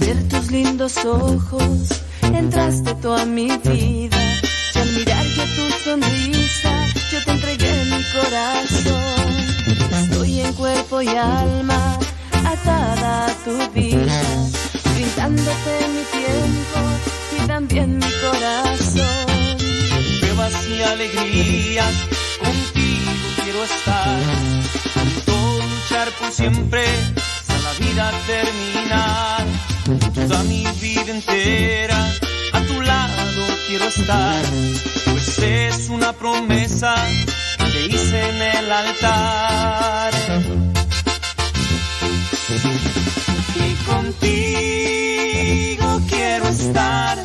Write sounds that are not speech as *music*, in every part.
ver tus lindos ojos entraste toda mi vida. Y al mirar yo tu sonrisa, yo te entregué mi corazón. Estoy en cuerpo y alma atada a tu vida, brindándote mi tiempo y también mi corazón. Pruebas y alegrías, contigo quiero estar, luchar por siempre vida terminar. Toda mi vida entera a tu lado quiero estar, pues es una promesa que hice en el altar. Y contigo quiero estar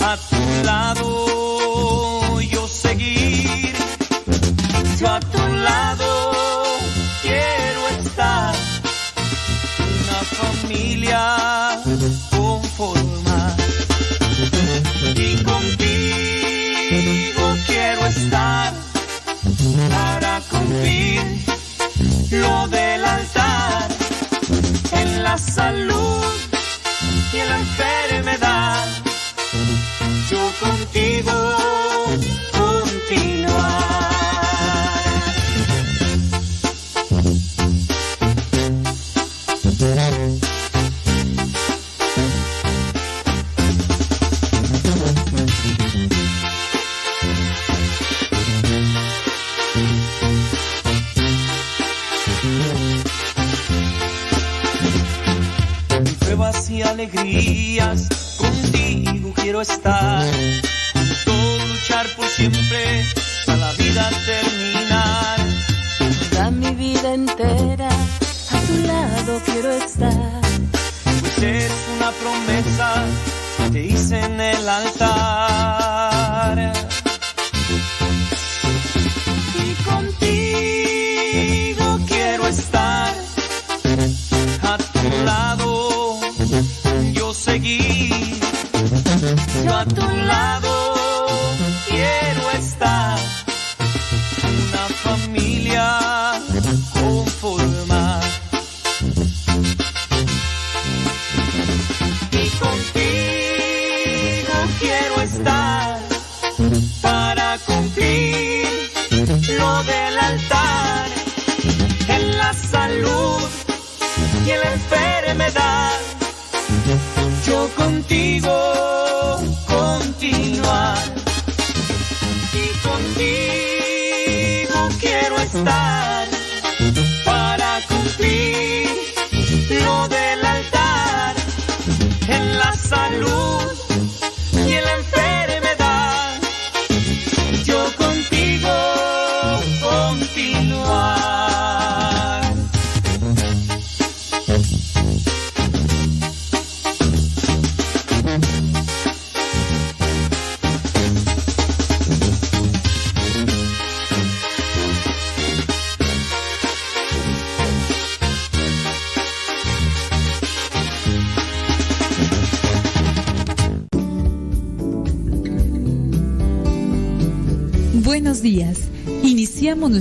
a tu lado, la salud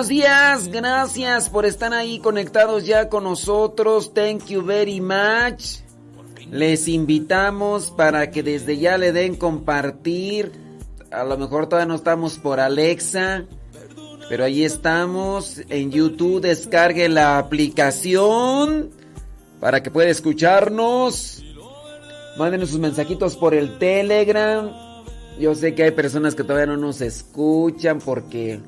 Buenos días, gracias por estar ahí conectados ya con nosotros. Thank you very much. Les invitamos para que desde ya le den compartir. A lo mejor todavía no estamos por Alexa, pero ahí estamos en YouTube. Descargue la aplicación para que pueda escucharnos. Mándenos sus mensajitos por el Telegram. Yo sé que hay personas que todavía no nos escuchan porque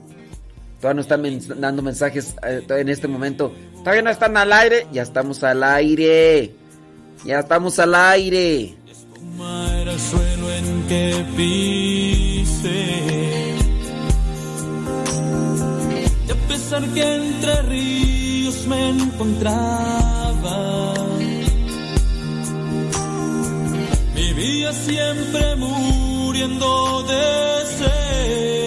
Todavía no están dando mensajes eh, en este momento. Todavía no están al aire. Ya estamos al aire. Ya estamos al aire. Era el suelo en que pise. Y a pesar que entre ríos me encontraba, vivía siempre muriendo de sed.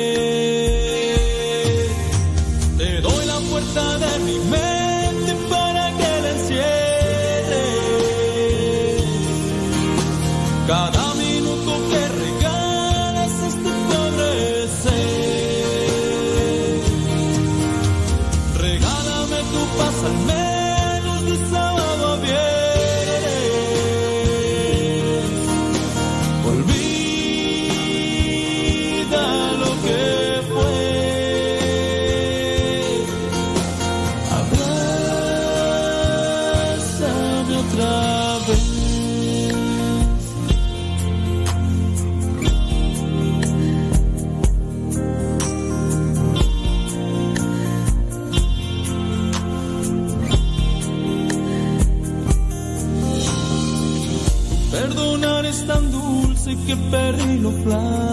Que perdí lo flaco.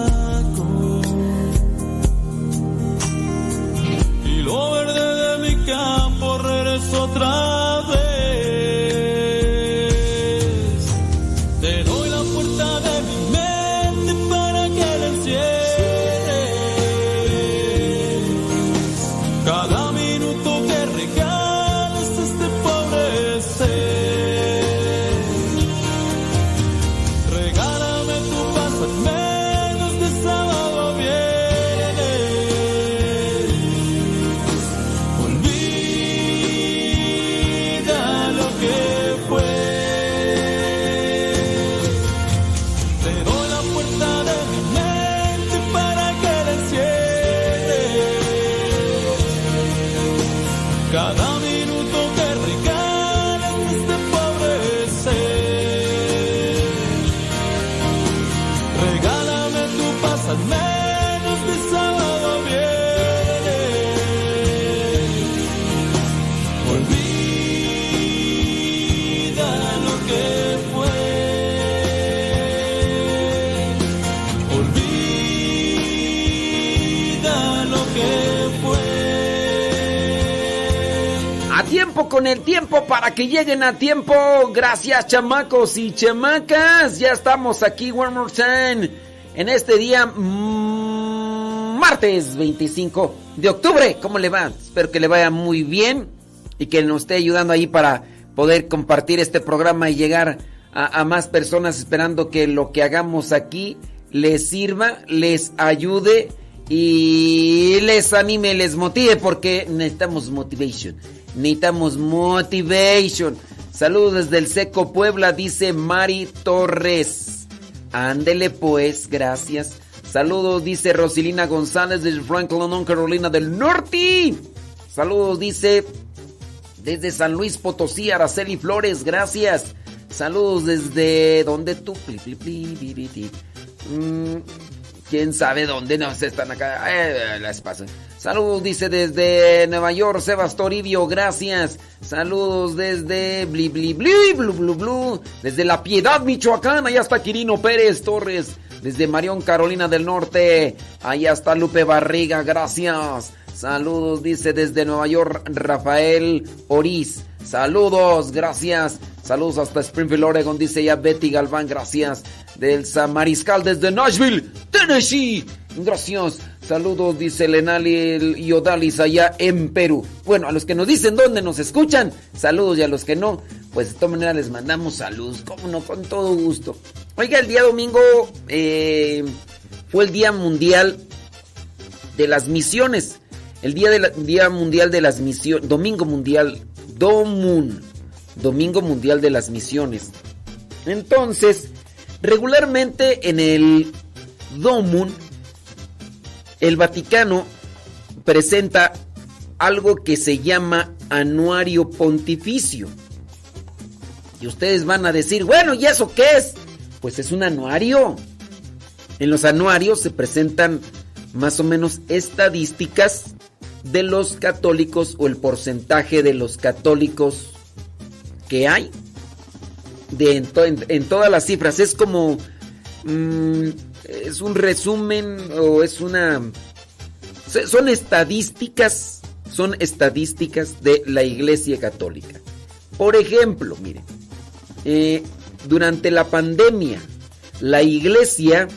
Con el tiempo para que lleguen a tiempo. Gracias chamacos y chamacas. Ya estamos aquí one more time en este día mm, martes 25 de octubre. ¿Cómo le va? Espero que le vaya muy bien y que nos esté ayudando ahí para poder compartir este programa y llegar a, a más personas esperando que lo que hagamos aquí les sirva, les ayude y les anime, les motive porque necesitamos motivation. Necesitamos motivation. Saludos desde el Seco Puebla, dice Mari Torres. Ándele pues, gracias. Saludos, dice Rosilina González desde Franklin, Carolina del Norte. Saludos, dice desde San Luis Potosí, Araceli Flores, gracias. Saludos desde donde tú. Mm, ¿Quién sabe dónde nos están acá? Eh. Saludos, dice desde Nueva York, Sebas Toribio, gracias. Saludos desde Bli Bli Bli, Blu Blu Blu. Desde La Piedad, Michoacán, allá está Quirino Pérez Torres. Desde Marión, Carolina del Norte, allá está Lupe Barriga, gracias. Saludos, dice desde Nueva York, Rafael Oriz. Saludos, gracias. Saludos hasta Springfield, Oregon, dice ya Betty Galván, gracias. Del San Mariscal desde Nashville, Tennessee. Gracias. Saludos, dice Lenali y Odalis allá en Perú. Bueno, a los que nos dicen dónde nos escuchan, saludos y a los que no, pues de todas maneras les mandamos saludos, como no, con todo gusto. Oiga, el día domingo eh, fue el Día Mundial de las Misiones. El día, de día Mundial de las Misiones, Domingo Mundial, Domun, Domingo Mundial de las Misiones. Entonces, regularmente en el Domun, el Vaticano presenta algo que se llama anuario pontificio. Y ustedes van a decir, bueno, ¿y eso qué es? Pues es un anuario. En los anuarios se presentan más o menos estadísticas de los católicos o el porcentaje de los católicos que hay de en, to- en- en todas las cifras. Es como mm, es un resumen o es una son estadísticas, son estadísticas de la Iglesia Católica. Por ejemplo, miren, eh, durante la pandemia, la Iglesia,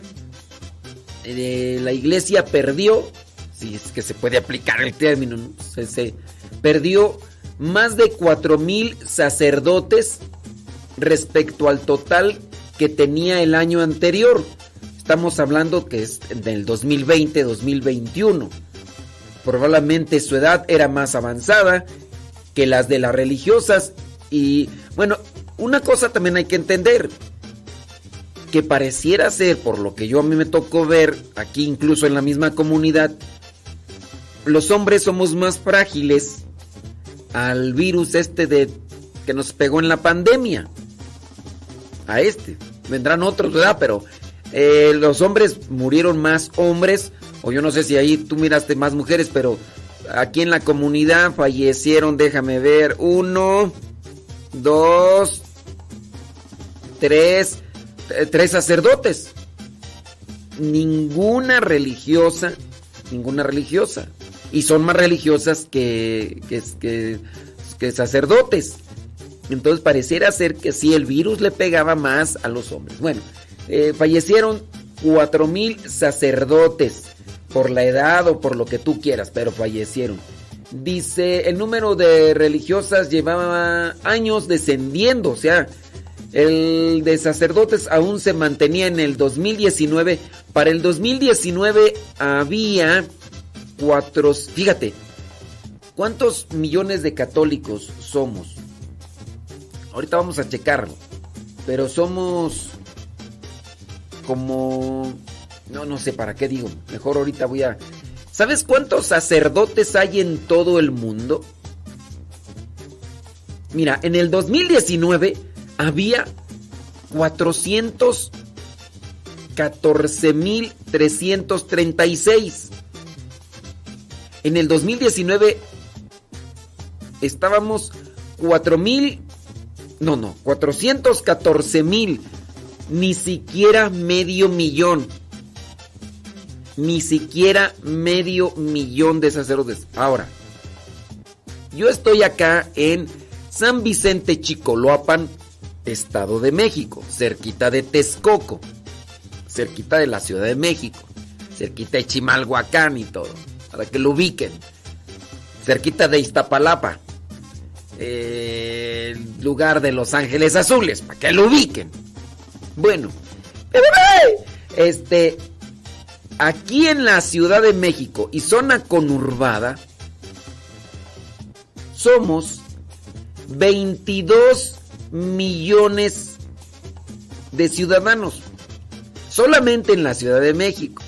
eh, la Iglesia perdió, si es que se puede aplicar el término, ¿no? se, se perdió más de 4 mil sacerdotes respecto al total que tenía el año anterior. Estamos hablando que es del 2020-2021. Probablemente su edad era más avanzada que las de las religiosas. Y bueno, una cosa también hay que entender. Que pareciera ser, por lo que yo a mí me tocó ver aquí incluso en la misma comunidad, los hombres somos más frágiles al virus este de que nos pegó en la pandemia. A este. Vendrán otros, ¿verdad? Pero eh, los hombres murieron más hombres, o yo no sé si ahí tú miraste más mujeres, pero aquí en la comunidad fallecieron, déjame ver, uno, dos, tres, eh, tres sacerdotes. Ninguna religiosa, ninguna religiosa. Y son más religiosas que, que, sacerdotes. Entonces pareciera ser que sí, el virus le pegaba más a los hombres. Bueno, eh, fallecieron cuatro mil sacerdotes por la edad o por lo que tú quieras, pero fallecieron. Dice, el número de religiosas llevaba años descendiendo, o sea, el de sacerdotes aún se mantenía en el 2019. Para el 2019 había fíjate, ¿cuántos millones de católicos somos? Ahorita vamos a checarlo, pero somos como, no, no sé para qué digo, mejor ahorita voy a... ¿Sabes cuántos sacerdotes hay en todo el mundo? Mira, en el 2019 había 414.336. En el 2019 estábamos 4.000, no, no, 414.000, ni siquiera medio millón. Ni siquiera medio millón de sacerdotes. Ahora, yo estoy acá en San Vicente Chicoloapan, Estado de México, cerquita de Texcoco, cerquita de la Ciudad de México, cerquita de Chimalhuacán y todo, para que lo ubiquen, cerquita de Iztapalapa, el lugar de Los Ángeles Azules, para que lo ubiquen. Bueno, este, aquí en la Ciudad de México y zona conurbada, somos 22 millones de ciudadanos. Solamente en la Ciudad de México.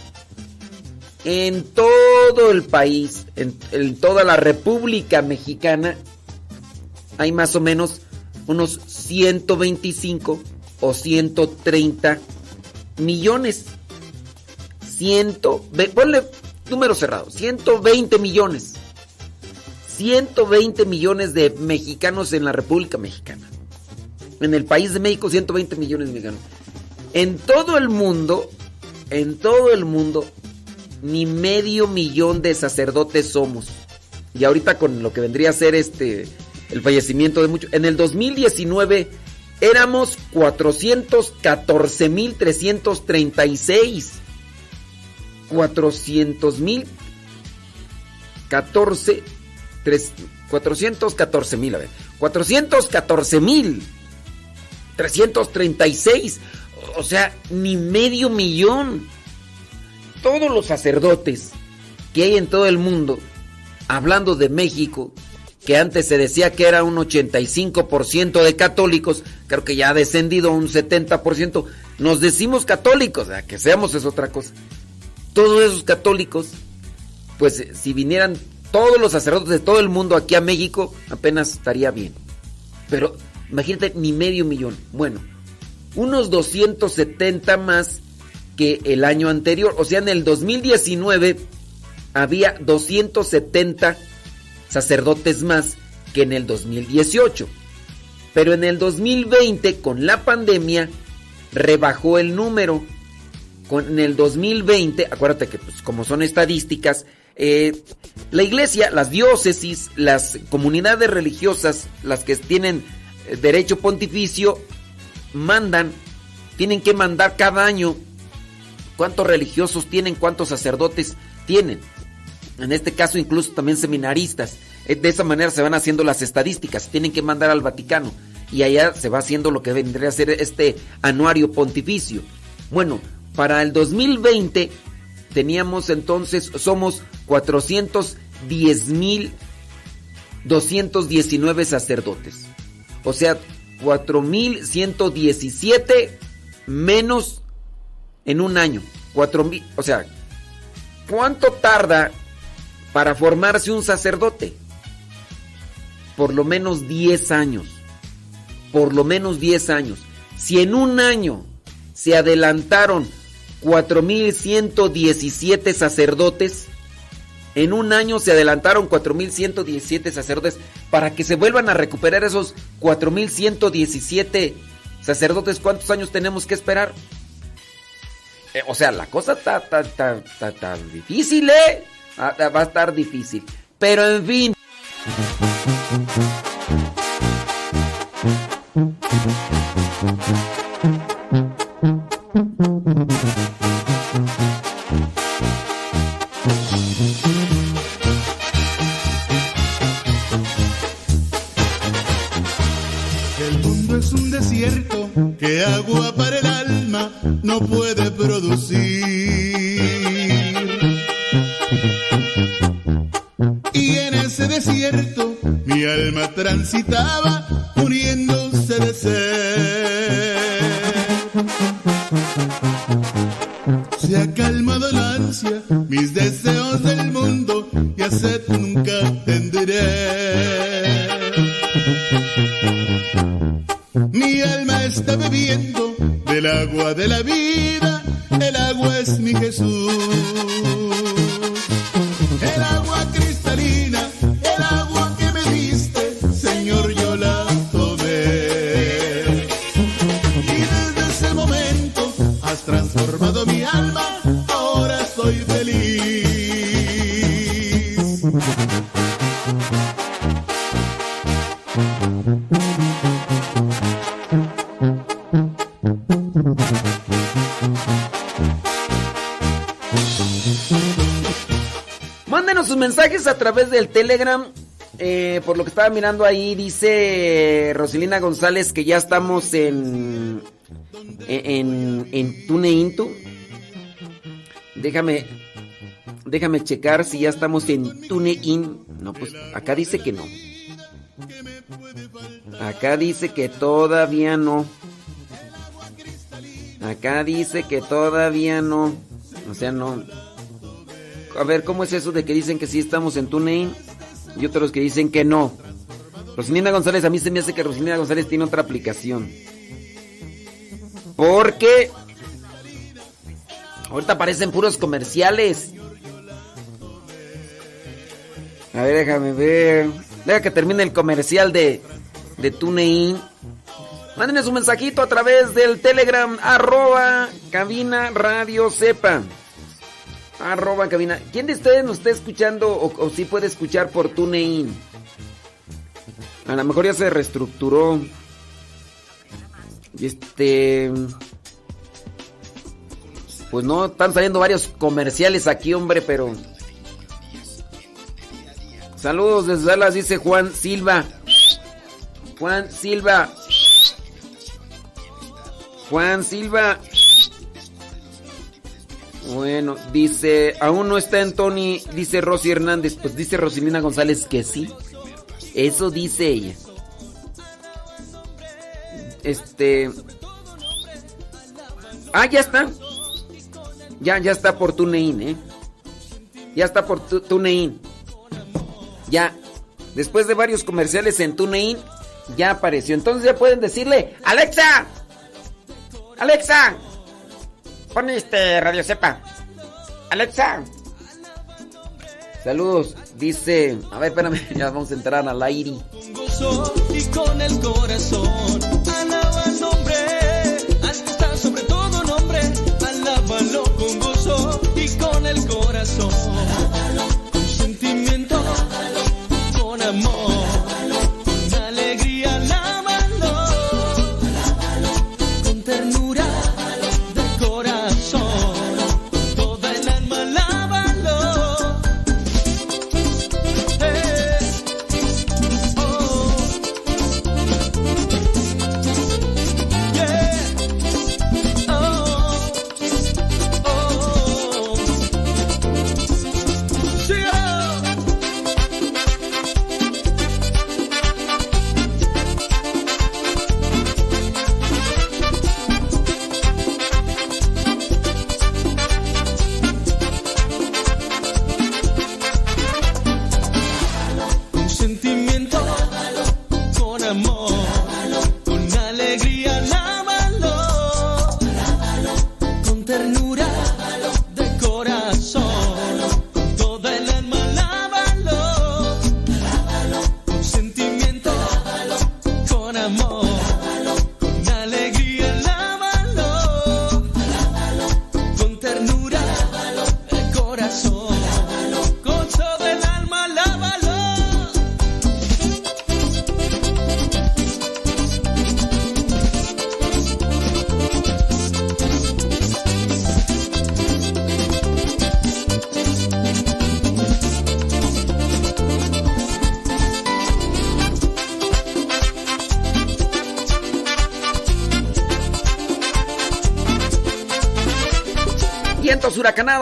En todo el país, en, toda la República Mexicana, hay más o menos unos 125 o 130 millones. Ciento, ponle número cerrado, 120 millones. 120 millones de mexicanos en la República Mexicana. En el país de México, 120 millones de mexicanos. En todo el mundo, en todo el mundo, ni medio millón de sacerdotes somos. Y ahorita con lo que vendría a ser este el fallecimiento de muchos. En el 2019 éramos 414.336. 400.000 14 414 mil, a ver, 414 mil 336. O sea, ni medio millón. Todos los sacerdotes que hay en todo el mundo, hablando de México, que antes se decía que era un 85% de católicos, creo que ya ha descendido a un 70%, nos decimos católicos, que seamos es otra cosa. Todos esos católicos, pues si vinieran todos los sacerdotes de todo el mundo aquí a México, apenas estaría bien. Pero Imagínate, ni medio millón. Bueno, unos 270 más que el año anterior. O sea, en el 2019 había 270 sacerdotes más que en el 2018. Pero en el 2020, con la pandemia, rebajó el número. Con, en el 2020, acuérdate que pues, como son estadísticas, eh, la iglesia, las diócesis, las comunidades religiosas, las que tienen derecho pontificio mandan, tienen que mandar cada año cuántos religiosos tienen, cuántos sacerdotes tienen. En este caso incluso también seminaristas. Eh, de esa manera se van haciendo las estadísticas, tienen que mandar al Vaticano y allá se va haciendo lo que vendría a ser este anuario pontificio. Bueno, para el 2020 teníamos entonces, somos 410 mil 219 sacerdotes. O sea, 4117 menos en un año. 4000, o sea, ¿cuánto tarda para formarse un sacerdote? Por lo menos 10 años. por lo menos 10 años. Si en un año se adelantaron 4.117 sacerdotes, en un año se adelantaron 4.117 sacerdotes para que se vuelvan a recuperar esos 4.117 sacerdotes. ¿Cuántos años tenemos que esperar? Eh, o sea, la cosa está, difícil, ¿eh? Ah, va a estar difícil. Pero en fin. El mundo es un desierto que agua para el alma no puede necesitaba. Del Telegram. Eh, por lo que estaba mirando ahí, dice Roselina González que ya estamos en. En, en. Déjame. Déjame checar si ya estamos en TuneIn. No, pues acá dice que no. Acá dice que todavía no. Acá dice que todavía no. O sea, no. A ver, ¿cómo es eso de que dicen que sí estamos en TuneIn y otros que dicen que no? Rosalina González, a mí se me hace que Rosalina González tiene otra aplicación. Porque ahorita aparecen puros comerciales. A ver, déjame ver. Deja que termine el comercial de, de TuneIn. Mándenme su mensajito a través del Telegram, arroba cabina radio sepa. Arroba cabina. ¿Quién de ustedes nos está escuchando o, si puede escuchar por TuneIn? A lo mejor ya se reestructuró. Este. Pues no, están saliendo varios comerciales aquí, hombre, pero. Saludos desde Dallas, dice Juan Silva. Juan Silva. Juan Silva. Bueno, dice, aún no está en Tony, dice Rosy Hernández. Pues dice Rosilina González que sí. Eso dice ella. Este. Ah, ya está. Ya, ya está por TuneIn, ¿eh? Ya está por TuneIn. Ya. Después de varios comerciales en TuneIn, ya apareció. Entonces ya pueden decirle, Alexa. Alexa. Pon este Radio Sepa. Alexa. Saludos. Dice. A ver, espérame. *laughs* Ya vamos a entrar al aire. Con gozo y con el corazón. Alaba el nombre. Al que está sobre todo nombre. Alábalo con gozo y con el corazón. Con sentimiento. Con amor.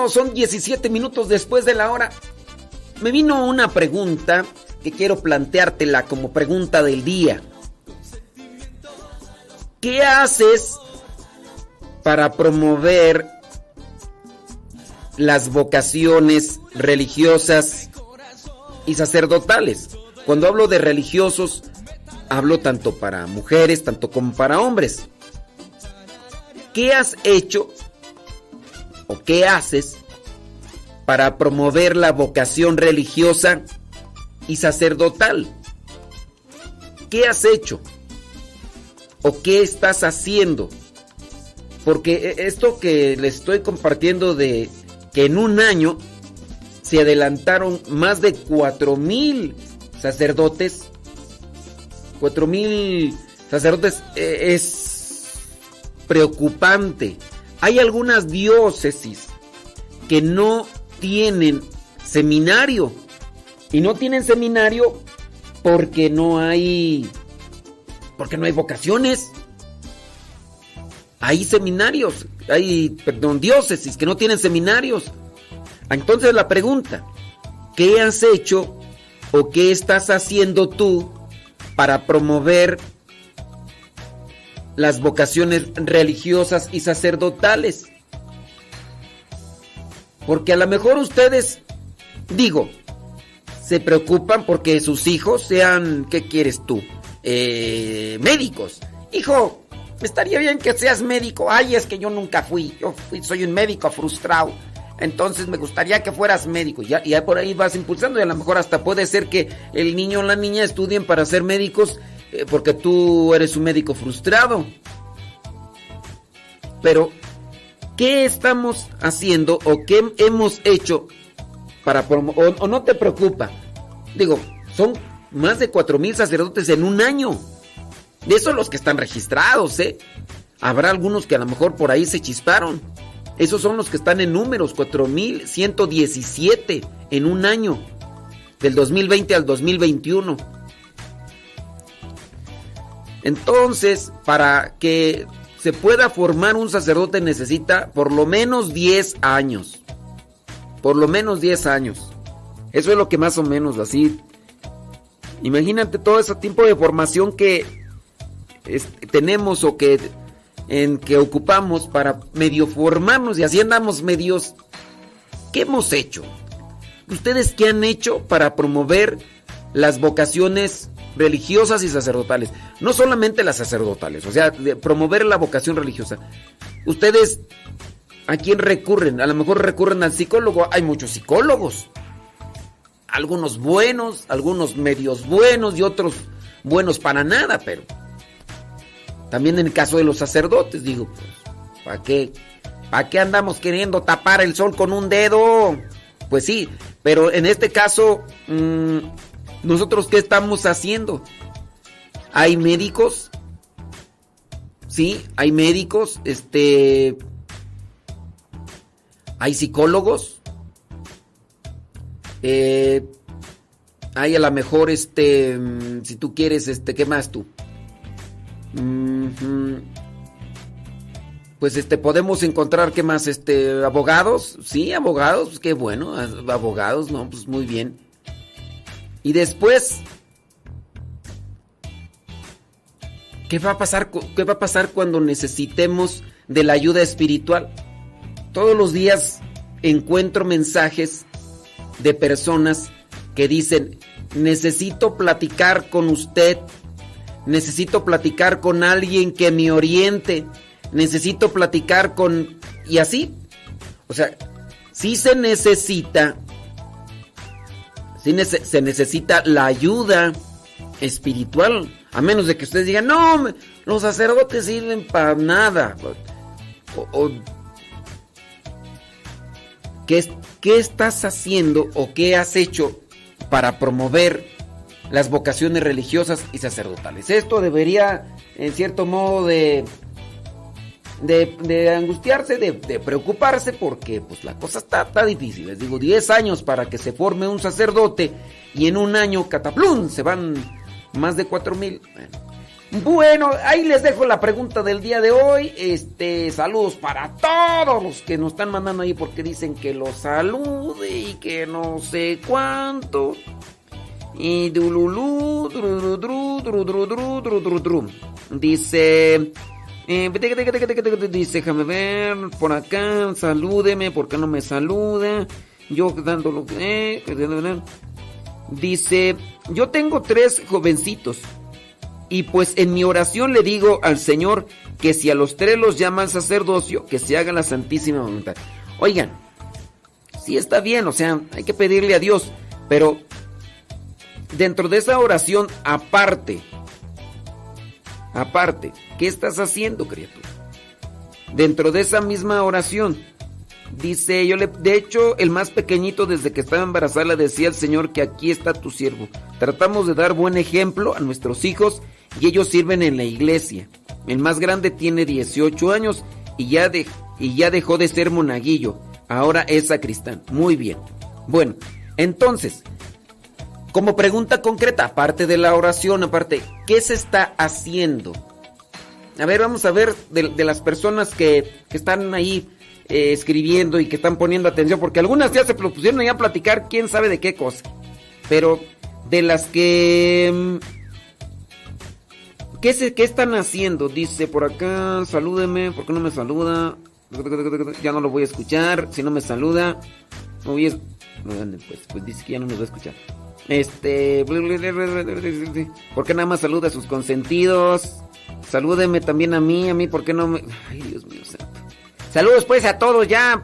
Son 17 minutos después de la hora. Me vino una pregunta que quiero planteártela como pregunta del día. ¿Qué haces para promover las vocaciones religiosas y sacerdotales? Cuando hablo de religiosos, hablo tanto para mujeres, tanto como para hombres. ¿Qué has hecho qué haces para promover la vocación religiosa y sacerdotal? ¿Qué has hecho? ¿O qué estás haciendo? Porque e, esto que les estoy compartiendo de que en un año se adelantaron más de cuatro mil sacerdotes, cuatro mil sacerdotes e, es preocupante. Hay algunas diócesis que no tienen seminario. Y no tienen seminario porque no hay porque no hay vocaciones. Hay seminarios, hay, perdón, diócesis que no tienen seminarios. Entonces la pregunta, ¿qué has hecho o qué estás haciendo tú para promover las vocaciones religiosas y sacerdotales. Porque a lo mejor ustedes, digo, se preocupan porque sus hijos sean, ¿qué quieres tú? Eh, médicos. Hijo, estaría bien que seas médico. Ay, es que yo nunca fui. Yo soy un médico frustrado. Entonces me gustaría que fueras médico. Ya, ya por ahí vas impulsando y a lo mejor hasta puede ser que el niño o la niña estudien para ser médicos porque tú eres un médico frustrado. Pero, ¿qué estamos haciendo o qué hemos hecho para promover, o, no te preocupa? Digo, son más de cuatro mil sacerdotes en un año. De esos los que están registrados, ¿eh? Habrá algunos que a lo mejor por ahí se chisparon. Esos son los que están en números, 4117 en un año, del 2020 al 2021. Entonces, para que se pueda formar un sacerdote necesita por lo menos 10 años. Por lo menos 10 años. Eso es lo que más o menos así. Imagínate todo ese tiempo de formación que tenemos o que en que ocupamos para medio formarnos y así andamos medios. ¿Qué hemos hecho? ¿Ustedes qué han hecho para promover las vocaciones religiosas y sacerdotales. No solamente las sacerdotales, o sea, promover la vocación religiosa. Ustedes, ¿a quién recurren? A lo mejor recurren al psicólogo. Hay muchos psicólogos. Algunos buenos, algunos medios buenos y otros buenos para nada, pero también en el caso de los sacerdotes, digo, pues, ¿para qué? ¿Para qué andamos queriendo tapar el sol con un dedo? Pues sí, pero en este caso, mm, ¿Nosotros qué estamos haciendo? Hay médicos, sí, hay médicos, este, hay psicólogos, eh, hay a lo mejor, este, mm, si tú quieres, este, ¿qué más tú? Pues este, podemos encontrar, ¿qué más? Este, abogados, sí, abogados, qué bueno, abogados, no, pues muy bien. Y después, ¿qué va a pasar, qué va a pasar cuando necesitemos de la ayuda espiritual? Todos los días encuentro mensajes de personas que dicen, necesito platicar con usted, necesito platicar con alguien que me oriente, necesito platicar con... y así. O sea, sí se necesita se necesita la ayuda espiritual. A menos de que ustedes digan, no, los sacerdotes sirven para nada. O, ¿qué, ¿Qué estás haciendo o qué has hecho para promover las vocaciones religiosas y sacerdotales? Esto debería, en cierto modo, de de, angustiarse, de, preocuparse, porque pues la cosa está, difícil. Les digo, 10 años para que se forme un sacerdote y en un año, cataplum, se van más de 4 mil. Bueno. ahí les dejo la pregunta del día de hoy. Este, saludos para todos los que nos están mandando ahí porque dicen que los salude y que no sé cuánto. Y dululú, Dice, eh, dice, déjame ver, por acá, salúdeme, ¿por qué no me saluda? Yo dándolo... Eh, dice, yo tengo tres jovencitos y pues en mi oración le digo al Señor que si a los tres los llama al sacerdocio, que se haga la santísima voluntad. Oigan, sí está bien, o sea, hay que pedirle a Dios, pero dentro de esa oración aparte, Aparte, ¿qué estás haciendo, criatura? Dentro de esa misma oración, dice, yo le, de hecho, el más pequeñito desde que estaba embarazada le decía al Señor que aquí está tu siervo. Tratamos de dar buen ejemplo a nuestros hijos y ellos sirven en la iglesia. El más grande tiene 18 años y ya, de, y ya dejó de ser monaguillo. Ahora es sacristán. Muy bien. Bueno, entonces, como pregunta concreta, aparte de la oración, aparte, ¿qué se está haciendo? A ver, vamos a ver de, las personas que, están ahí eh, escribiendo y que están poniendo atención, porque algunas ya se propusieron ahí a platicar quién sabe de qué cosa. Pero de las que... Mm, ¿Qué, se, ¿Qué están haciendo? Dice por acá, salúdeme, ¿por qué no me saluda? Ya no lo voy a escuchar, si no me saluda. No voy a... Pues, pues dice que ya no me va a escuchar. Este. ¿Por qué nada más saluda a sus consentidos? Salúdeme también a mí, a mí, ¿por qué no me.? Ay, Dios mío santo. Saludos pues a todos ya.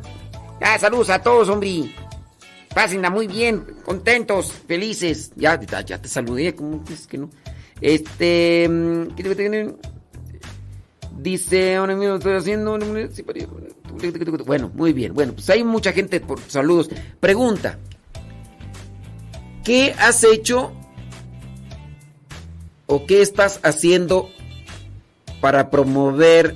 Ya, saludos a todos, hombre. Pásenla muy bien, contentos, felices. Ya, ya, te saludé, ¿cómo es que no? Este. Dice, ahora mismo estoy haciendo. Bueno, muy bien. Bueno, pues hay mucha gente por saludos. Pregunta. ¿Qué has hecho o qué estás haciendo para promover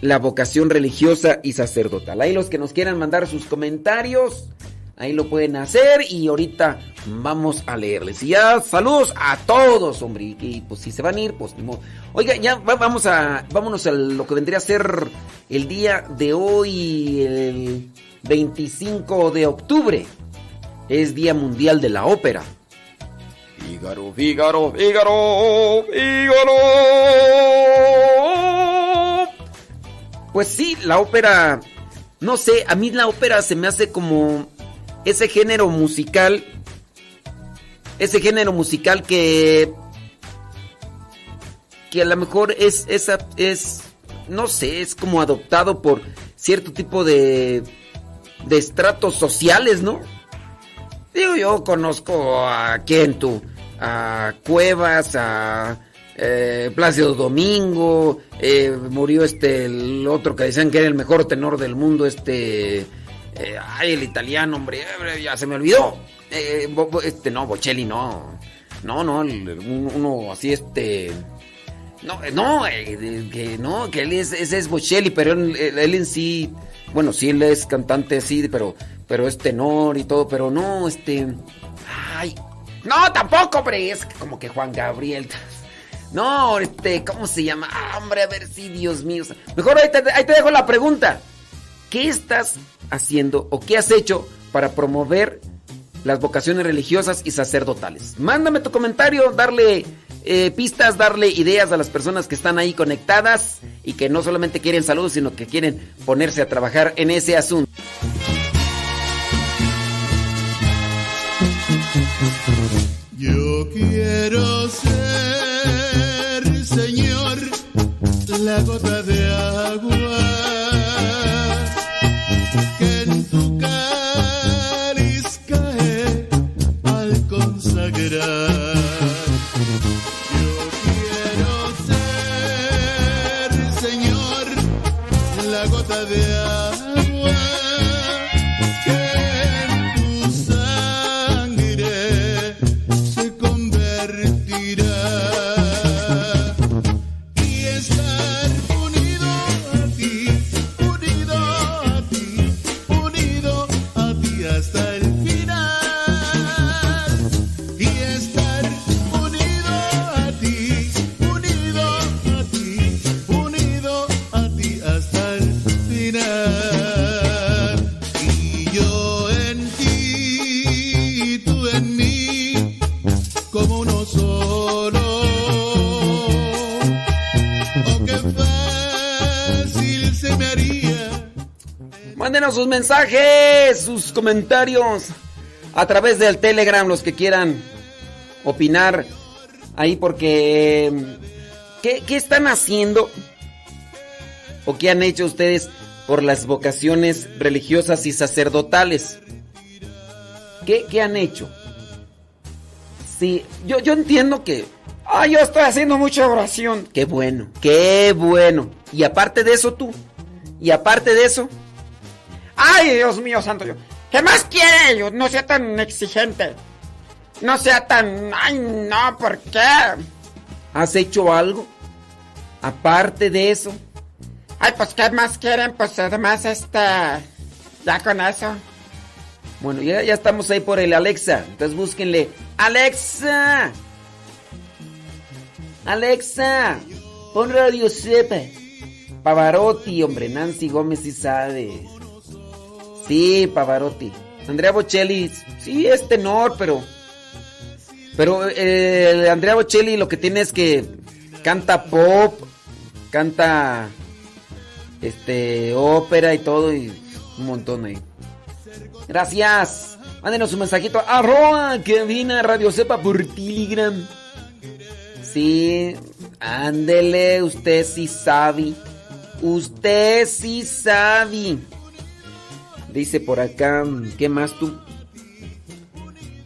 la vocación religiosa y sacerdotal? Ahí los que nos quieran mandar sus comentarios, ahí lo pueden hacer y ahorita vamos a leerles. Y ya, saludos a todos, hombre. Y pues si se van a ir, pues ni Oiga, ya vamos a, vámonos a lo que vendría a ser el día de hoy, el 25 de octubre es Día Mundial de la Ópera. Fígaro, Fígaro, Fígaro, Fígaro. Pues sí, la ópera, no sé, a mí la ópera se me hace como ese género musical, ese género musical que que a lo mejor es esa es no sé, es como adoptado por cierto tipo de de estratos sociales, ¿no? Digo, yo conozco a quién tú, a Cuevas, a eh, Plácido Domingo, eh, murió este, el otro que decían que era el mejor tenor del mundo, este, eh, ay, el italiano, hombre, eh, ya se me olvidó. este, no, Bocelli, no. No, no, uno así, este... No, no, que no, que él es, ese es Bocelli, pero él, él en sí, bueno, sí, él es cantante, sí, pero pero es tenor y todo, pero no, este. Ay. No, tampoco, hombre. Es como que Juan Gabriel. No, este, ¿cómo se llama? Ah, hombre, a ver si, Dios mío. Mejor ahí te, te dejo la pregunta. ¿Qué estás haciendo o qué has hecho para promover las vocaciones religiosas y sacerdotales? Mándame tu comentario, darle eh, pistas, darle ideas a las personas que están ahí conectadas y que no solamente quieren saludos, sino que quieren ponerse a trabajar en ese asunto. Quiero ser, Señor, la gota de agua sus mensajes, sus comentarios a través del Telegram, los que quieran opinar ahí porque ¿qué, están haciendo o qué han hecho ustedes por las vocaciones religiosas y sacerdotales? ¿Qué, qué han hecho? Sí, yo, yo entiendo que... Ah, yo estoy haciendo mucha oración. Qué bueno, qué bueno. Y aparte de eso tú. Y aparte de eso, Ay, Dios mío, santo Dios. ¿Qué más quiere? ellos? No sea tan exigente. No sea tan... Ay, no, ¿por qué? ¿Has hecho algo? Aparte de eso. Ay, pues, ¿qué más quieren? Pues, además, este... Ya con eso. Bueno, ya, ya estamos ahí por el Alexa. Entonces búsquenle. Alexa. Alexa. Pon Radio Sepe. Pavarotti, hombre. Nancy Gómez y sabe. Sí, Pavarotti. Andrea Bocelli, sí, es tenor, pero. Pero eh, Andrea Bocelli lo que tiene es que canta pop, canta este ópera y todo, y un montón ahí. Gracias. Mándenos un mensajito. Arroba que viene Radio Sepa por Telegram. Sí, ándele, usted sí sabe. Usted sí sabe. Dice por acá, ¿qué más tú?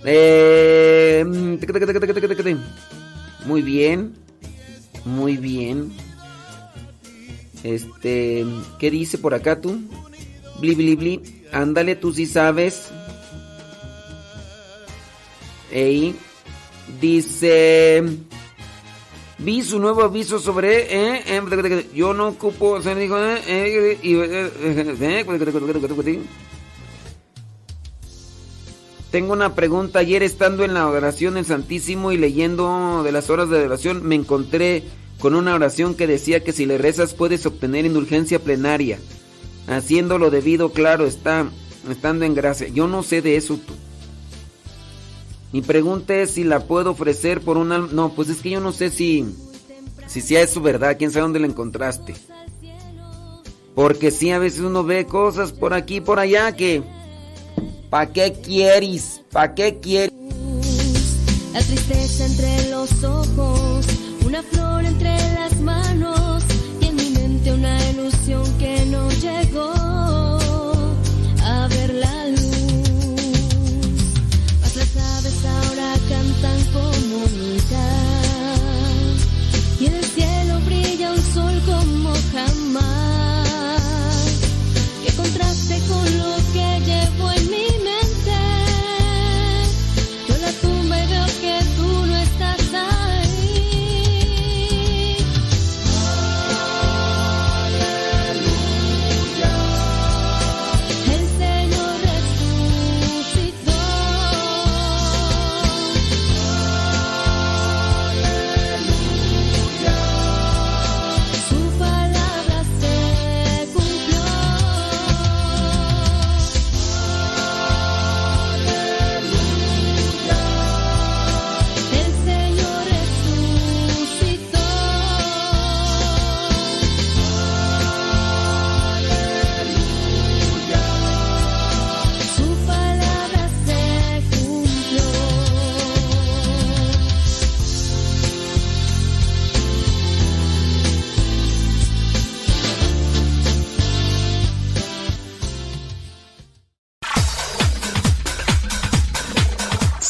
Eh, muy bien. Muy bien. Este, ¿qué dice por acá tú? Bli, bli, bli. Ándale, tú sí sabes. Ey. Dice. Vi su nuevo aviso sobre. Eh, eh, yo no ocupo. Se dijo. Tengo una pregunta. Ayer estando en la oración del Santísimo y leyendo de las horas de oración, me encontré con una oración que decía que si le rezas puedes obtener indulgencia plenaria. Haciéndolo debido, claro, está estando en gracia. Yo no sé de eso tú. Mi pregunta es si la puedo ofrecer por una... No, pues es que yo no sé si... Si sea eso verdad, quién sabe dónde la encontraste. Porque sí, a veces uno ve cosas por aquí por allá que... ¿Para qué quieres? ¿Para qué quieres? La tristeza entre los ojos, una flor entre las manos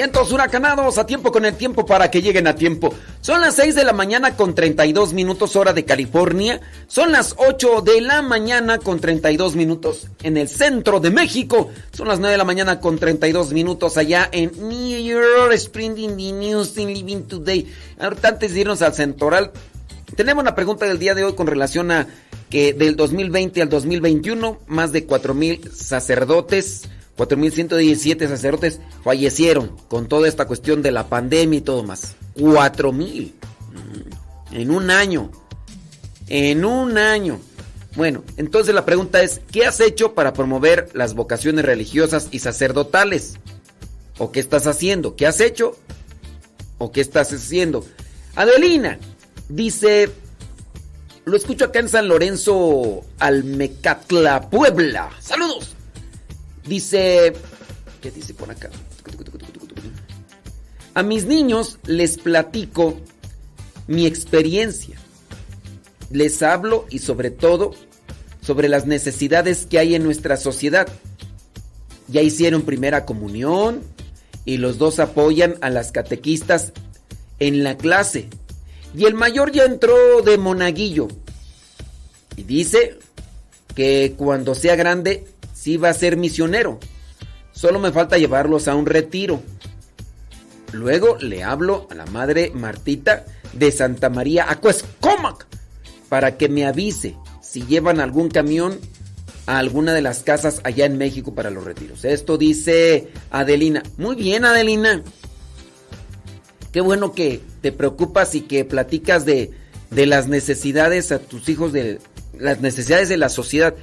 Vientos huracanados a tiempo con el tiempo para que lleguen a tiempo. Son las 6 de la mañana con 32 minutos hora de California. Son las 8 de la mañana con 32 minutos en el centro de México. Son las 9 de la mañana con 32 minutos allá en New York. Sprinting the News in Living Today. Ahorita antes de irnos al central, tenemos una pregunta del día de hoy con relación a que del 2020 al 2021 más de 4 mil sacerdotes 4.117 sacerdotes fallecieron con toda esta cuestión de la pandemia y todo más. 4.000 mm, en un año. En un año. Bueno, entonces la pregunta es, ¿qué has hecho para promover las vocaciones religiosas y sacerdotales? ¿O qué estás haciendo? ¿Qué has hecho? ¿O qué estás haciendo? Adelina dice, lo escucho acá en San Lorenzo, Almecatla, Puebla. Saludos. Dice, ¿qué dice por acá? A mis niños les platico mi experiencia. Les hablo y sobre todo sobre las necesidades que hay en nuestra sociedad. Ya hicieron primera comunión y los dos apoyan a las catequistas en la clase. Y el mayor ya entró de monaguillo. Y dice que cuando sea grande sí va a ser misionero. Solo me falta llevarlos a un retiro. Luego le hablo a la madre Martita de Santa María Acuescomac para que me avise si llevan algún camión a alguna de las casas allá en México para los retiros. Esto dice Adelina. Muy bien, Adelina. Qué bueno que te preocupas y que platicas de, de las necesidades a tus hijos, de las necesidades de la sociedad.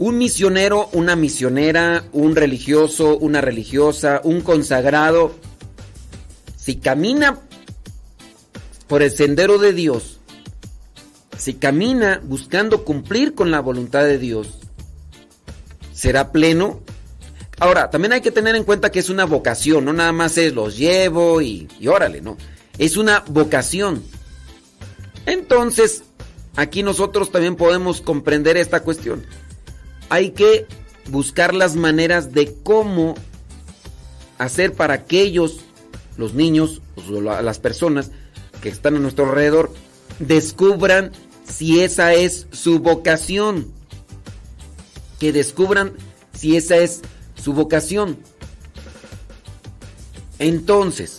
Un misionero, una misionera, un religioso, una religiosa, un consagrado, si camina por el sendero de Dios, si camina buscando cumplir con la voluntad de Dios, será pleno. Ahora, también hay que tener en cuenta que es una vocación, no nada más es los llevo y, y órale, no. Es una vocación. Entonces, aquí nosotros también podemos comprender esta cuestión hay que buscar las maneras de cómo hacer para que ellos, los niños, las personas que están a nuestro alrededor, descubran si esa es su vocación. Que descubran si esa es su vocación. Entonces,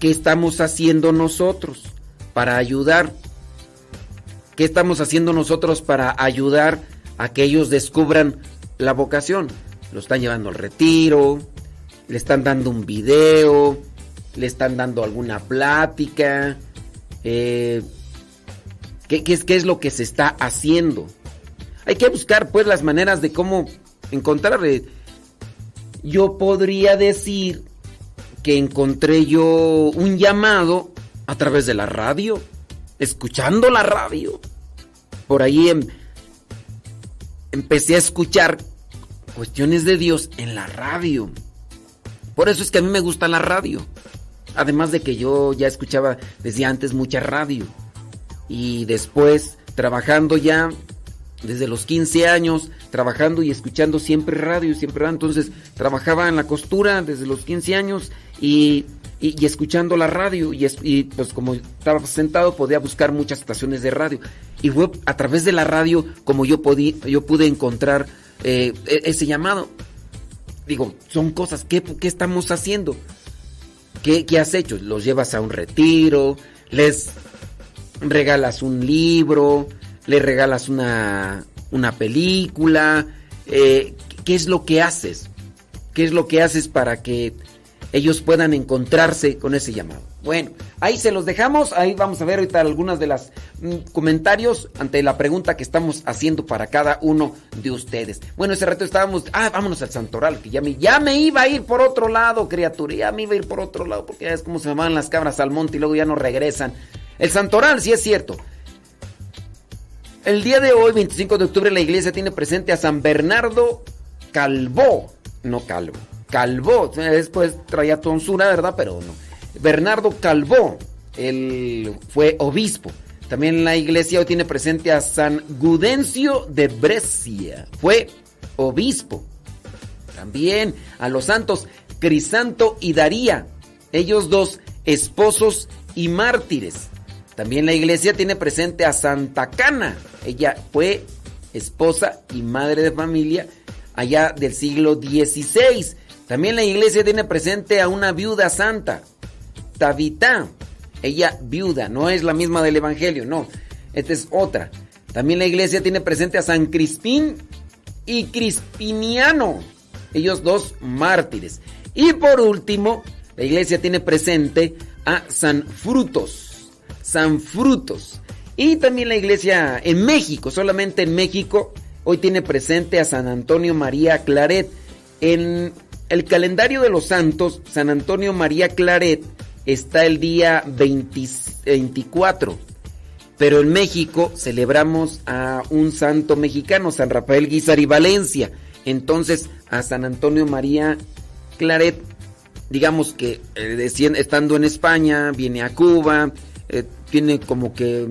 ¿qué estamos haciendo nosotros para ayudar? ¿Qué estamos haciendo nosotros para ayudar a que ellos descubran la vocación. Lo están llevando al retiro, le están dando un video, le están dando alguna plática. Eh, ¿qué, es, ¿Qué es lo que se está haciendo? Hay que buscar pues las maneras de cómo encontrar. Yo podría decir que encontré yo un llamado a través de la radio, escuchando la radio. Por ahí en, empecé a escuchar cuestiones de Dios en la radio. Por eso es que a mí me gusta la radio. Además de que yo ya escuchaba desde antes mucha radio. Y después, trabajando ya desde los 15 años, trabajando y escuchando siempre radio, siempre radio. Entonces, trabajaba en la costura desde los 15 años y y, escuchando la radio y, pues como estaba sentado podía buscar muchas estaciones de radio. Y fue a través de la radio como yo podí, yo pude encontrar eh, e, ese llamado. Digo son cosas ¿qué, estamos haciendo ¿Qué, ¿Qué has hecho los llevas a un retiro les regalas un libro les regalas una una película eh, qué es lo que haces qué es lo que haces para que ellos puedan encontrarse con ese llamado. Bueno, ahí se los dejamos. Ahí vamos a ver ahorita algunas de las mm, comentarios ante la pregunta que estamos haciendo para cada uno de ustedes. Bueno, ese rato estábamos, ah, vámonos al Santoral, que ya me, ya me iba a ir por otro lado, criatura, ya me iba a ir por otro lado, porque ya es como se van las cabras al monte y luego ya no regresan. El Santoral, sí es cierto. El día de hoy, 25 de octubre, la iglesia tiene presente a San Bernardo Calvó. No Calvo. Calvó. Después traía tonsura, ¿verdad? Pero no. Bernardo Calvó. Él fue obispo. También la iglesia hoy tiene presente a San Gudencio de Brescia. Fue obispo. También a los santos Crisanto y Daría. Ellos dos esposos y mártires. También la iglesia tiene presente a Santa Cana. Ella fue esposa y madre de familia allá del siglo XVI. También la iglesia tiene presente a una viuda santa, Tabitá. Ella viuda, no es la misma del Evangelio, no. Esta es otra. También la iglesia tiene presente a San Crispín y Crispiniano. Ellos dos mártires. Y por último, la iglesia tiene presente a San Frutos. San Frutos. Y también la iglesia en México, solamente en México, hoy tiene presente a San Antonio María Claret. En el calendario de los santos, San Antonio María Claret está el día 24. Pero en México celebramos a un santo mexicano, San Rafael Guizar y Valencia. Entonces, a San Antonio María Claret, digamos que eh, estando en España, viene a Cuba, eh, tiene como que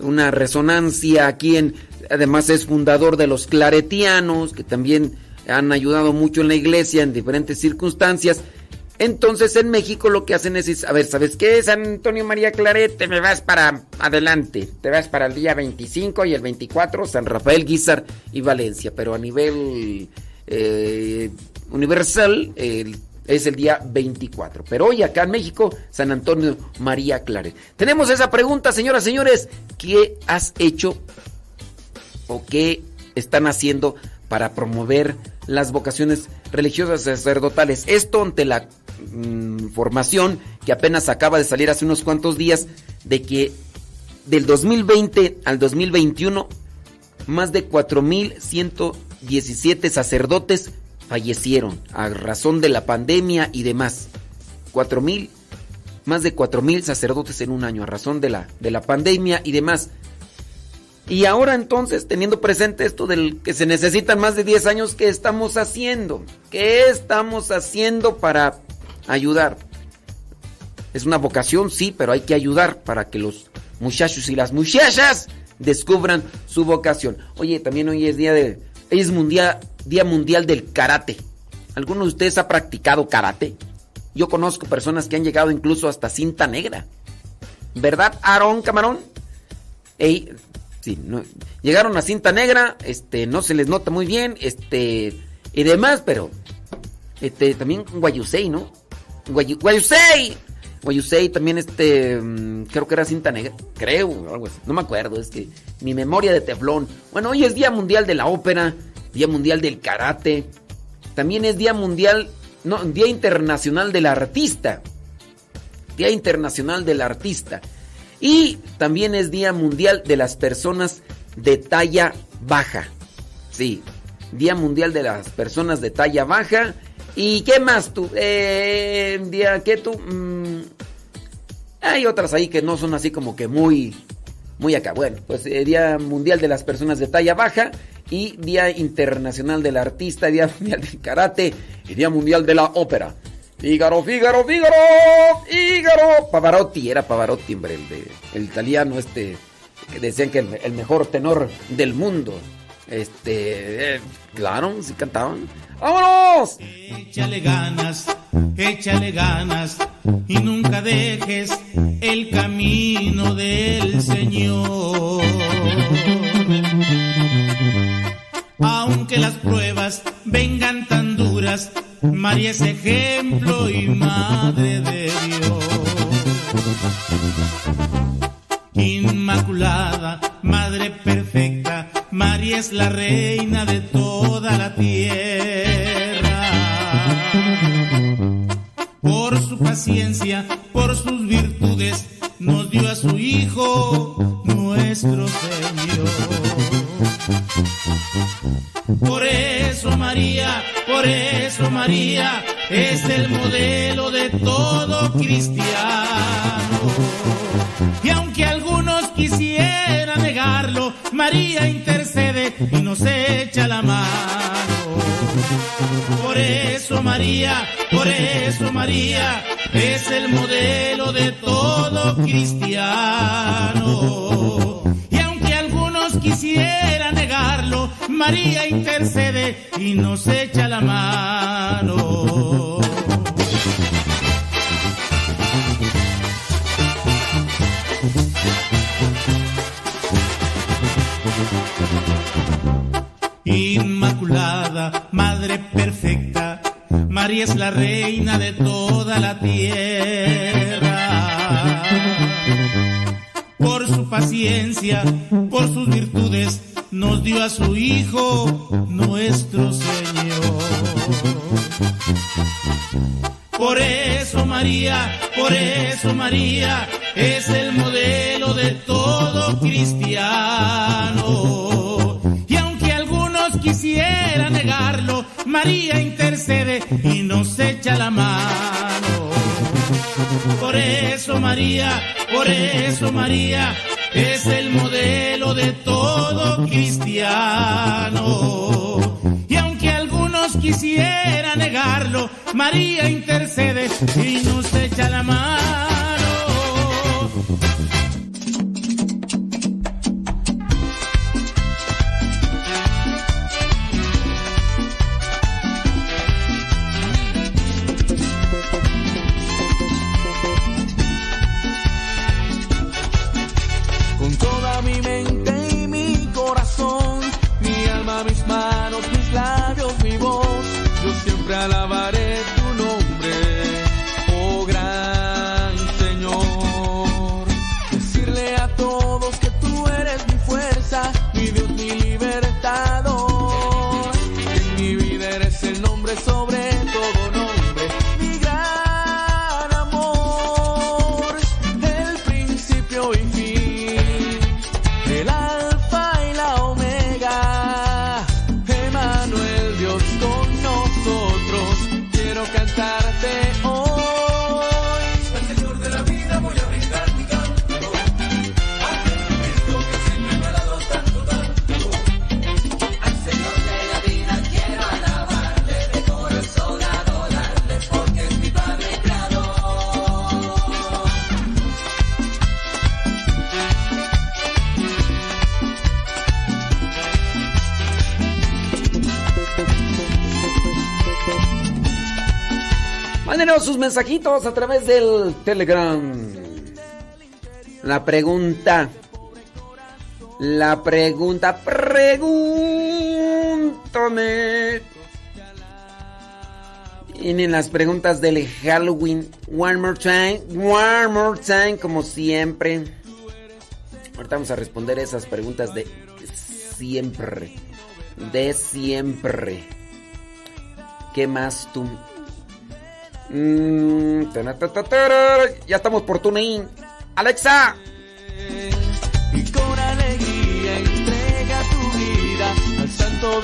una resonancia aquí en además es fundador de los claretianos que también han ayudado mucho en la iglesia en diferentes circunstancias entonces en México lo que hacen es, a ver, ¿sabes qué? San Antonio María Claret, te me vas para adelante, te vas para el día 25 y el 24 San Rafael Guizar y Valencia, pero a nivel eh, universal es el día 24. Pero hoy acá en México, San Antonio María Claret. Tenemos esa pregunta, señoras, señores, ¿qué has hecho o qué están haciendo para promover las vocaciones religiosas sacerdotales? Esto ante la mm, que apenas acaba de salir hace unos cuantos días de que del 2020 al 2021 más de 4.117 sacerdotes fallecieron a razón de la pandemia y demás. 4.000, más de 4.000 sacerdotes en un año a razón de la, de la pandemia y demás. Y ahora entonces, teniendo presente esto del que se necesitan más de 10 años, ¿qué estamos haciendo? ¿Qué estamos haciendo para ayudar. Es una vocación, sí, pero hay que ayudar para que los muchachos y las muchachas descubran su vocación. Oye, también hoy es día de es mundial, día mundial del karate. ¿Alguno de ustedes ha practicado karate? Yo conozco personas que han llegado incluso hasta cinta negra. ¿Verdad, Aarón Camarón? Ey, sí, llegaron a cinta negra, este, no se les nota muy bien, este, y demás, pero, este, también Guayusei, ¿no? Guayusei. Guayusei también este, mm, creo que era cinta negra, creo, no me acuerdo, es que mi memoria de teflón. Bueno, hoy es Día Mundial de la Ópera, Día Mundial del Karate, también es Día Mundial, no, Día Internacional del Artista, Día Internacional del Artista, y también es Día Mundial de las Personas de Talla Baja, sí, Día Mundial de las Personas de Talla Baja, ¿Y qué más tú? Eh, día que tú... Mm, hay otras ahí que no son así como que muy... Muy acá. Bueno, pues eh, Día Mundial de las Personas de Talla Baja y Día Internacional del Artista, Día *laughs* Mundial del Karate y Día Mundial de la Ópera. Fígaro, Fígaro, Fígaro, Fígaro. Pavarotti, era Pavarotti, hombre, el, de, el italiano este, que decían que el, mejor tenor del mundo. Este, eh, claro, sí cantaban. ¡Vámonos! Échale ganas, échale ganas y nunca dejes el camino del Señor. Aunque las pruebas vengan tan duras, María es ejemplo y madre de Dios. Inmaculada, madre perfecta, María es la reina de toda la tierra. Por su paciencia, por sus virtudes nos dio a su Hijo, nuestro Señor. Por eso María, por eso María es el modelo de todo cristiano. Y aunque algunos quisieran negarlo, María intercede y nos echa la mano. Por eso María, por eso María es el modelo de todo cristiano. María intercede y nos echa la mano. Inmaculada, Madre perfecta, María es la reina de toda la tierra. Por su paciencia, por sus virtudes, nos dio a su Hijo, nuestro Señor. Por eso María, por eso María es el modelo de todo cristiano. Y aunque algunos quisieran negarlo, María intercede y nos echa la mano. Por eso María, por eso María es el modelo de todo cristiano. Y aunque algunos quisieran negarlo, María intercede y nos echa la mano. Alabaré Sus mensajitos a través del Telegram. La pregunta. La pregunta. Pregúntame. Vienen las preguntas del Halloween. One more time. One more time, como siempre. Ahorita vamos a responder esas preguntas de siempre. De siempre. ¿Qué más tú? Mm, ya estamos por TuneIn. Alexa. y con alegría entrega tu vida al Santo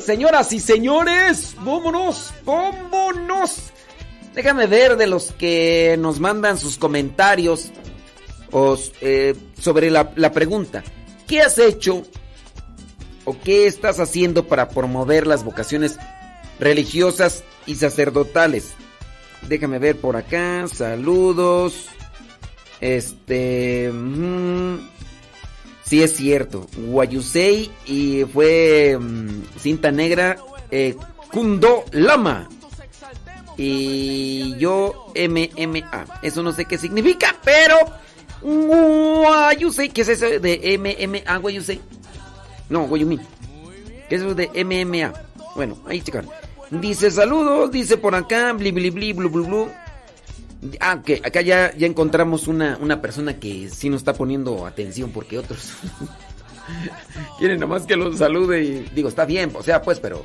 Señoras y señores, vámonos, vámonos. Déjame ver de los que nos mandan sus comentarios eh, sobre la, la pregunta. ¿Qué has hecho o qué estás haciendo para promover las vocaciones religiosas y sacerdotales? Déjame ver por acá. Saludos. Este. Mm, sí, es cierto. Guayusei y fue mm, cinta negra. Eh, Kundo Lama. Y yo MMA. Eso no sé qué significa, pero. Guayusei. ¿Qué es eso de MMA, Guayusei? No, Guayumi. ¿Qué es eso de MMA? Bueno, ahí checan. Dice saludos, dice por acá, bli bli bli blu blu blu. Ah, que acá ya, ya encontramos una, una persona que sí nos está poniendo atención porque otros *laughs* quieren nomás que los salude y digo, está bien, o sea, pues, pero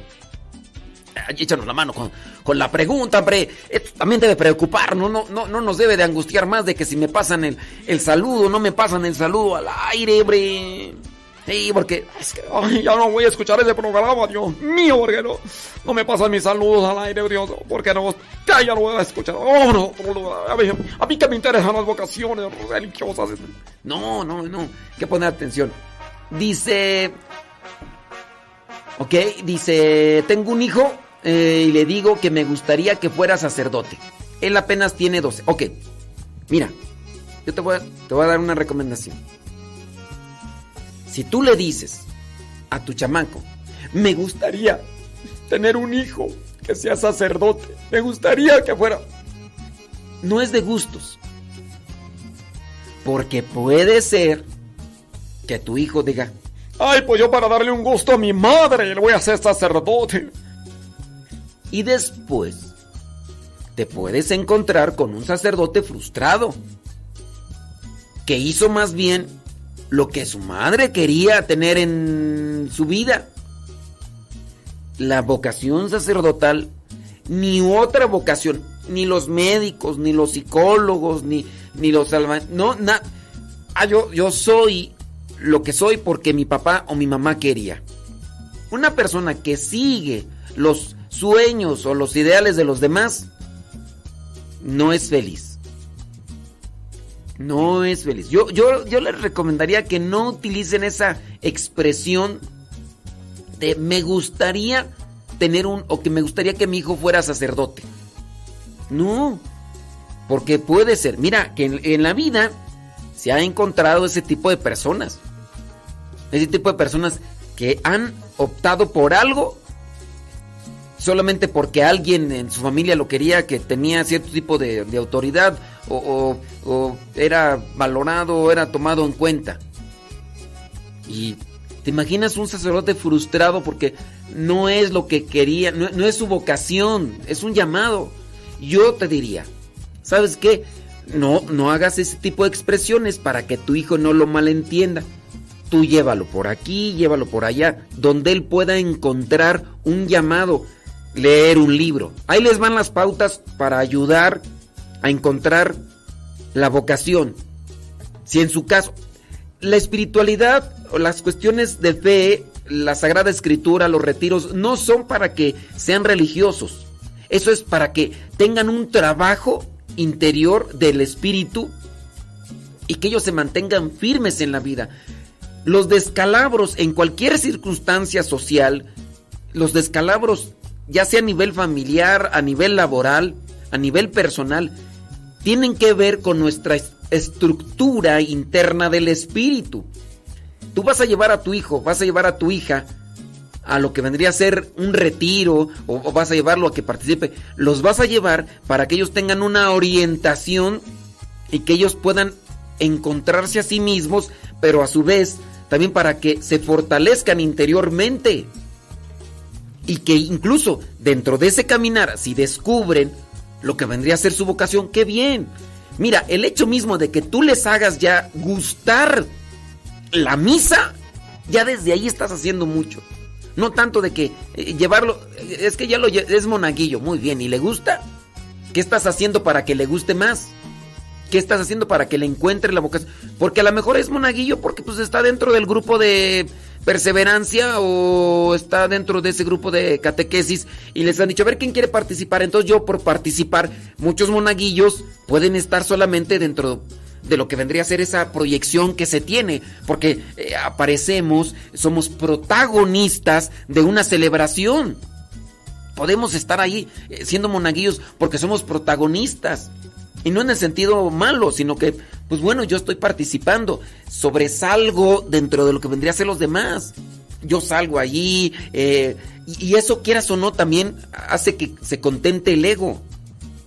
échanos la mano con, con la pregunta, hombre. Esto también debe preocupar, ¿no? No, no, no nos debe de angustiar más de que si me pasan el, el saludo, no me pasan el saludo al aire, hombre. Sí, porque es que ya no voy a escuchar ese programa, Dios mío, porque no, no me pasan mis saludos al aire, Dios, porque no, ya, no voy a escuchar. Oh, no, a mí, a mí que me interesan las vocaciones religiosas. No, no, no, hay que poner atención. Dice, ok, dice, tengo un hijo eh, y le digo que me gustaría que fuera sacerdote. Él apenas tiene 12. Ok, mira, yo te voy te voy a dar una recomendación si tú le dices a tu chamaco, me gustaría tener un hijo que sea sacerdote, me gustaría que fuera... No es de gustos. Porque puede ser que tu hijo diga, ay, pues yo para darle un gusto a mi madre le voy a hacer sacerdote. Y después te puedes encontrar con un sacerdote frustrado, que hizo más bien lo que su madre quería tener en su vida. La vocación sacerdotal, ni otra vocación, ni los médicos, ni los psicólogos, ni, ni los salvadores, no, nada. Ah, yo, yo soy lo que soy porque mi papá o mi mamá quería. Una persona que sigue los sueños o los ideales de los demás no es feliz no es feliz. Yo, yo, yo les recomendaría que no utilicen esa expresión de me gustaría tener un, o que me gustaría que mi hijo fuera sacerdote. No, porque puede ser, mira, que en, en la vida se ha encontrado ese tipo de personas. Ese tipo de personas que han optado por algo solamente porque alguien en su familia lo quería, que tenía cierto tipo de, autoridad o, era valorado o era tomado en cuenta. Y te imaginas un sacerdote frustrado porque no es lo que quería, no, no es su vocación, es un llamado. Yo te diría, ¿sabes qué? No, no hagas ese tipo de expresiones para que tu hijo no lo malentienda. Tú llévalo por aquí, llévalo por allá, donde él pueda encontrar un llamado leer un libro. Ahí les van las pautas para ayudar a encontrar la vocación. Si en su caso, la espiritualidad o las cuestiones de fe, la Sagrada Escritura, los retiros, no son para que sean religiosos. Eso es para que tengan un trabajo interior del espíritu y que ellos se mantengan firmes en la vida. Los descalabros en cualquier circunstancia social, los descalabros ya sea a nivel familiar, a nivel laboral, a nivel personal, tienen que ver con nuestra estructura interna del espíritu. Tú vas a llevar a tu hijo, vas a llevar a tu hija a lo que vendría a ser un retiro o, vas a llevarlo a que participe, los vas a llevar para que ellos tengan una orientación y que ellos puedan encontrarse a sí mismos, pero a su vez también para que se fortalezcan interiormente y que incluso dentro de ese caminar, si descubren lo que vendría a ser su vocación, qué bien. Mira, el hecho mismo de que tú les hagas ya gustar la misa, ya desde ahí estás haciendo mucho. No tanto de que eh, llevarlo, es que ya lo es monaguillo, muy bien, ¿y le gusta? ¿Qué estás haciendo para que le guste más? ¿Qué estás haciendo para que le encuentre la vocación? Porque a lo mejor es monaguillo porque pues está dentro del grupo de perseverancia o está dentro de ese grupo de catequesis y les han dicho, a ver quién quiere participar. Entonces yo por participar, muchos monaguillos pueden estar solamente dentro de lo que vendría a ser esa proyección que se tiene, porque eh, aparecemos, somos protagonistas de una celebración. Podemos estar ahí eh, siendo monaguillos porque somos protagonistas. Y no en el sentido malo, sino que, pues bueno, yo estoy participando, sobresalgo dentro de lo que vendría a ser los demás. Yo salgo allí, eh, y, eso, quieras o no, también hace que se contente el ego.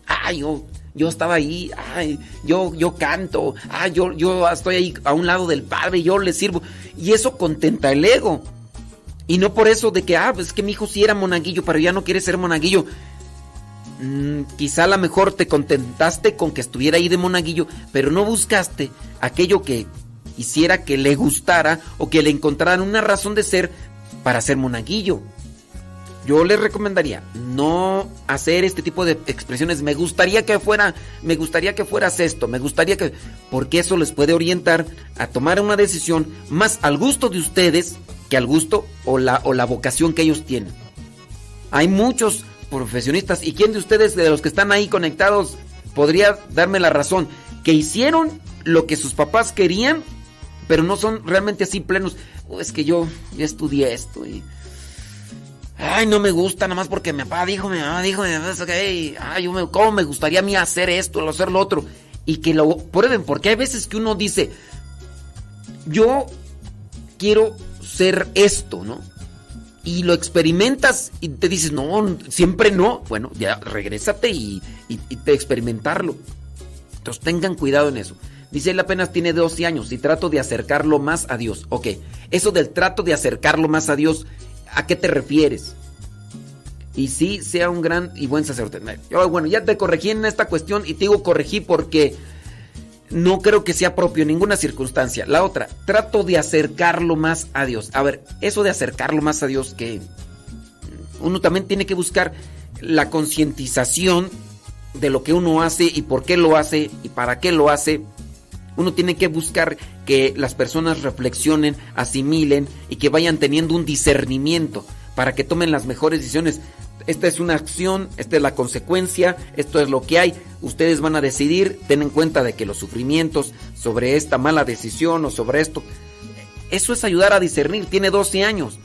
Ay, yo, yo estaba ahí, ay, yo, yo canto, ay, yo, yo estoy ahí a un lado del Padre, yo le sirvo. Y eso contenta el ego. Y no por eso de que, ah, pues es que mi hijo sí era monaguillo, pero ya no quiere ser monaguillo. Mm, quizá a lo mejor te contentaste con que estuviera ahí de monaguillo, pero no buscaste aquello que hiciera que le gustara o que le encontraran una razón de ser para ser monaguillo. Yo les recomendaría no hacer este tipo de expresiones. Me gustaría que fuera, me gustaría que fueras esto, me gustaría que, porque eso les puede orientar a tomar una decisión más al gusto de ustedes que al gusto o la, o la vocación que ellos tienen. Hay muchos profesionistas. ¿Y quién de ustedes, de los que están ahí conectados, podría darme la razón? Que hicieron lo que sus papás querían, pero no son realmente así plenos. Oh, es que yo, ya estudié esto y... Ay, no me gusta, nada más porque mi papá dijo, mi mamá dijo, ay, yo me, ¿cómo me gustaría a mí hacer esto, hacer lo otro? Y que lo prueben, porque hay veces que uno dice, yo quiero ser esto, ¿no? Y lo experimentas y te dices, no, siempre no. Bueno, ya regrésate y, y, te experimentarlo. Entonces tengan cuidado en eso. Dice, él apenas tiene 12 años y trato de acercarlo más a Dios. Ok, eso del trato de acercarlo más a Dios, ¿a qué te refieres? Y sí, sea un gran y buen sacerdote. Bueno, ya te corregí en esta cuestión y te digo corregí porque no creo que sea propio en ninguna circunstancia. La otra, trato de acercarlo más a Dios. A ver, eso de acercarlo más a Dios, que uno también tiene que buscar la concientización de lo que uno hace y por qué lo hace y para qué lo hace. Uno tiene que buscar que las personas reflexionen, asimilen y que vayan teniendo un discernimiento para que tomen las mejores decisiones esta es una acción, esta es la consecuencia, esto es lo que hay. Ustedes van a decidir, ten en cuenta de que los sufrimientos sobre esta mala decisión o sobre esto, eso es ayudar a discernir. Tiene 12 años.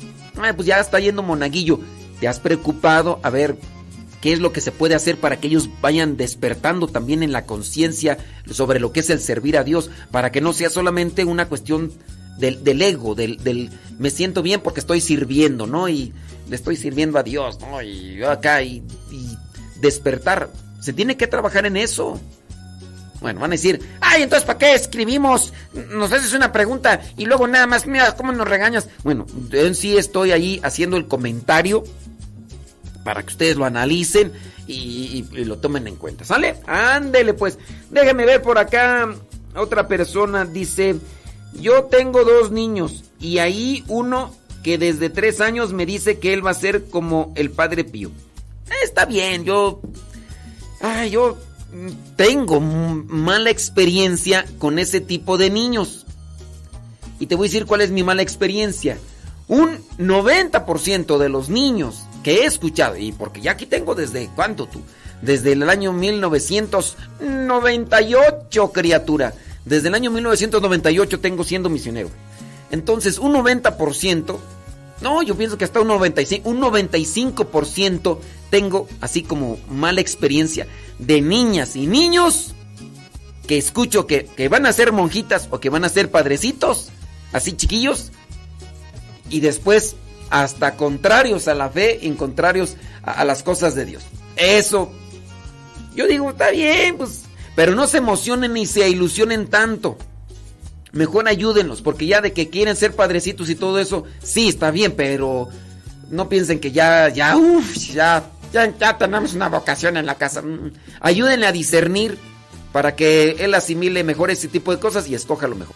pues ya está yendo monaguillo. ¿Te has preocupado a ver qué es lo que se puede hacer para que ellos vayan despertando también en la conciencia sobre lo que es el servir a Dios? Para que no sea solamente una cuestión del, ego, del, del, me siento bien porque estoy sirviendo, ¿no? Y le estoy sirviendo a Dios, ¿no? Y yo acá y, despertar. Se tiene que trabajar en eso. Bueno, van a decir, ay, entonces ¿para qué escribimos? Nos haces una pregunta y luego nada más, mira, ¿cómo nos regañas? Bueno, en sí estoy ahí haciendo el comentario para que ustedes lo analicen y, y lo tomen en cuenta, ¿sale? Ándele pues, déjenme ver por acá. Otra persona dice, yo tengo dos niños y ahí uno que desde tres años me dice que él va a ser como el Padre Pío. Está bien, yo... Ay, yo tengo mala experiencia con ese tipo de niños. Y te voy a decir cuál es mi mala experiencia. Un 90% de los niños que he escuchado, y porque ya aquí tengo desde cuánto tú, desde el año 1998, criatura. Desde el año 1998 tengo siendo misionero. Entonces, un 90% no, yo pienso que hasta un 95, un 95% tengo así como mala experiencia de niñas y niños que escucho que, van a ser monjitas o que van a ser padrecitos, así chiquillos, y después hasta contrarios a la fe y contrarios a las cosas de Dios. Eso, yo digo, está bien, pues, pero no se emocionen ni se ilusionen tanto mejor ayúdenlos, porque ya de que quieren ser padrecitos y todo eso, sí, está bien, pero no piensen que ya, ya, uff, ya, ya, ya tenemos una vocación en la casa. Mm, ayúdenle a discernir para que él asimile mejor ese tipo de cosas y escoja lo mejor.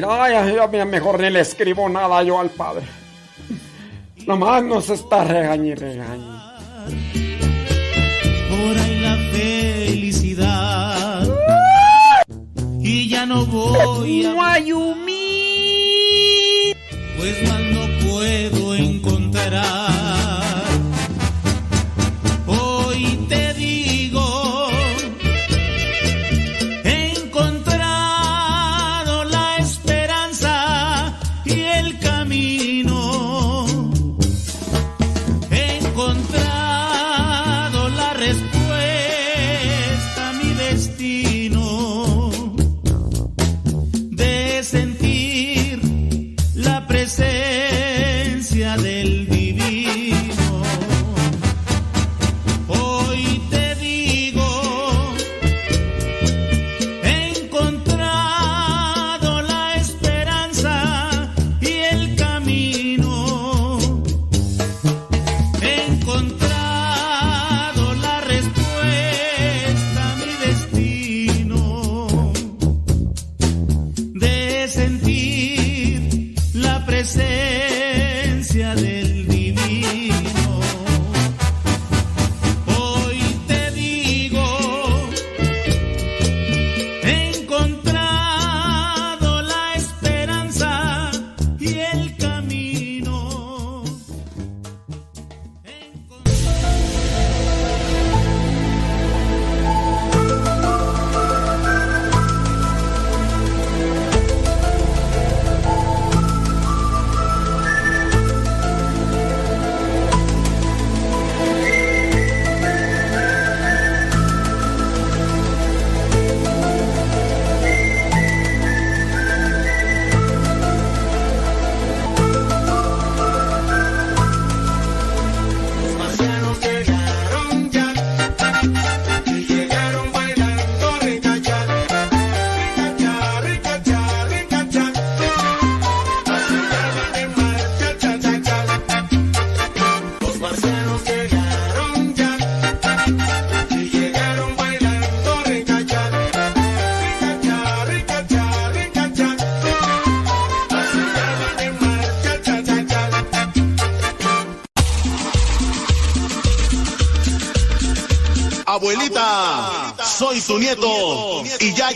decir, ay, ay, mejor ni le escribo nada yo al padre. Nomás nos está regañe, regañe. Por ahí la felicidad. Y ya no voy a... Guayumí. Pues más no puedo encontrar.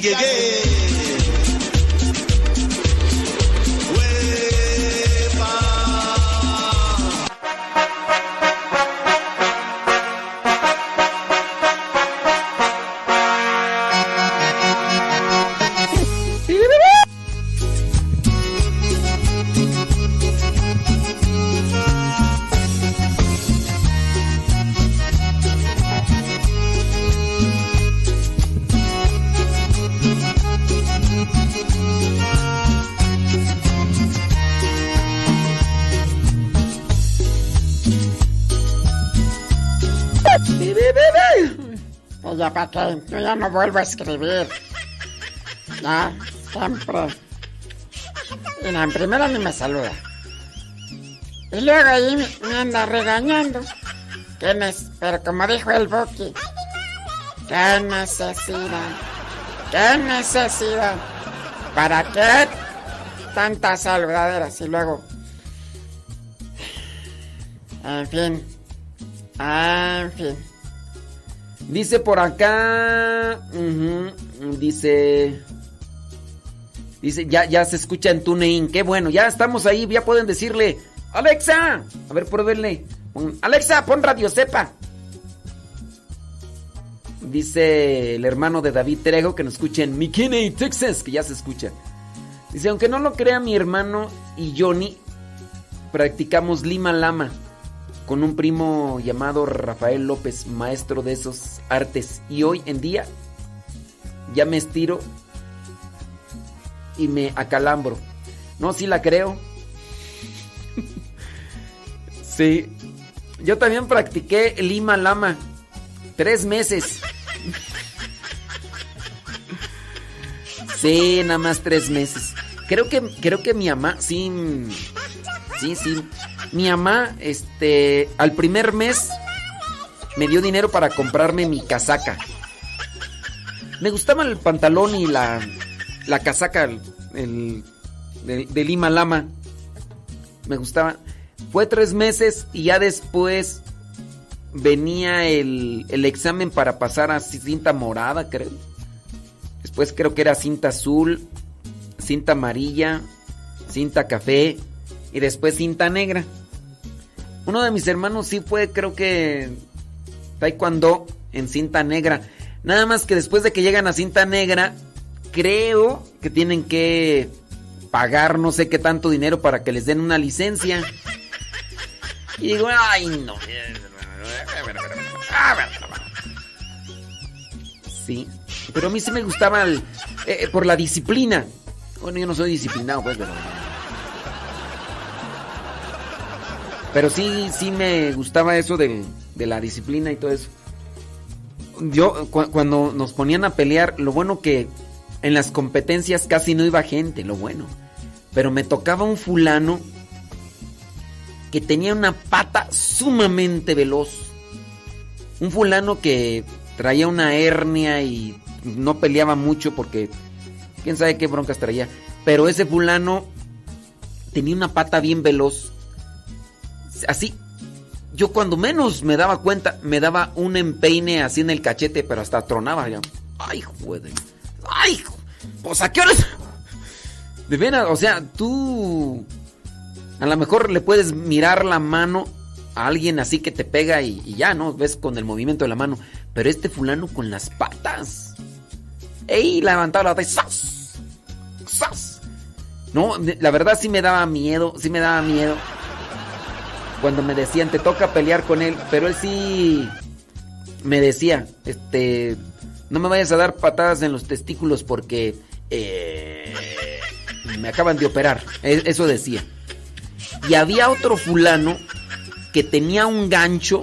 Yeah. No vuelvo a escribir. Ya, siempre. Y en primera ni me saluda. Y luego ahí me anda regañando. ¿Qué Pero como dijo el Boqui, ¿qué necesidad? ¿Qué necesidad? ¿Para qué tantas saludaderas? Y luego... En fin. En fin. Dice por acá. dice. Dice, ya, ya se escucha en TuneIn. Qué bueno, ya estamos ahí. Ya pueden decirle, Alexa. A ver, pruébenle. Alexa, pon Radio Sepa. Dice el hermano de David Trejo que nos escucha en McKinney, Texas, que ya se escucha. Dice, aunque no lo crea mi hermano y Johnny, practicamos Lima Lama con un primo llamado Rafael López, maestro de esos artes. Y hoy en día ya me estiro y me acalambro. No, sí la creo. *laughs* sí. Yo también practiqué Lima Lama. Tres meses. *laughs* Sí, nada más tres meses. Creo que, creo que mi mamá, sí. Sí, sí. Mi mamá, este, al primer mes me dio dinero para comprarme mi casaca. Me gustaba el pantalón y la, la casaca el, de, Lima Lama. Me gustaba. Fue tres meses y ya después venía el, el examen para pasar a cinta morada, creo. Después creo que era cinta azul, cinta amarilla, cinta café y después cinta negra. Uno de mis hermanos sí fue, creo que, taekwondo en cinta negra. Nada más que después de que llegan a cinta negra, creo que tienen que pagar no sé qué tanto dinero para que les den una licencia. Y digo, ay, no. Sí, pero a mí sí me gustaba el, eh, por la disciplina. Bueno, yo no soy disciplinado, pues, pero... Pero sí, sí me gustaba eso de, la disciplina y todo eso. Yo, cuando nos ponían a pelear, lo bueno que en las competencias casi no iba gente, lo bueno. Pero me tocaba un fulano que tenía una pata sumamente veloz. Un fulano que traía una hernia y no peleaba mucho porque quién sabe qué broncas traía. Pero ese fulano tenía una pata bien veloz así. Yo cuando menos me daba cuenta, me daba un empeine así en el cachete, pero hasta tronaba ya. Ay, joder. Ay, pues a qué horas. De veras, o sea, tú a lo mejor le puedes mirar la mano a alguien así que te pega y, ya, ¿no? Ves con el movimiento de la mano. Pero este fulano con las patas. ¡Ey! Levantaba la pata ¡Sas! ¡Sas! No, la verdad sí me daba miedo, sí me daba miedo cuando me decían, te toca pelear con él, pero él sí me decía, este, no me vayas a dar patadas en los testículos porque eh, me acaban de operar, e, eso decía. Y había otro fulano que tenía un gancho,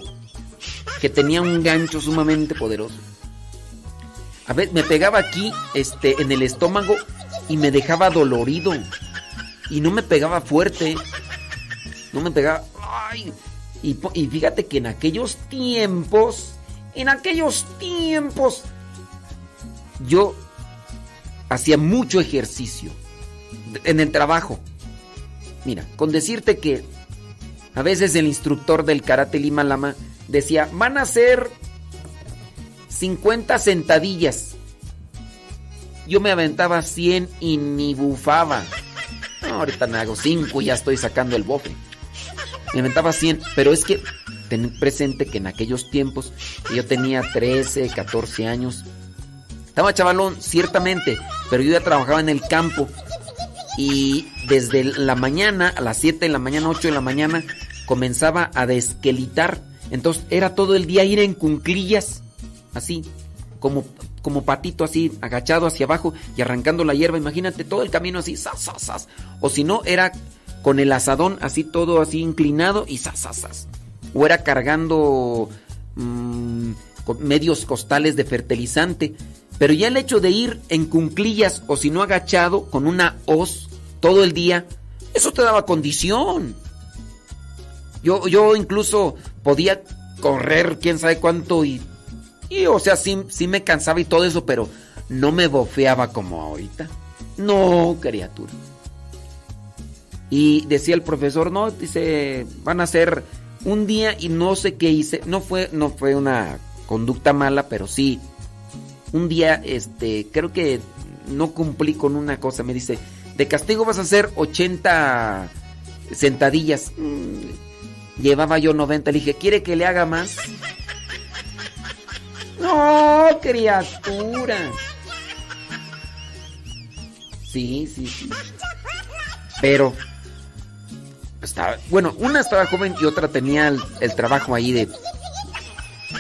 que tenía un gancho sumamente poderoso. A ver, me pegaba aquí, este, en el estómago y me dejaba dolorido. Y no me pegaba fuerte. No me pegaba. Y, fíjate que en aquellos tiempos, en aquellos tiempos, yo hacía mucho ejercicio en el trabajo. Mira, con decirte que a veces el instructor del karate Lima Lama decía, van a hacer 50 sentadillas. Yo me aventaba 100 y ni bufaba. ahorita me hago 5 y ya estoy sacando el bofe me inventaba 100, pero es que ten presente que en aquellos tiempos yo tenía 13, 14 años. Estaba chavalón, ciertamente, pero yo ya trabajaba en el campo y desde la mañana, a las 7 de la mañana, 8 de la mañana, comenzaba a desquelitar. Entonces era todo el día ir en cunclillas, así, como, como patito así, agachado hacia abajo y arrancando la hierba. Imagínate todo el camino así, sas, O si no, era con el asadón así todo así inclinado y sas, O era cargando mm, medios costales de fertilizante. Pero ya el hecho de ir en cunclillas o si no agachado con una hoz todo el día, eso te daba condición. Yo, yo incluso podía correr quién sabe cuánto y, y o sea, sí, sí me cansaba y todo eso, pero no me bofeaba como ahorita. No, criatura. Y decía el profesor, no, dice, van a ser un día y no sé qué hice. No fue, no fue una conducta mala, pero sí. Un día, este, creo que no cumplí con una cosa. Me dice, de castigo vas a hacer 80 sentadillas. Mm, llevaba yo 90. Le dije, ¿quiere que le haga más? *laughs* No, criatura. Sí, sí, sí. Pero estaba, bueno, una estaba joven y otra tenía el, trabajo ahí de...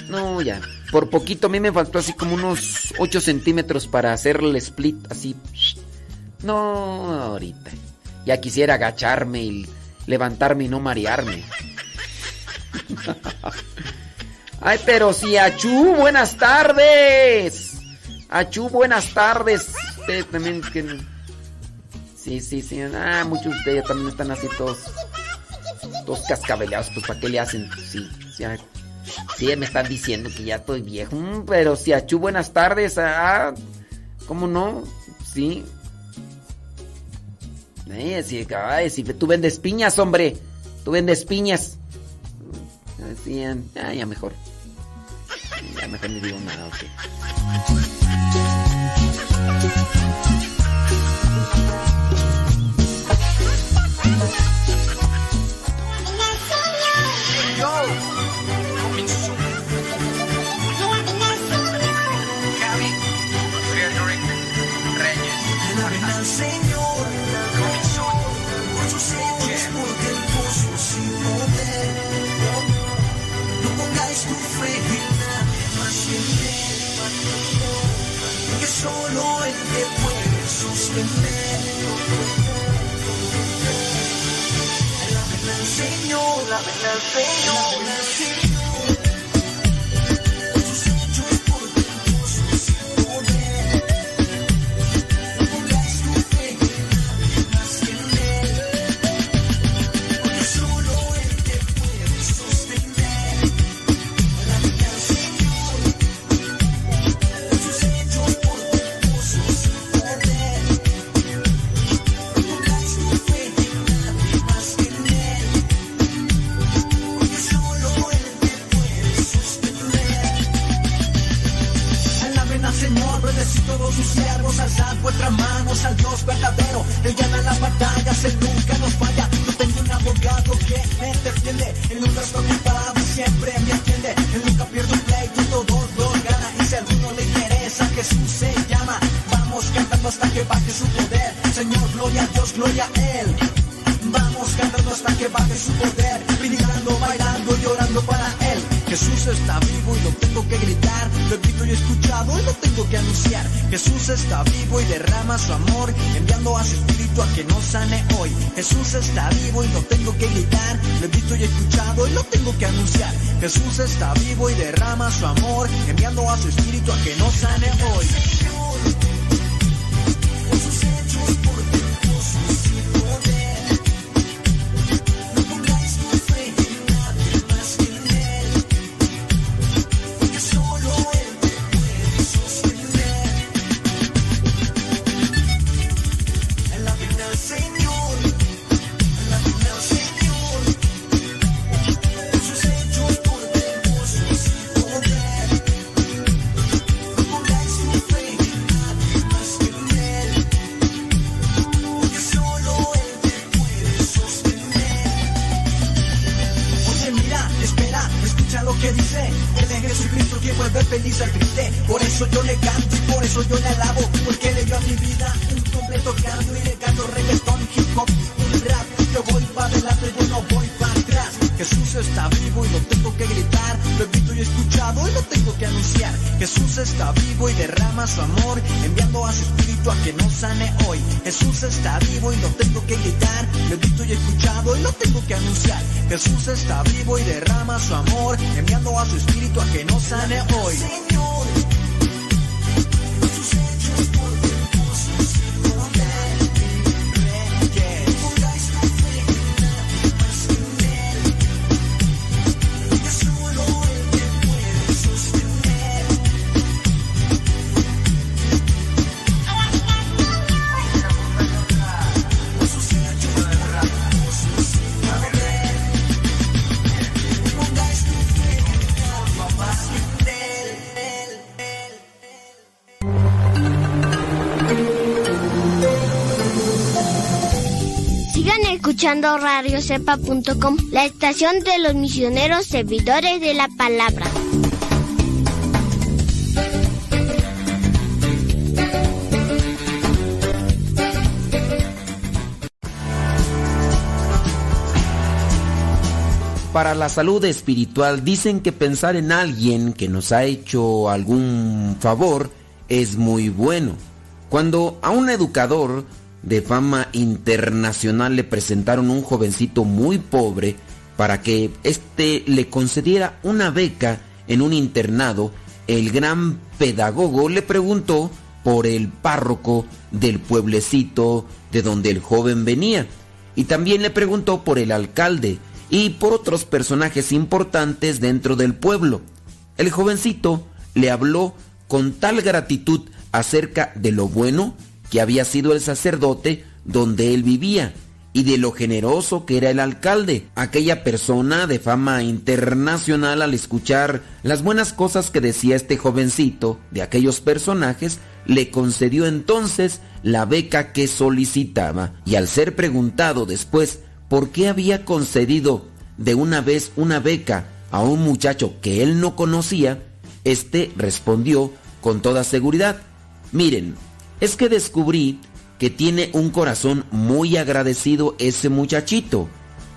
No, ya. Por poquito a mí me faltó así como unos 8 centímetros para hacer el split así. No, ahorita. Ya quisiera agacharme y levantarme y no marearme. *laughs* Ay, pero si Achú, buenas tardes. Achú, buenas tardes. Ustedes también que... Sí, sí, sí. Ah, muchos de ustedes también están así todos todos cascabeleados, pues ¿para qué le hacen? Sí, sí, sí, me están diciendo que ya estoy viejo, mm, pero si Achú, buenas tardes, ah, ¿cómo no? Sí. Eh, sí, ay, si tú vendes piñas, hombre, tú vendes piñas. Así, ah, ya mejor. Ya mejor no digo nada, ok. Señor, Señor, la verdad, Señor, la radiocepa.com, la estación de los misioneros servidores de la palabra. Para la salud espiritual dicen que pensar en alguien que nos ha hecho algún favor es muy bueno. Cuando a un educador de fama internacional le presentaron un jovencito muy pobre para que éste le concediera una beca en un internado, el gran pedagogo le preguntó por el párroco del pueblecito de donde el joven venía y también le preguntó por el alcalde y por otros personajes importantes dentro del pueblo. El jovencito le habló con tal gratitud acerca de lo bueno que había sido el sacerdote donde él vivía y de lo generoso que era el alcalde, aquella persona de fama internacional al escuchar las buenas cosas que decía este jovencito de aquellos personajes, le concedió entonces la beca que solicitaba. Y al ser preguntado después por qué había concedido de una vez una beca a un muchacho que él no conocía, este respondió con toda seguridad, miren, es que descubrí que tiene un corazón muy agradecido ese muchachito.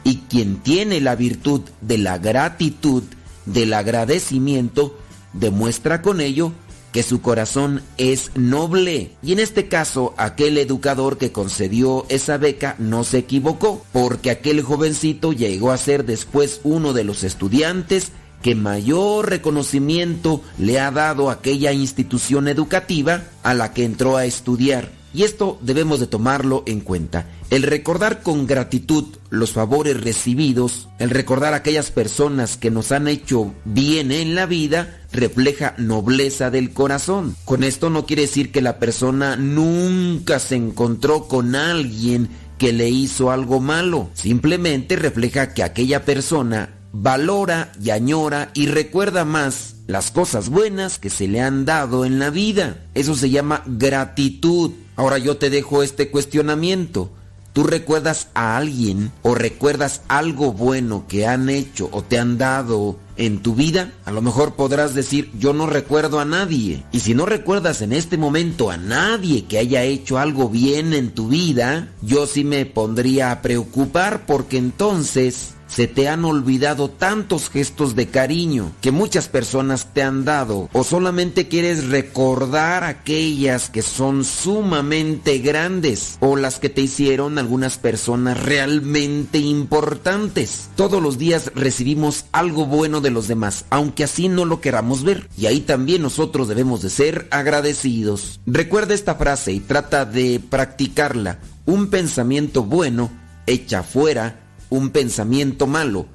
Y quien tiene la virtud de la gratitud, del agradecimiento, demuestra con ello que su corazón es noble. Y en este caso, aquel educador que concedió esa beca no se equivocó, porque aquel jovencito llegó a ser después uno de los estudiantes que mayor reconocimiento le ha dado aquella institución educativa a la que entró a estudiar. Y esto debemos de tomarlo en cuenta. El recordar con gratitud los favores recibidos, el recordar aquellas personas que nos han hecho bien en la vida, refleja nobleza del corazón. Con esto no quiere decir que la persona nunca se encontró con alguien que le hizo algo malo. Simplemente refleja que aquella persona valora y añora y recuerda más las cosas buenas que se le han dado en la vida. Eso se llama gratitud. Ahora yo te dejo este cuestionamiento. ¿Tú recuerdas a alguien o recuerdas algo bueno que han hecho o te han dado en tu vida? A lo mejor podrás decir, yo no recuerdo a nadie. Y si no recuerdas en este momento a nadie que haya hecho algo bien en tu vida, yo sí me pondría a preocupar porque entonces se te han olvidado tantos gestos de cariño que muchas personas te han dado o solamente quieres recordar aquellas que son sumamente grandes o las que te hicieron algunas personas realmente importantes. Todos los días recibimos algo bueno de los demás, aunque así no lo queramos ver. Y ahí también nosotros debemos de ser agradecidos. Recuerda esta frase y trata de practicarla. Un pensamiento bueno echa fuera un pensamiento malo.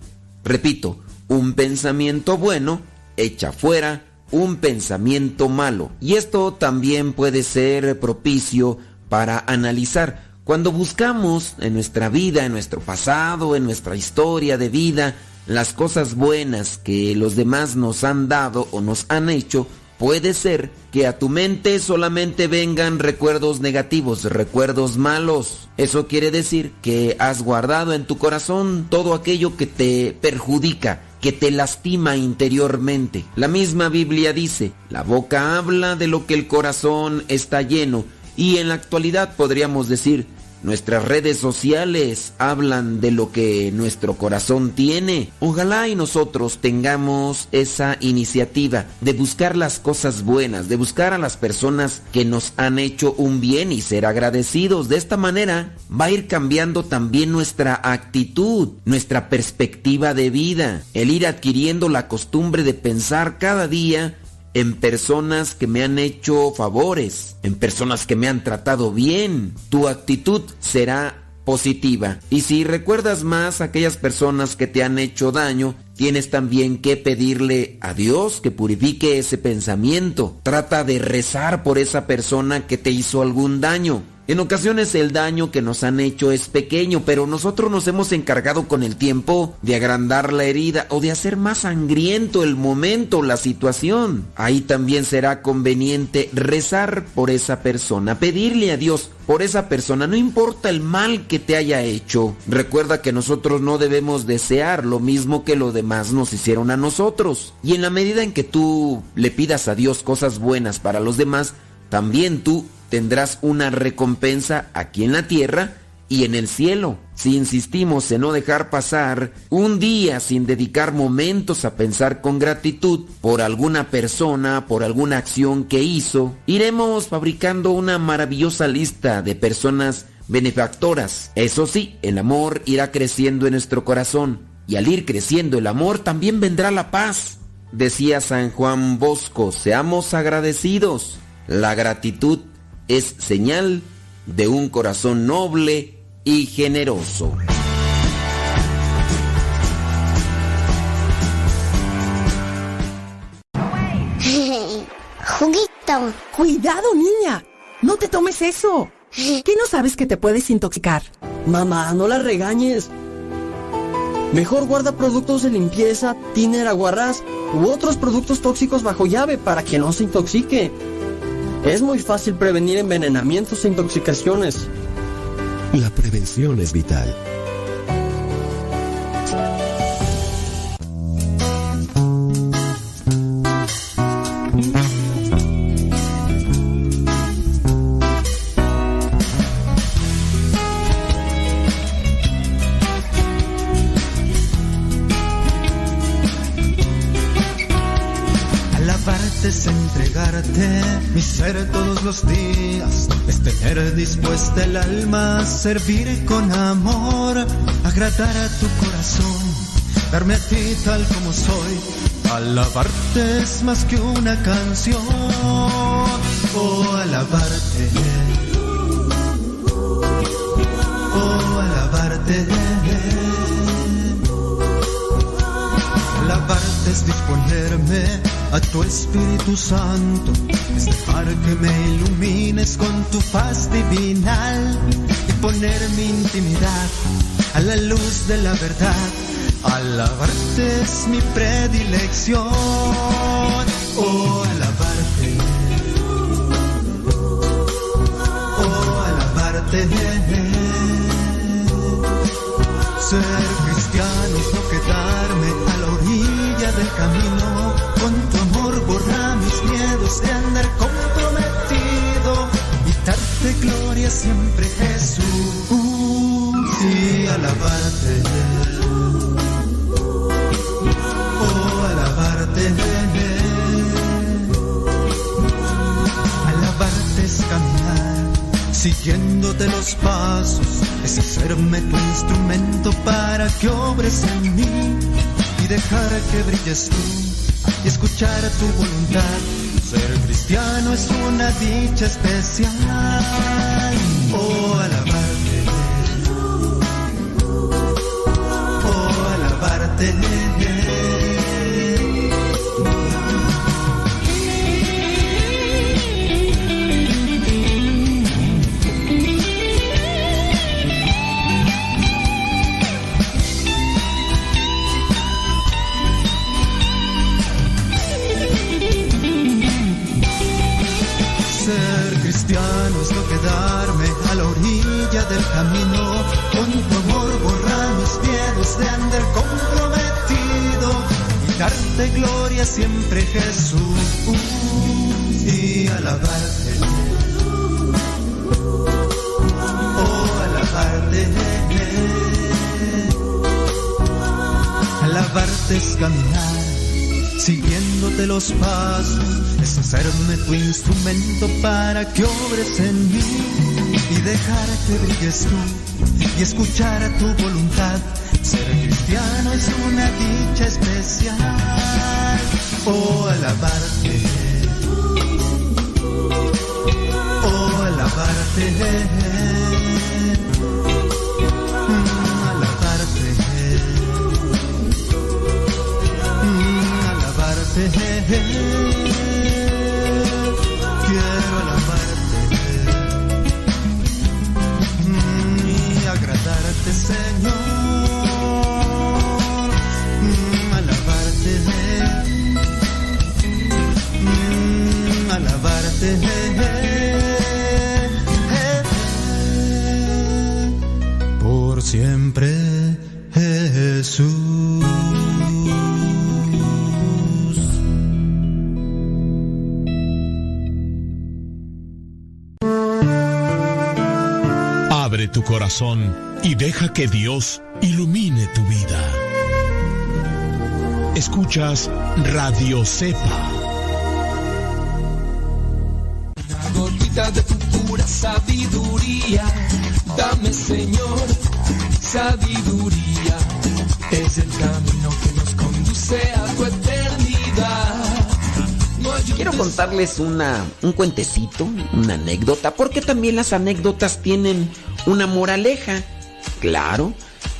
Repito, un pensamiento bueno echa fuera un pensamiento malo. Y esto también puede ser propicio para analizar. Cuando buscamos en nuestra vida, en nuestro pasado, en nuestra historia de vida, las cosas buenas que los demás nos han dado o nos han hecho, puede ser que a tu mente solamente vengan recuerdos negativos, recuerdos malos. Eso quiere decir que has guardado en tu corazón todo aquello que te perjudica, que te lastima interiormente. La misma Biblia dice, la boca habla de lo que el corazón está lleno y en la actualidad podríamos decir Nuestras redes sociales hablan de lo que nuestro corazón tiene. Ojalá y nosotros tengamos esa iniciativa de buscar las cosas buenas, de buscar a las personas que nos han hecho un bien y ser agradecidos. De esta manera va a ir cambiando también nuestra actitud, nuestra perspectiva de vida, el ir adquiriendo la costumbre de pensar cada día en personas que me han hecho favores, en personas que me han tratado bien. Tu actitud será positiva. Y si recuerdas más a aquellas personas que te han hecho daño, tienes también que pedirle a Dios que purifique ese pensamiento. Trata de rezar por esa persona que te hizo algún daño. En ocasiones el daño que nos han hecho es pequeño, pero nosotros nos hemos encargado con el tiempo de agrandar la herida o de hacer más sangriento el momento, la situación. Ahí también será conveniente rezar por esa persona, pedirle a Dios por esa persona, no importa el mal que te haya hecho. Recuerda que nosotros no debemos desear lo mismo que los demás nos hicieron a nosotros. Y en la medida en que tú le pidas a Dios cosas buenas para los demás, también tú tendrás una recompensa aquí en la tierra y en el cielo. Si insistimos en no dejar pasar un día sin dedicar momentos a pensar con gratitud por alguna persona, por alguna acción que hizo, iremos fabricando una maravillosa lista de personas benefactoras. Eso sí, el amor irá creciendo en nuestro corazón y al ir creciendo el amor también vendrá la paz. Decía San Juan Bosco, seamos agradecidos. La gratitud es señal de un corazón noble y generoso. *laughs* Juguito. Cuidado, niña. No te tomes eso. *laughs* ¿Qué no sabes que te puedes intoxicar? Mamá, no la regañes. Mejor guarda productos de limpieza, tiner, aguarrás u otros productos tóxicos bajo llave para que no se intoxique. Es muy fácil prevenir envenenamientos e intoxicaciones. La prevención es vital. Alabarte es entregarte mi ser todos los días, es tener dispuesta el alma, servir con amor, agradar a tu corazón, darme a ti tal como soy. Alabarte es más que una canción, oh alabarte, oh alabarte. Alabarte es disponerme a tu Espíritu Santo, es dejar que me ilumines con tu paz divinal y poner mi intimidad a la luz de la verdad. Alabarte es mi predilección, oh alabarte, oh alabarte. Ser cristiano es no quedarme a la orilla del camino. De andar comprometido y darte gloria siempre Jesús y alabarte. Oh, alabarte. Alabarte es caminar siguiéndote los pasos, es hacerme tu instrumento para que obres en mí y dejar que brilles tú y escuchar tu voluntad. Ser cristiano es una dicha especial. Oh, alabarte. Oh, alabarte. Del camino. Con tu amor borrar mis miedos de andar comprometido y darte gloria siempre Jesús y alabarte. Oh, alabarte. Alabarte es caminar, siguiéndote los pasos, es hacerme tu instrumento para que obres en mí y dejar que brilles tú y escuchar a tu voluntad. Ser cristiano es una dicha especial. Oh, alabarte. Oh, alabarte. Mm, alabarte. Mm, alabarte. Corazón y deja que Dios ilumine tu vida. Escuchas Radio Cepa. Una gotita de tu pura sabiduría, dame Señor, sabiduría. Es el camino que nos conduce a tu eternidad. Quiero contarles una, un cuentecito, una anécdota, porque también las anécdotas tienen una moraleja. Claro,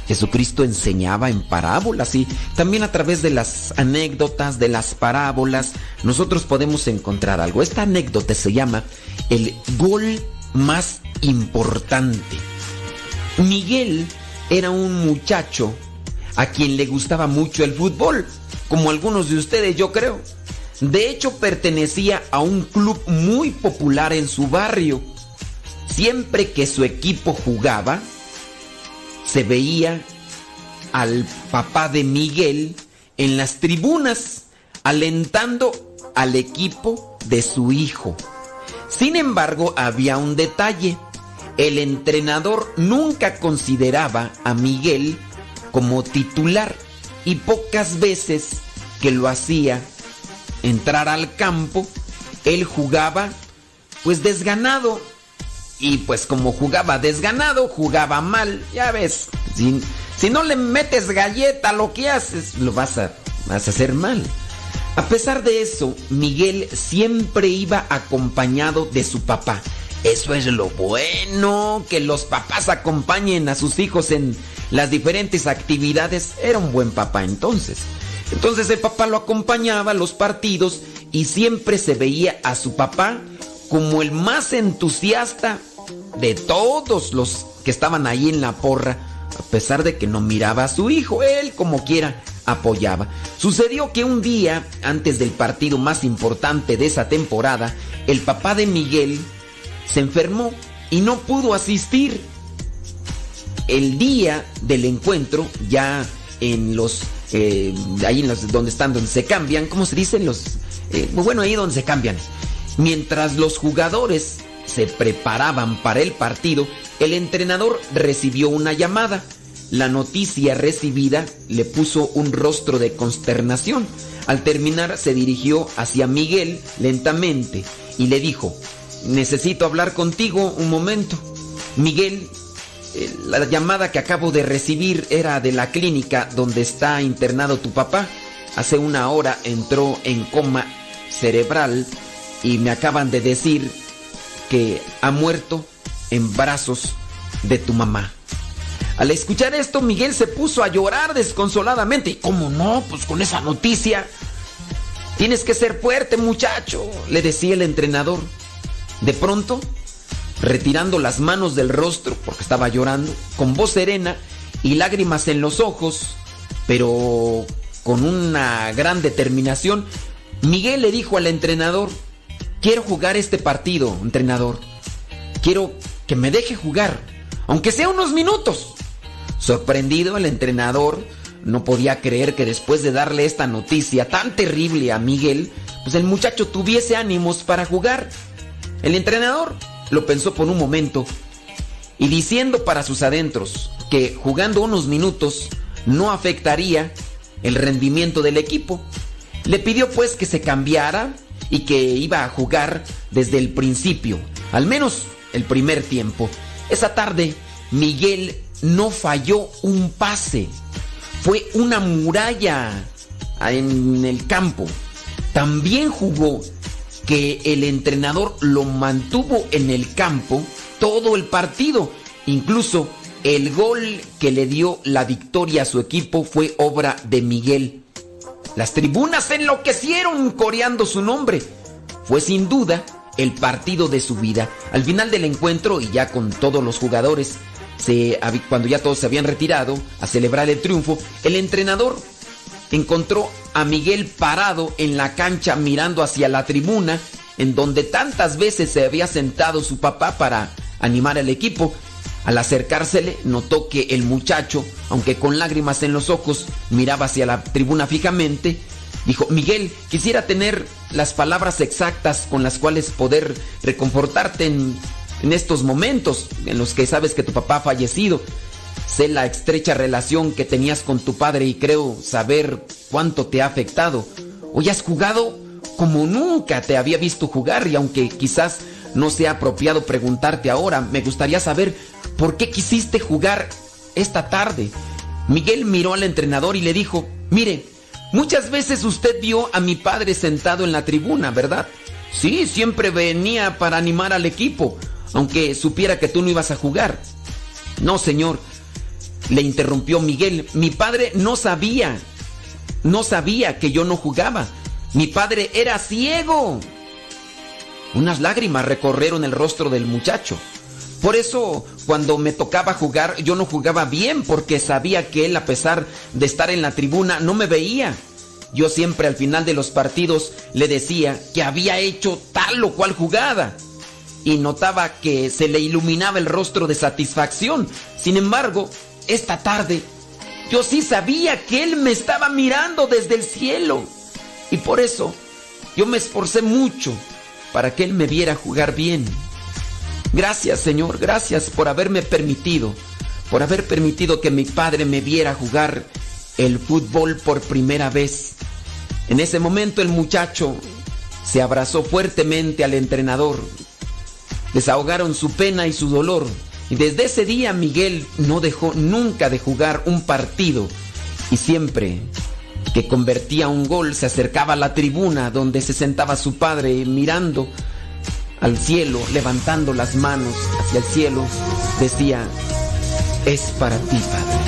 Jesucristo enseñaba en parábolas y también a través de las anécdotas, de las parábolas, nosotros podemos encontrar algo. Esta anécdota se llama el gol más importante. Miguel era un muchacho a quien le gustaba mucho el fútbol, como algunos de ustedes yo creo. De hecho, pertenecía a un club muy popular en su barrio. Siempre que su equipo jugaba, se veía al papá de Miguel en las tribunas, alentando al equipo de su hijo. Sin embargo, había un detalle. El entrenador nunca consideraba a Miguel como titular y pocas veces que lo hacía entrar al campo, él jugaba pues desganado. Y pues como jugaba desganado, jugaba mal. Ya ves, si, si no le metes galleta lo que haces, lo vas a, vas a hacer mal. A pesar de eso, Miguel siempre iba acompañado de su papá. Eso es lo bueno, que los papás acompañen a sus hijos en las diferentes actividades. Era un buen papá entonces. Entonces el papá lo acompañaba a los partidos y siempre se veía a su papá como el más entusiasta de todos los que estaban ahí en la porra, a pesar de que no miraba a su hijo, él como quiera apoyaba. Sucedió que un día, antes del partido más importante de esa temporada, el papá de Miguel se enfermó y no pudo asistir. El día del encuentro, ya en los eh, ahí en los, donde están, donde se cambian, ¿cómo se dicen? Los, eh, bueno, ahí donde se cambian. Mientras los jugadores se preparaban para el partido, el entrenador recibió una llamada. La noticia recibida le puso un rostro de consternación. Al terminar se dirigió hacia Miguel lentamente y le dijo, necesito hablar contigo un momento. Miguel eh, la llamada que acabo de recibir era de la clínica donde está internado tu papá. Hace una hora entró en coma cerebral y me acaban de decir que ha muerto en brazos de tu mamá. Al escuchar esto, Miguel se puso a llorar desconsoladamente. ¿Y cómo no? Pues con esa noticia. Tienes que ser fuerte, muchacho, le decía el entrenador. De pronto, retirando las manos del rostro porque estaba llorando, con voz serena y lágrimas en los ojos, pero con una gran determinación, Miguel le dijo al entrenador, quiero jugar este partido, entrenador. Quiero que me deje jugar, aunque sea unos minutos. Sorprendido, el entrenador no podía creer que después de darle esta noticia tan terrible a Miguel, pues el muchacho tuviese ánimos para jugar. El entrenador lo pensó por un momento y diciendo para sus adentros que jugando unos minutos no afectaría el rendimiento del equipo. Le pidió pues que se cambiara y que iba a jugar desde el principio, al menos el primer tiempo. Esa tarde Miguel no falló un pase, fue una muralla en el campo. También jugó que el entrenador lo mantuvo en el campo todo el partido. Incluso el gol que le dio la victoria a su equipo fue obra de Miguel. Las tribunas enloquecieron coreando su nombre. Fue sin duda el partido de su vida. Al final del encuentro y ya con todos los jugadores, cuando ya todos se habían retirado a celebrar el triunfo, el entrenador encontró a Miguel parado en la cancha mirando hacia la tribuna en donde tantas veces se había sentado su papá para animar al equipo. Al acercársele, notó que el muchacho, aunque con lágrimas en los ojos, miraba hacia la tribuna fijamente. Dijo, Miguel, quisiera tener las palabras exactas con las cuales poder reconfortarte en, estos momentos en los que sabes que tu papá ha fallecido. Sé la estrecha relación que tenías con tu padre y creo saber cuánto te ha afectado. Hoy has jugado como nunca te había visto jugar y aunque quizás no sea apropiado preguntarte ahora, me gustaría saber por qué quisiste jugar esta tarde. Miguel miró al entrenador y le dijo, mire, muchas veces usted vio a mi padre sentado en la tribuna, ¿verdad? Sí, siempre venía para animar al equipo, aunque supiera que tú no ibas a jugar. No, señor, le interrumpió Miguel, mi padre no sabía, no sabía que yo no jugaba. Mi padre era ciego. Unas lágrimas recorrieron el rostro del muchacho. Por eso, cuando me tocaba jugar, yo no jugaba bien porque sabía que él, a pesar de estar en la tribuna, no me veía. Yo siempre al final de los partidos le decía que había hecho tal o cual jugada. Y notaba que se le iluminaba el rostro de satisfacción. Sin embargo, esta tarde, yo sí sabía que él me estaba mirando desde el cielo. Y por eso, yo me esforcé mucho para que él me viera jugar bien. Gracias Señor, gracias por haberme permitido, por haber permitido que mi padre me viera jugar el fútbol por primera vez. En ese momento el muchacho se abrazó fuertemente al entrenador. Desahogaron su pena y su dolor. Y desde ese día Miguel no dejó nunca de jugar un partido. Y siempre que convertía un gol se acercaba a la tribuna donde se sentaba su padre mirando al cielo, levantando las manos hacia el cielo, decía, es para ti, Padre.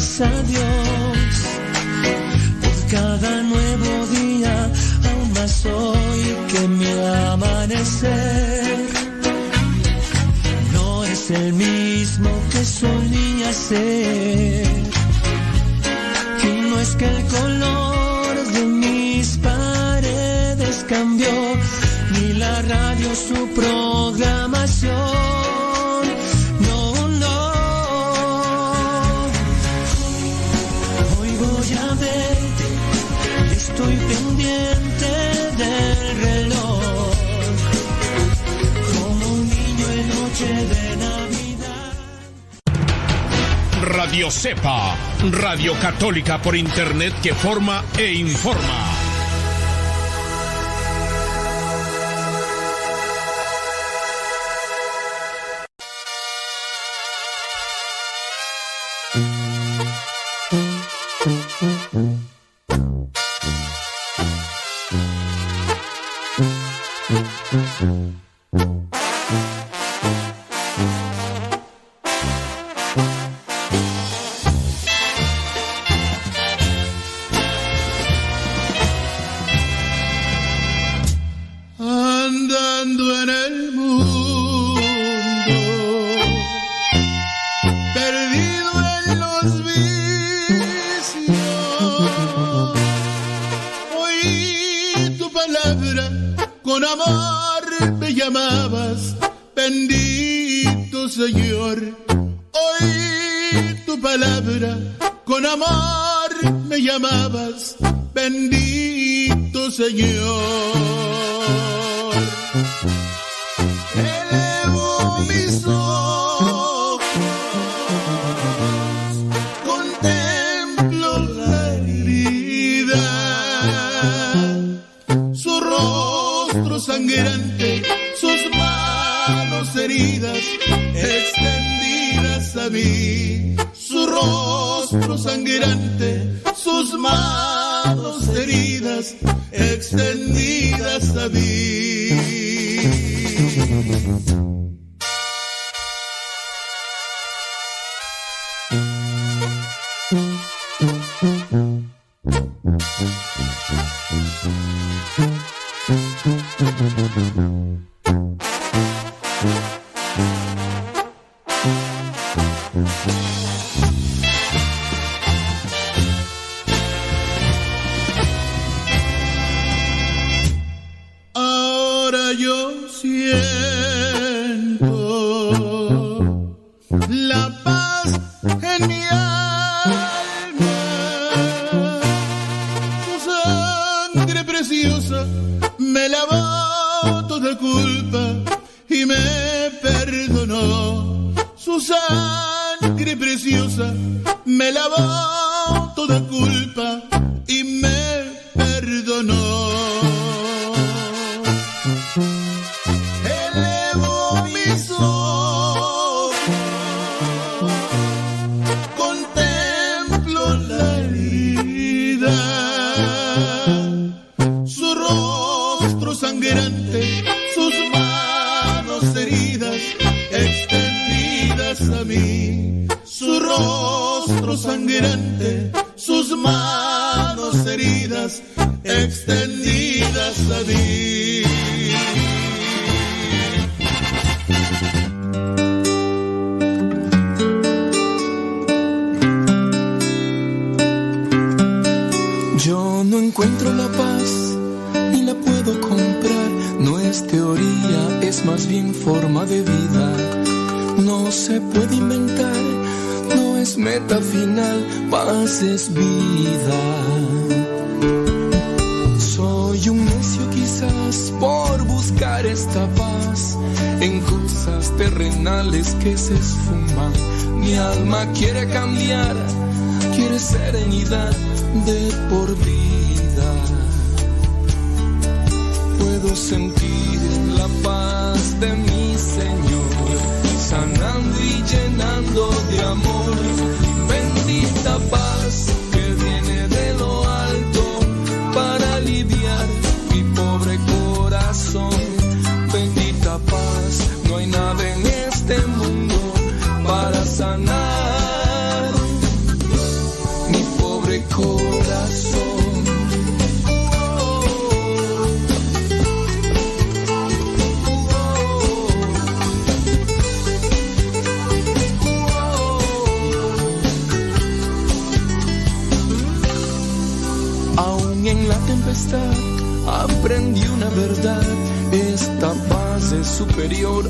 Gracias a Dios por cada nuevo día, aún más hoy que mi amanecer no es el mismo que solía ser. Y no es que el color de mis paredes cambió, ni la radio su programación. Cepa, Radio Católica por Internet que forma e informa.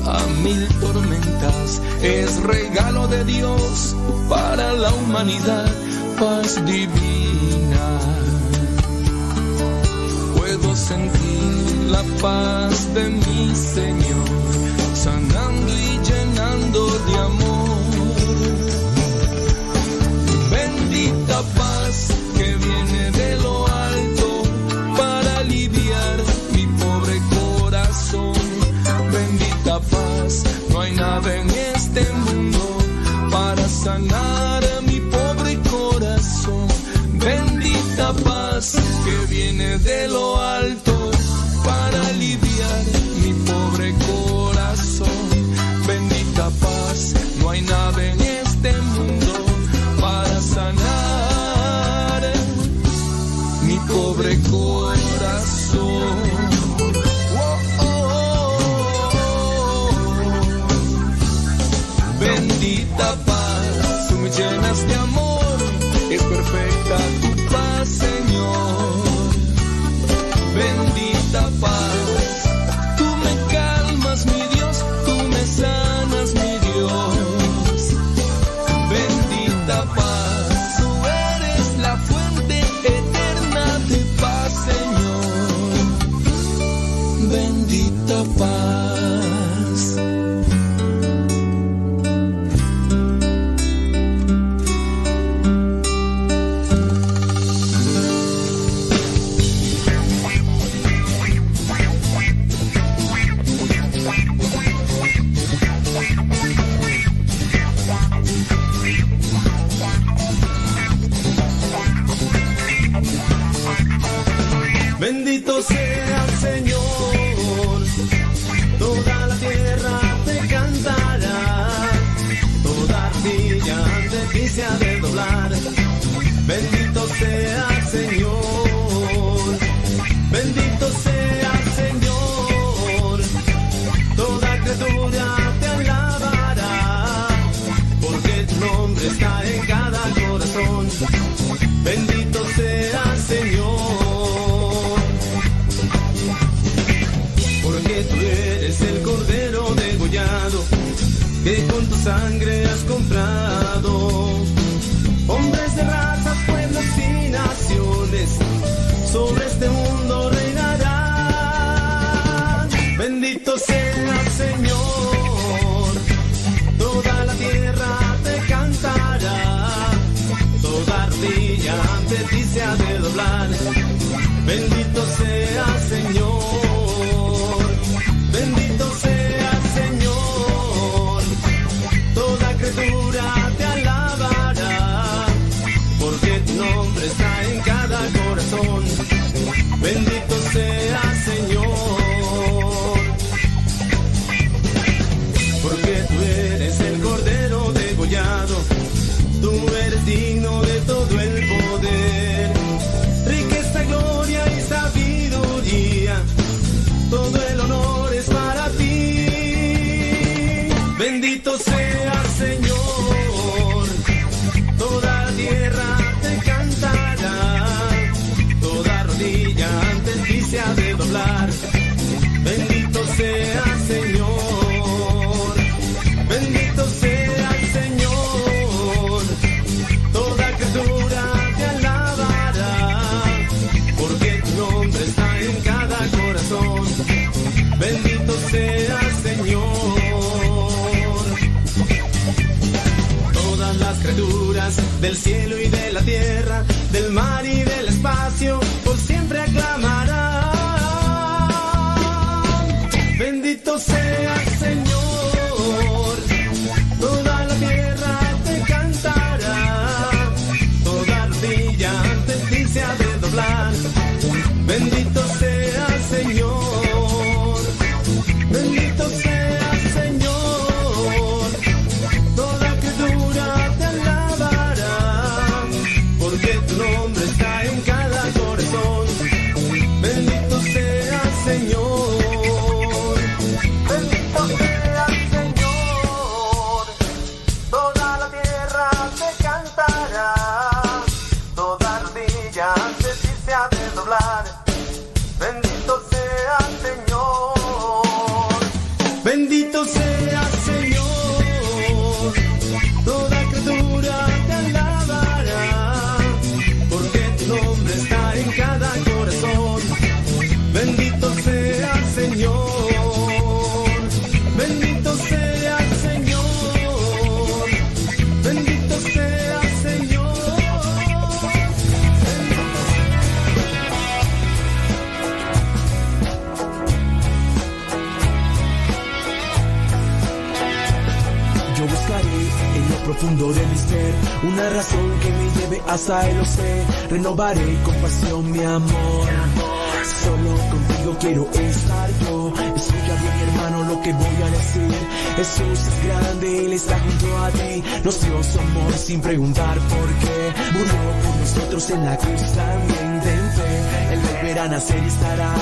a mil tormentas, es regalo de Dios para la humanidad, paz divina. Puedo sentir la paz de mi Señor, sanando y llenando de amor renovaré con pasión mi amor. Solo contigo quiero estar yo. Escucha bien, hermano, lo que voy a decir. Jesús es grande, Él está junto a ti. Nos dio su amor sin preguntar por qué. Murió por nosotros en la cruz también. Ten fe, Él volverá nacer y estará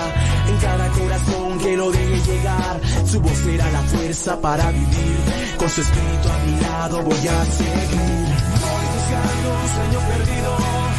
en cada corazón que lo deje llegar. Su voz será la fuerza para vivir. Con su espíritu a mi lado voy a seguir. Voy buscando un sueño perdido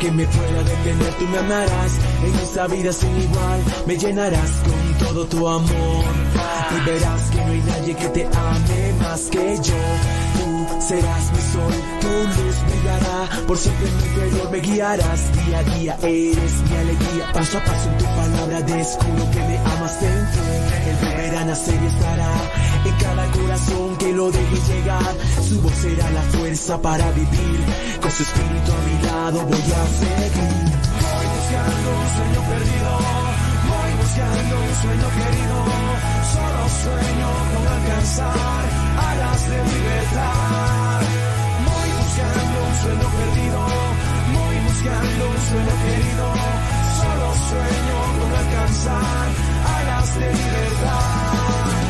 que me pueda detener, tú me amarás. En esa vida sin igual, me llenarás con todo tu amor. Y verás que no hay nadie que te ame más que yo. Tú serás mi sol, tu luz brillará, por siempre en mi interior me guiarás, día a día eres mi alegría, paso a paso en tu palabra descubro que me amas dentro, el primer a nacer y estará en cada corazón que lo deje llegar, su voz será la fuerza para vivir, con su espíritu a mi lado voy a seguir. Voy buscando un sueño perdido, voy buscando un sueño querido, solo sueño con alcanzar alas de libertad. Voy buscando un sueño perdido, voy buscando un sueño querido, solo sueño con alcanzar alas de libertad.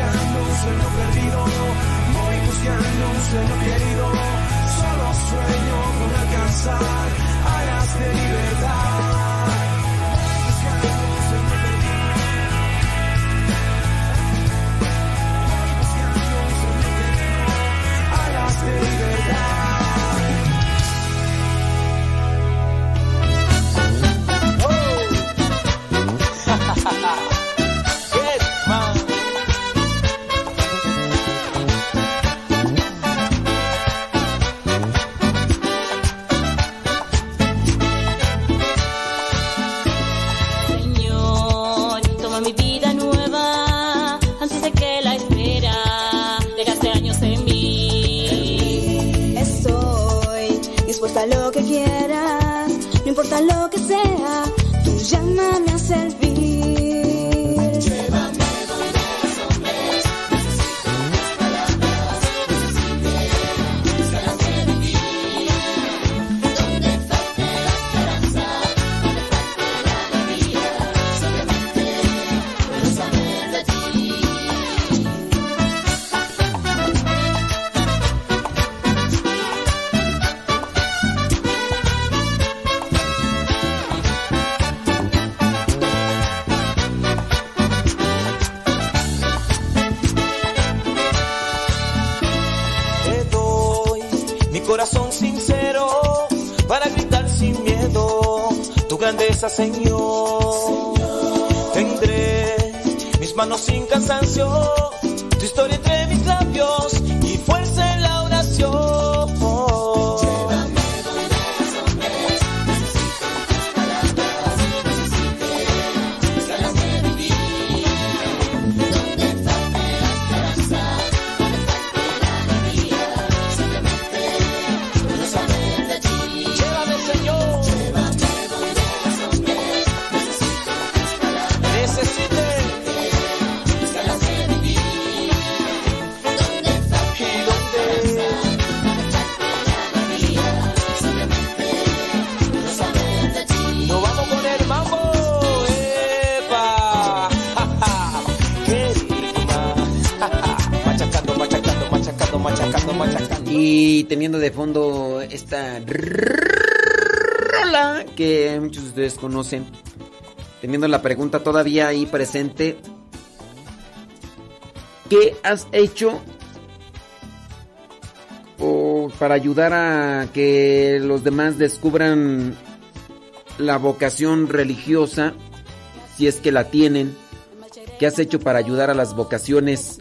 Buscando un sueño perdido, voy buscando un sueño querido, solo sueño con alcanzar alas de libertad. Señor. De fondo esta rola que muchos de ustedes conocen, teniendo la pregunta todavía ahí presente, ¿qué has hecho o para ayudar a que los demás descubran la vocación religiosa, si es que la tienen? ¿Qué has hecho para ayudar a las vocaciones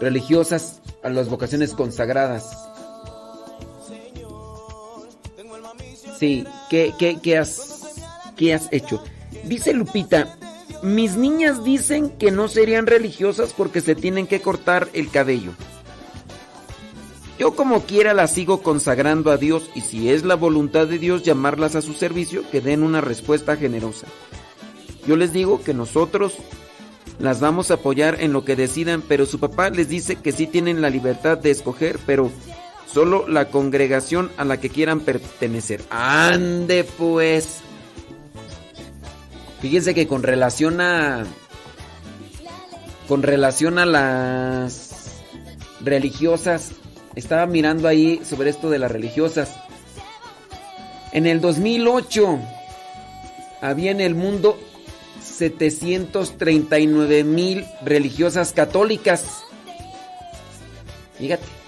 religiosas, a las vocaciones consagradas? Sí, ¿qué, qué, qué has, qué has hecho? Dice Lupita, mis niñas dicen que no serían religiosas porque se tienen que cortar el cabello. Yo como quiera las sigo consagrando a Dios y si es la voluntad de Dios llamarlas a su servicio, que den una respuesta generosa. Yo les digo que nosotros las vamos a apoyar en lo que decidan, pero su papá les dice que sí tienen la libertad de escoger, pero solo la congregación a la que quieran pertenecer. Ande pues. Fíjense que con relación a con relación a las religiosas, estaba mirando ahí sobre esto de las religiosas. En el 2008 había en el mundo 739 mil religiosas católicas. Fíjate.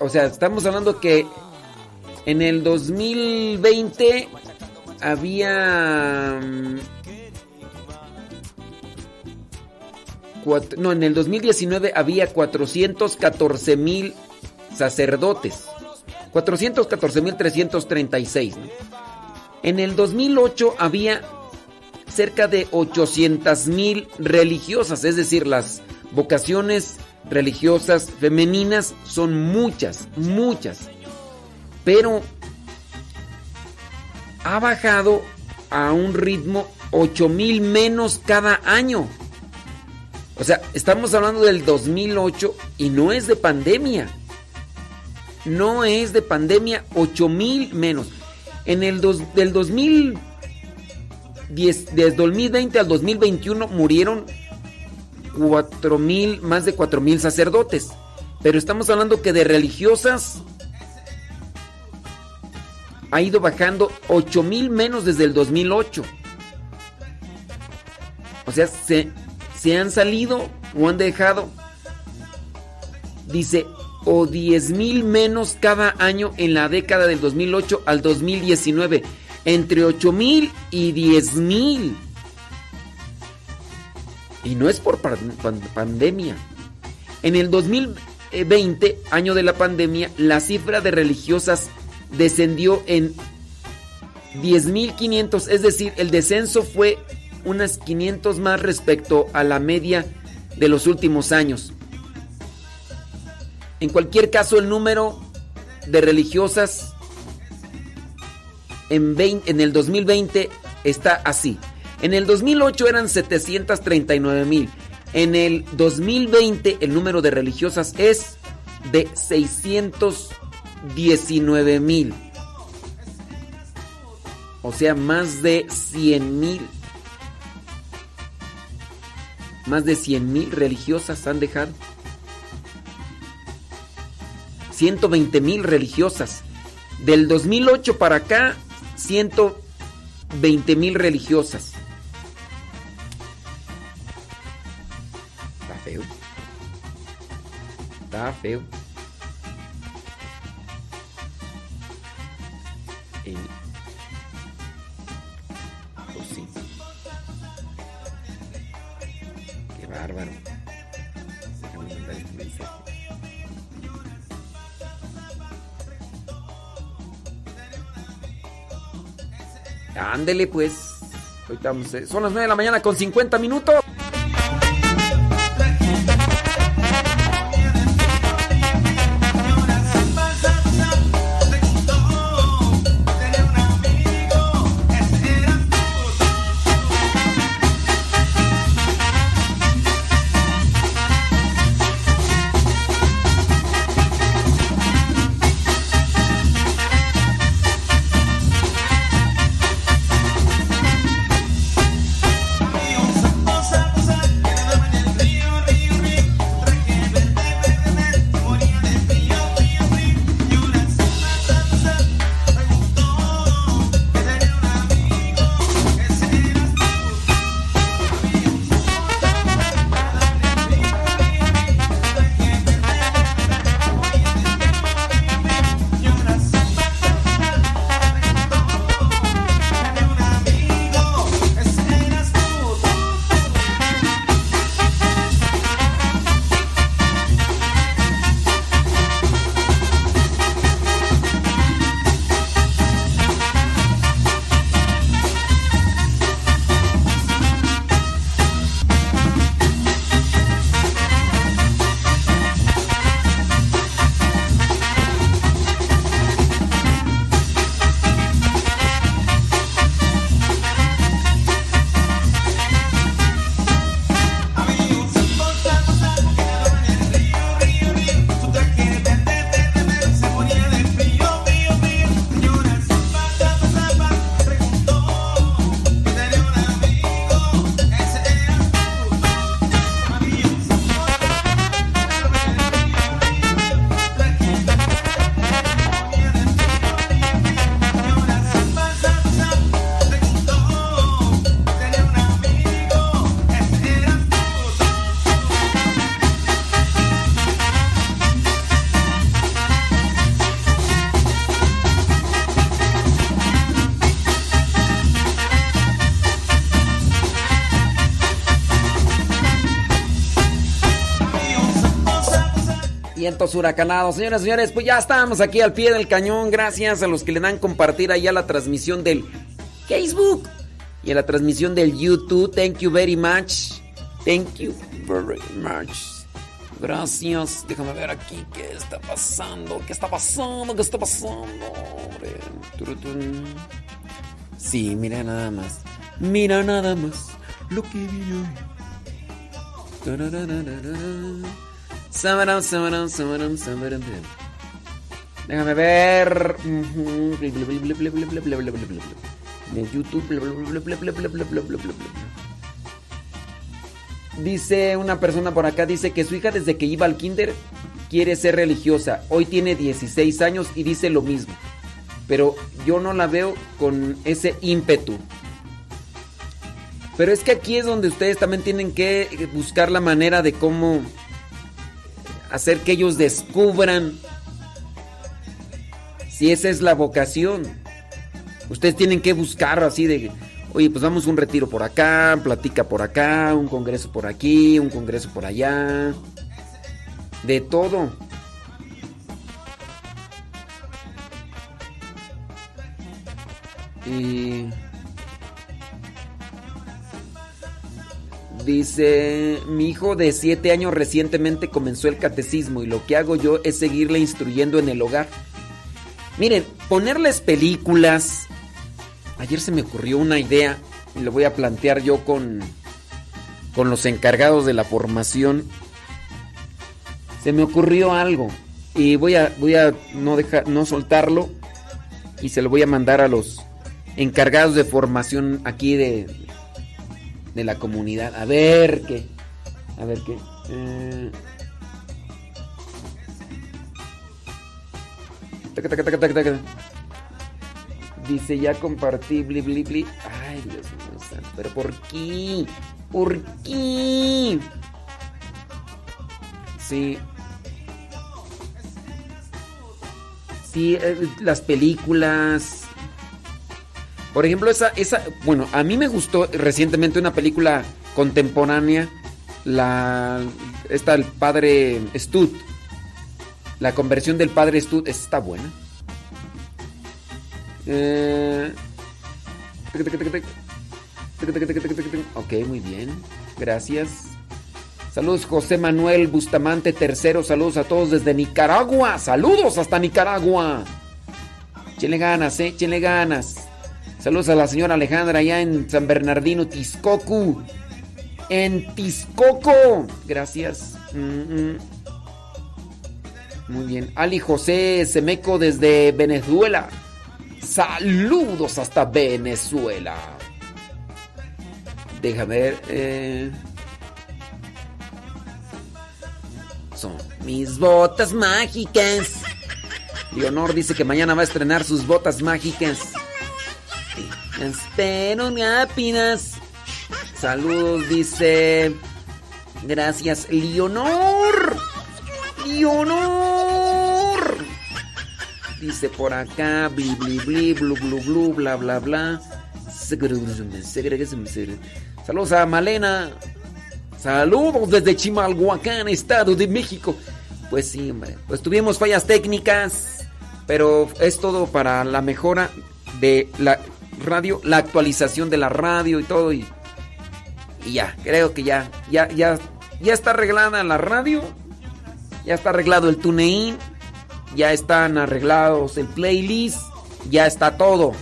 O sea, estamos hablando que en el 2020 había... mm, no, en el 2019 había 414 mil sacerdotes. 414 mil 336. ¿no? En el 2008 había cerca de 800 mil religiosas, es decir, las vocaciones religiosas femeninas son muchas, muchas. Pero ha bajado a un ritmo 8 mil menos cada año. O sea, estamos hablando del 2008 y no es de pandemia. No es de pandemia, 8 mil menos. En el dos- del 2010, desde 2020 al 2021 murieron 4 mil, más de 4 mil sacerdotes. Pero estamos hablando que de religiosas ha ido bajando 8 mil menos desde el 2008. O sea, se, se han salido o han dejado, dice, o 10 mil menos cada año en la década del 2008 al 2019. Entre 8 mil y 10 mil. Y no es por pan- pan- pandemia. En el 2020, año de la pandemia, la cifra de religiosas descendió en 10.500, es decir, el descenso fue unas 500 más respecto a la media de los últimos años. En cualquier caso, el número de religiosas en, 20 en el 2020 está así. En el 2008 eran 739 mil. En el 2020 el número de religiosas es de 619 mil. O sea, más de 100 mil. Más de 100 mil religiosas han dejado. 120 mil religiosas. Del 2008 para acá, 120 mil religiosas. Feo. Pues. Qué bárbaro. Este. Ándele pues. Son las 9 de la mañana con 50 minutos. Vientos huracanados. Señoras y señores, pues ya estamos aquí al pie del cañón. Gracias a los que le dan compartir allá la transmisión del Facebook y a la transmisión del YouTube. Thank you very much. Thank you very much. Gracias. Déjame ver aquí qué está pasando. ¿Qué está pasando? ¿Qué está pasando? Sí, mira nada más. Mira nada más lo que vi hoy. Déjame ver. De YouTube. Dice una persona por acá, dice que su hija desde que iba al kinder quiere ser religiosa. Hoy tiene 16 años y dice lo mismo. Pero yo no la veo con ese ímpetu. Pero es que aquí es donde ustedes también tienen que buscar la manera de cómo hacer que ellos descubran si esa es la vocación. Ustedes tienen que buscar así de, oye, pues vamos un retiro por acá, platica por acá, un congreso por aquí, un congreso por allá. De todo. Y... Dice, mi hijo de 7 años recientemente comenzó el catecismo y lo que hago yo es seguirle instruyendo en el hogar. Miren, ponerles películas. Ayer se me ocurrió una idea y lo voy a plantear yo con, con los encargados de la formación. Se me ocurrió algo y voy a, voy a no, dejar, no soltarlo y se lo voy a mandar a los encargados de formación aquí de, de la comunidad. A ver qué. A ver qué. Eh. Dice ya compartí, bli, bli, bli. Ay, Dios mío santo. Pero ¿por qué? ¿Por qué? Sí. Sí, eh, las películas. Por ejemplo, esa, esa, bueno, a mí me gustó recientemente una película contemporánea, la, esta el padre Stud, la conversión del padre Stud, está buena. Eh, ok, muy bien, gracias. Saludos José Manuel Bustamante III, saludos a todos desde Nicaragua, saludos hasta Nicaragua. Échenle ganas, eh, échenle ganas. Saludos a la señora Alejandra allá en San Bernardino, Tiscocu. En Tiscoco. Gracias. Muy bien. Ali José Semeco desde Venezuela. Saludos hasta Venezuela. Déjame ver. eh. Son mis botas mágicas. Leonor dice que mañana va a estrenar sus botas mágicas. Espero apinas. Saludos, dice. Gracias, Leonor. Leonor. Dice por acá, bli bli bli, blu blu blu, bla bla bla. Saludos a Malena. Saludos desde Chimalhuacán, Estado de México. Pues sí, hombre. Pues tuvimos fallas técnicas, pero es todo para la mejora de la radio, la actualización de la radio y todo y, y ya, creo que ya, ya, ya, ya está arreglada la radio, ya está arreglado el TuneIn, ya están arreglados el playlist, ya está todo,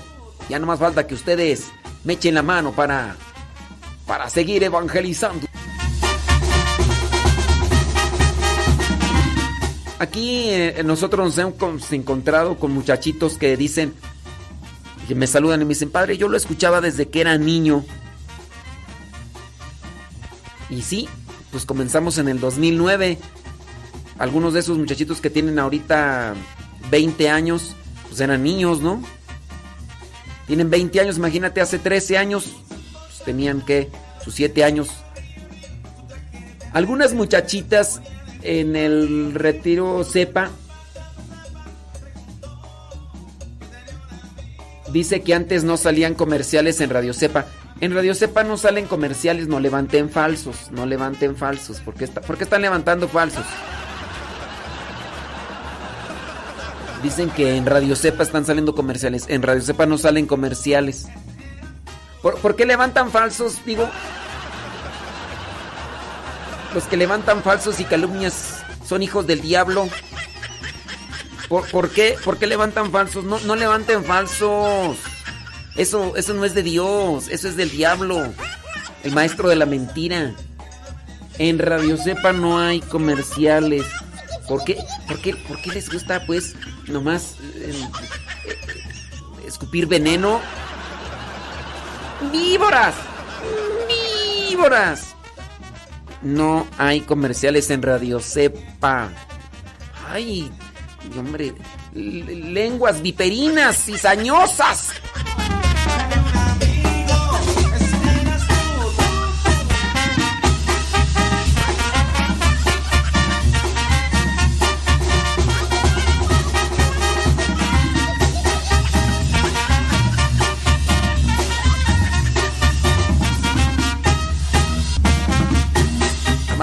ya no más falta que ustedes me echen la mano para, para seguir evangelizando. Aquí eh, nosotros nos hemos encontrado con muchachitos que dicen, que me saludan y me dicen, padre, yo lo escuchaba desde que era niño. Y sí, pues comenzamos en el 2009. Algunos de esos muchachitos que tienen ahorita 20 años, pues eran niños, ¿no? Tienen 20 años, imagínate, hace 13 años, pues tenían que, sus 7 años. Algunas muchachitas en el retiro cepa dice que antes no salían comerciales en Radio Cepa. En Radio Cepa no salen comerciales, no levanten falsos, no levanten falsos. ¿Por qué, está, están levantando falsos? Dicen que en Radio Cepa están saliendo comerciales. En Radio Cepa no salen comerciales. ¿Por, por qué levantan falsos? Digo. Los que levantan falsos y calumnias son hijos del diablo. ¿Por, por qué? ¿Por qué levantan falsos? No, no levanten falsos. Eso, eso no es de Dios, eso es del diablo. El maestro de la mentira. En Radio Cepa no hay comerciales. ¿Por qué? ¿Por qué, por qué les gusta, pues, nomás eh, eh, escupir veneno? ¡Víboras! ¡Víboras! No hay comerciales en Radio Cepa. Ay, hombre, l- lenguas viperinas, cizañosas.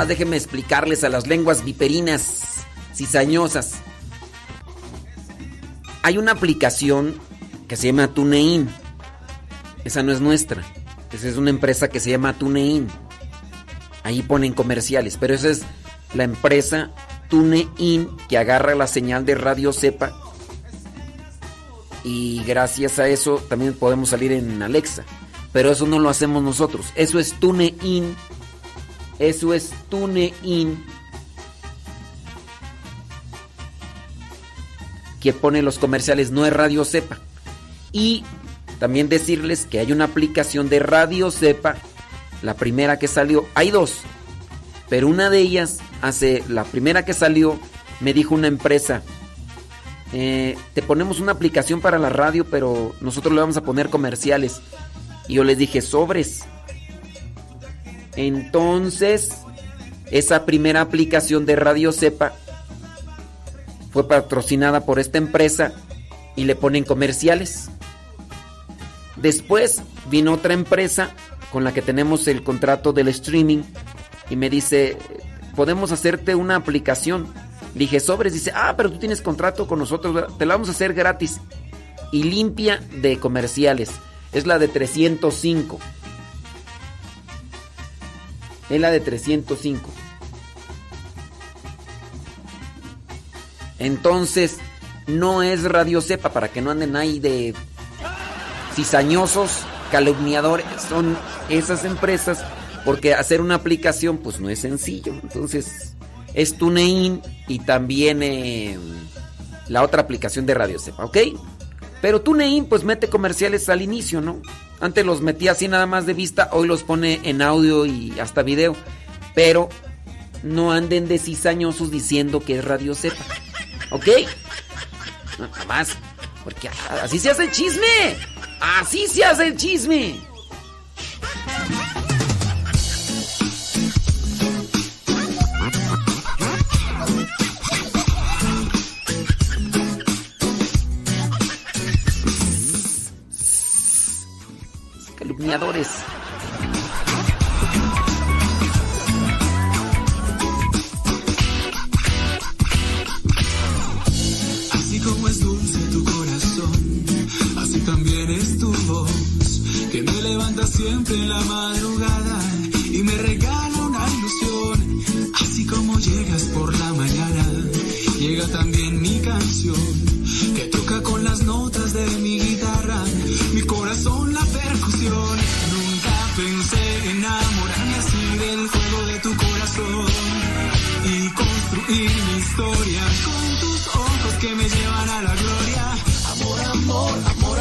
Déjenme explicarles a las lenguas viperinas, cizañosas. Hay una aplicación que se llama TuneIn. Esa no es nuestra. Esa es una empresa que se llama TuneIn. Ahí ponen comerciales, pero esa es la empresa TuneIn que agarra la señal de Radio Cepa. Y gracias a eso también podemos salir en Alexa. Pero eso no lo hacemos nosotros. Eso es TuneIn. Eso es TuneIn. Que pone los comerciales, no es Radio Cepa. Y también decirles que hay una aplicación de Radio Cepa. La primera que salió, hay dos. Pero una de ellas, hace la primera que salió, me dijo una empresa. eh, te ponemos una aplicación para la radio, pero nosotros le vamos a poner comerciales. Y yo les dije, sobres. Entonces, esa primera aplicación de Radio Cepa fue patrocinada por esta empresa y le ponen comerciales. Después vino otra empresa con la que tenemos el contrato del streaming y me dice, podemos hacerte una aplicación. Dije, sobres, dice, ah, pero tú tienes contrato con nosotros, te la vamos a hacer gratis y limpia de comerciales. Es la de 305. Es la de 305. Entonces, no es Radio Cepa para que no anden ahí de cizañosos, calumniadores. Son esas empresas porque hacer una aplicación pues no es sencillo. Entonces, es TuneIn y también eh, la otra aplicación de Radio Cepa, ¿ok? Pero TuneIn pues mete comerciales al inicio, ¿no? Antes los metía así nada más de vista, hoy los pone en audio y hasta video. Pero no anden de cizañosos diciendo que es Radio Cepa. ¿Ok? No, Nada más. Porque así se hace el chisme. Así se hace el chisme. Calumniadores. También es tu voz, que me levanta siempre en la madrugada y me regala una ilusión. Así como llegas por la mañana, llega también mi canción, que toca con las notas de mi guitarra, mi corazón la percusión. Nunca pensé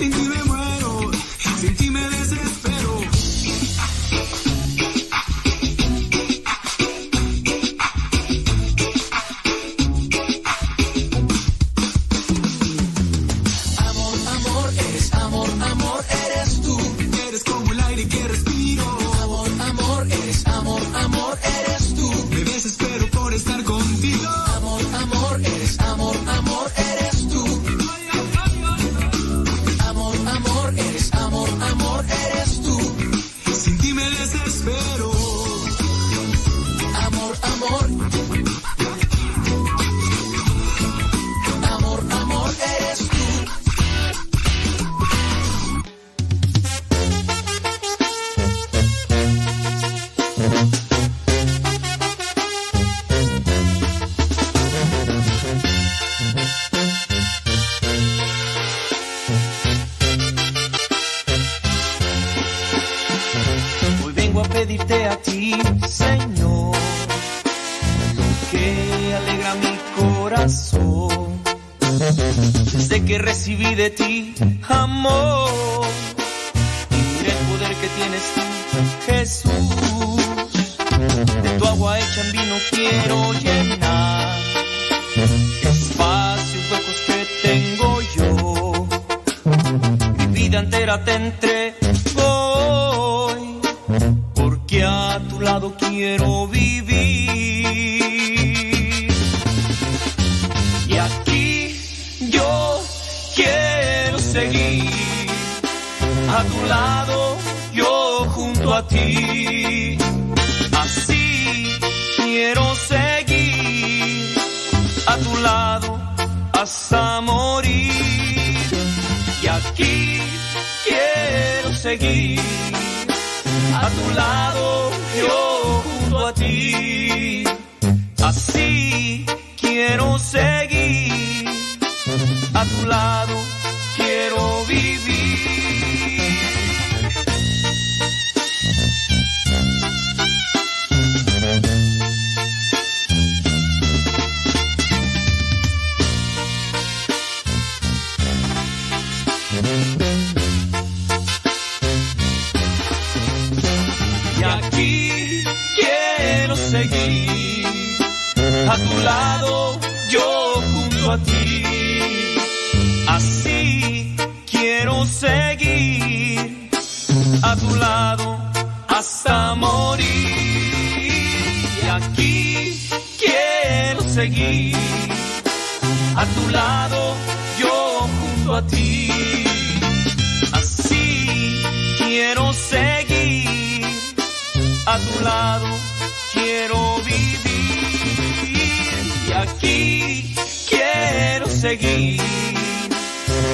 sindire mwana ti. Así quiero seguir a tu lado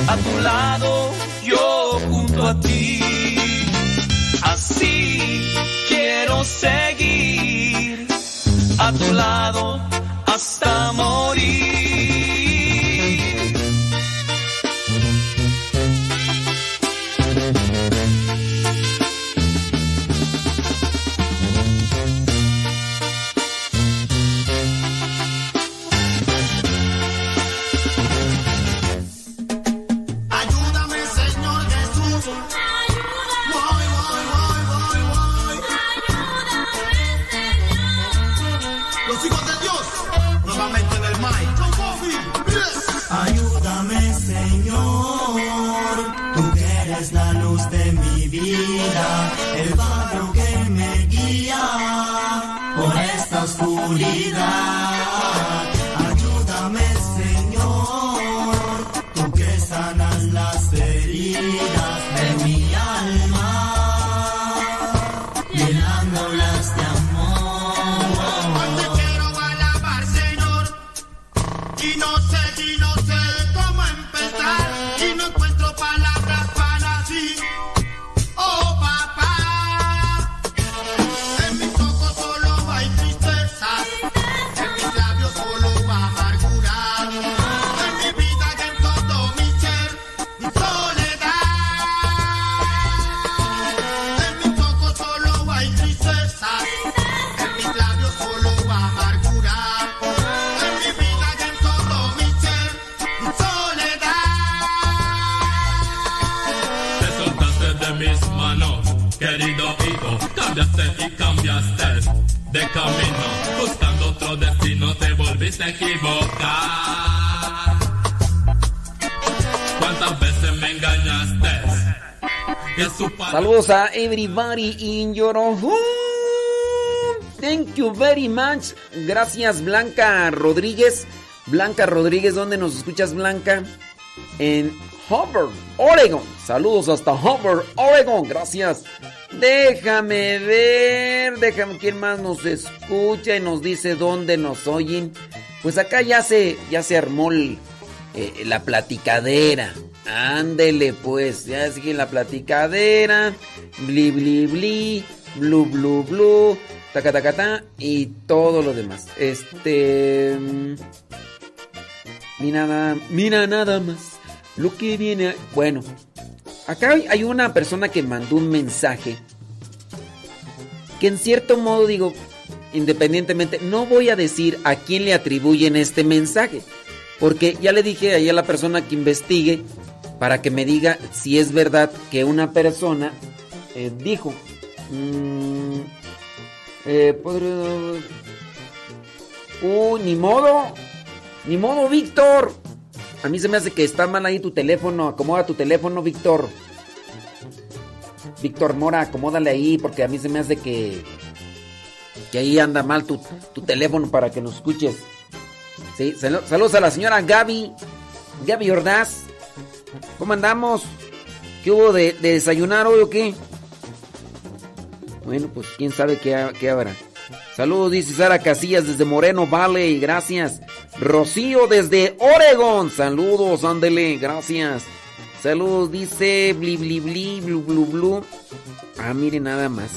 A tu lado, yo junto a ti. Así quiero seguir. A tu lado everybody in your home. Thank you very much. Gracias, Blanca Rodríguez. Blanca Rodríguez, ¿dónde nos escuchas, Blanca? En Hobart, Oregon. Saludos hasta Hobart, Oregon. Gracias. Déjame ver, déjame quién más nos escucha y nos dice dónde nos oyen. Pues acá ya se, ya se armó eh, la platicadera. Ándele pues, ya sigue la platicadera. Bli bli bli, blu blu blu, taca taca ta y todo lo demás. Este mm, Mira nada, mira nada más lo que viene. Bueno, acá hay una persona que mandó un mensaje que en cierto modo digo, independientemente, no voy a decir a quién le atribuyen este mensaje, porque ya le dije ahí a la persona que investigue para que me diga si es verdad que una persona eh, dijo. mm, eh, Uy, ni modo. Ni modo, Víctor. A mí se me hace que está mal ahí tu teléfono. Acomoda tu teléfono, Víctor. Víctor Mora, acomódale ahí porque a mí se me hace que... Que ahí anda mal tu, tu teléfono para que nos escuches. Sí, sal- saludos a la señora Gaby. Gaby Ordaz. ¿Cómo andamos? ¿Qué hubo de, de desayunar hoy o qué? Bueno, pues quién sabe qué, qué habrá. Saludos, dice Sara Casillas desde Moreno Valley, gracias. Rocío desde Oregon, saludos, ándele, gracias. Saludos, dice bli bli bli, blu blu blu. Ah, mire nada más.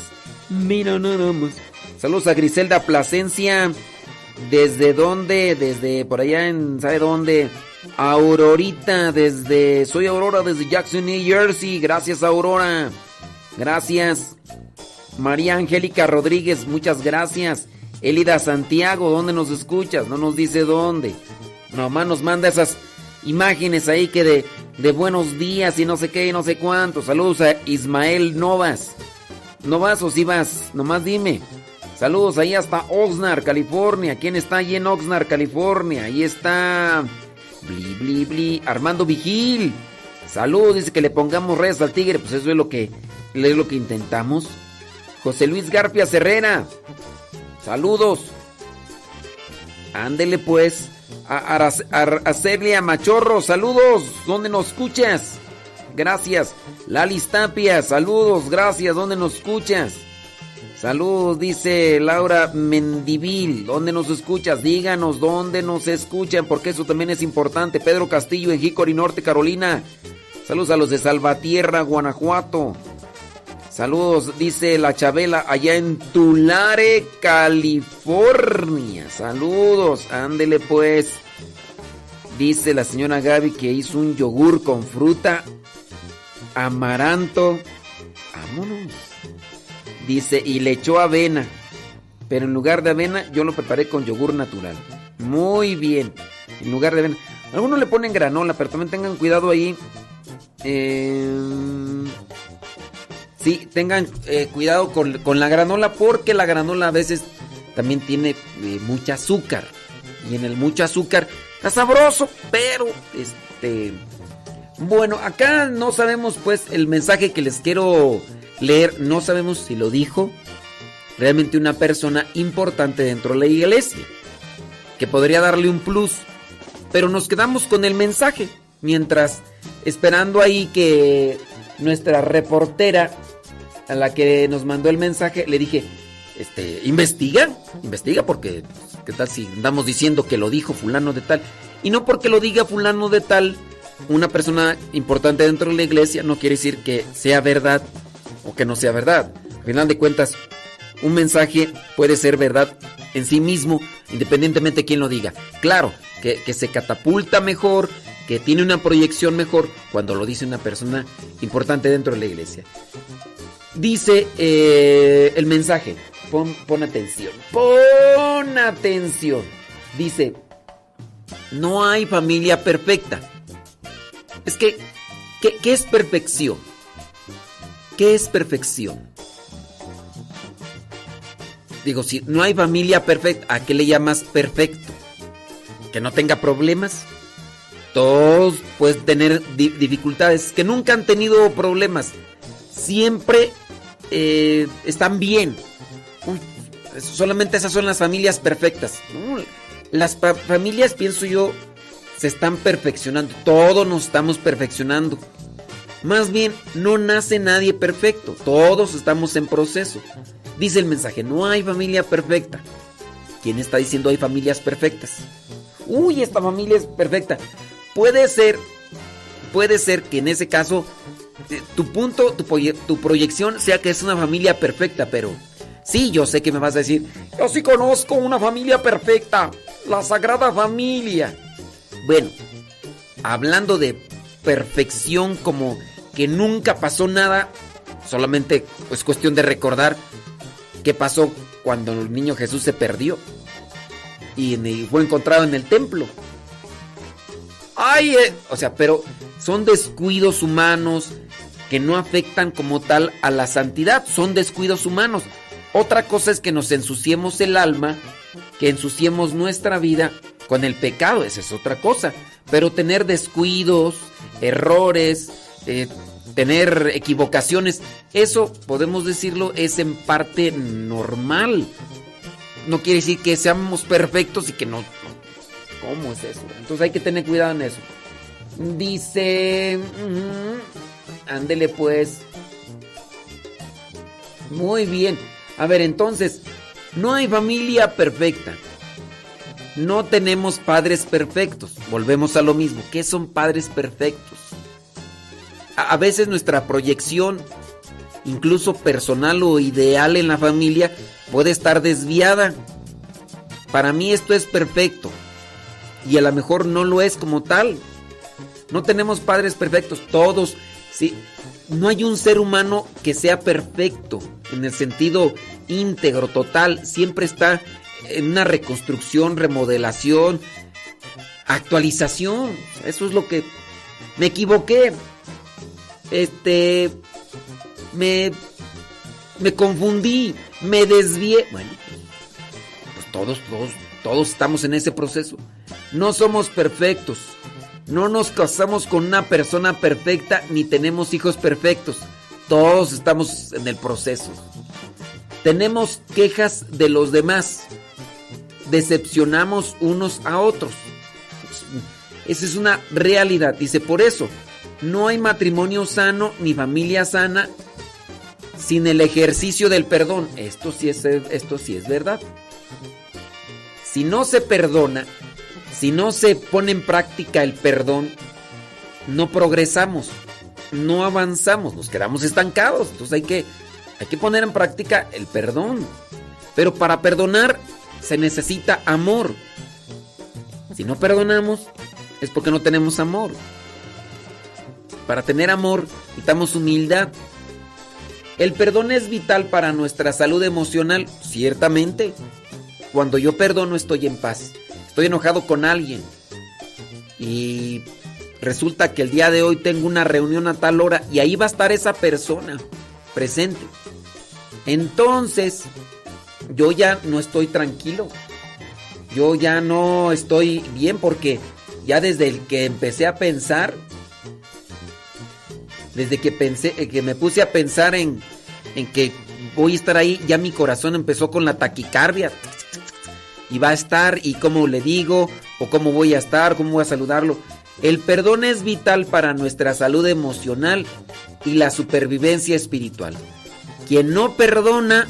Mira nada más. Saludos a Griselda Plasencia. ¿Desde dónde? Desde por allá en, ¿sabe dónde? Aurorita, desde, soy Aurora desde Jackson, New Jersey. Gracias, Aurora. Gracias. María Angélica Rodríguez, muchas gracias. Elida Santiago, ¿dónde nos escuchas? No nos dice dónde. Nomás nos manda esas imágenes ahí que de, de buenos días y no sé qué y no sé cuánto. Saludos a Ismael Novas. ¿No vas o si vas? Nomás dime. Saludos ahí hasta Oxnard, California. ¿Quién está allí en Oxnard, California? Ahí está. Bli, bli, bli. Armando Vigil. Saludos, dice que le pongamos redes al tigre. Pues eso es lo que, es lo que intentamos. José Luis Garpia Herrera. Saludos. Ándele pues. A, Ar- a Celia Machorro, saludos. ¿Dónde nos escuchas? Gracias. Lali Tapia, saludos, gracias. ¿Dónde nos escuchas? Saludos, dice Laura Mendivil. ¿Dónde nos escuchas? Díganos dónde nos escuchan, porque eso también es importante. Pedro Castillo en Hickory, Norte Carolina. Saludos a los de Salvatierra, Guanajuato. Saludos, dice la Chabela, allá en Tulare, California. Saludos, ándele pues. Dice la señora Gaby que hizo un yogur con fruta, amaranto. Vámonos. Dice, y le echó avena. Pero en lugar de avena, yo lo preparé con yogur natural. Muy bien. En lugar de avena. Algunos le ponen granola, pero también tengan cuidado ahí. Eh, sí, tengan eh, cuidado con, con la granola porque la granola a veces también tiene eh, mucha azúcar. Y en el mucho azúcar está sabroso, pero este... Bueno, acá no sabemos pues el mensaje que les quiero leer, no sabemos si lo dijo realmente una persona importante dentro de la iglesia, que podría darle un plus, pero nos quedamos con el mensaje, mientras esperando ahí que nuestra reportera a la que nos mandó el mensaje le dije, este, investiga, investiga porque qué tal si andamos diciendo que lo dijo fulano de tal y no porque lo diga fulano de tal una persona importante dentro de la iglesia no quiere decir que sea verdad o que no sea verdad. Al final de cuentas, un mensaje puede ser verdad en sí mismo, independientemente de quién lo diga. Claro, que, que se catapulta mejor, que tiene una proyección mejor cuando lo dice una persona importante dentro de la iglesia. Dice eh, el mensaje, pon, pon atención, pon atención. Dice, no hay familia perfecta. Es que, ¿qué, qué es perfección? ¿Qué es perfección? Digo, si no hay familia perfecta, ¿a qué le llamas perfecto? Que no tenga problemas. Todos pueden tener di- dificultades, que nunca han tenido problemas. Siempre eh, están bien. Solamente esas son las familias perfectas. Las familias, pienso yo, se están perfeccionando. Todos nos estamos perfeccionando. Más bien, no nace nadie perfecto. Todos estamos en proceso. Dice el mensaje, no hay familia perfecta. ¿Quién está diciendo hay familias perfectas? Uy, esta familia es perfecta. Puede ser, puede ser que en ese caso eh, tu punto, tu, tu proyección sea que es una familia perfecta, pero sí, yo sé que me vas a decir, yo sí conozco una familia perfecta, la Sagrada Familia. Bueno, hablando de perfección como que nunca pasó nada, solamente es cuestión de recordar qué pasó cuando el niño Jesús se perdió y fue encontrado en el templo. Ay, eh, o sea, pero son descuidos humanos que no afectan como tal a la santidad, son descuidos humanos. Otra cosa es que nos ensuciemos el alma, que ensuciemos nuestra vida con el pecado, esa es otra cosa. Pero tener descuidos, errores, eh, tener equivocaciones, eso podemos decirlo es en parte normal. No quiere decir que seamos perfectos y que no, ¿Cómo es eso? Entonces hay que tener cuidado en eso. Dice... ándele pues. Muy bien. A ver, entonces, no hay familia perfecta. No tenemos padres perfectos. Volvemos a lo mismo. ¿Qué son padres perfectos? A, veces nuestra proyección, incluso personal o ideal en la familia, puede estar desviada. Para mí esto es perfecto y a lo mejor no lo es como tal. No tenemos padres perfectos, todos, sí. No hay un ser humano que sea perfecto en el sentido íntegro, total. Siempre está en una reconstrucción, remodelación, actualización. Eso es lo que me equivoqué. Este me me confundí, me desvié. Bueno, pues todos todos todos estamos en ese proceso. No somos perfectos. No nos casamos con una persona perfecta ni tenemos hijos perfectos. Todos estamos en el proceso. Tenemos quejas de los demás. Decepcionamos unos a otros. Esa es una realidad. Dice, por eso, no hay matrimonio sano ni familia sana sin el ejercicio del perdón. Esto sí es, esto sí es verdad. Si no se perdona, si no se pone en práctica el perdón, no progresamos, no avanzamos, nos quedamos estancados. Entonces hay que, hay que poner en práctica el perdón. Pero para perdonar se necesita amor. Si no perdonamos, es porque no tenemos amor. Para tener amor necesitamos humildad. El perdón es vital para nuestra salud emocional, ciertamente. Cuando yo perdono estoy en paz. Estoy enojado con alguien. Y resulta que el día de hoy tengo una reunión a tal hora y ahí va a estar esa persona presente. Entonces, yo ya no estoy tranquilo. Yo ya no estoy bien porque ya desde el que empecé a pensar, desde que pensé, eh, que me puse a pensar en, en que voy a estar ahí, ya mi corazón empezó con la taquicardia. Y va a estar, y cómo le digo, o cómo voy a estar, cómo voy a saludarlo. El perdón es vital para nuestra salud emocional y la supervivencia espiritual. Quien no perdona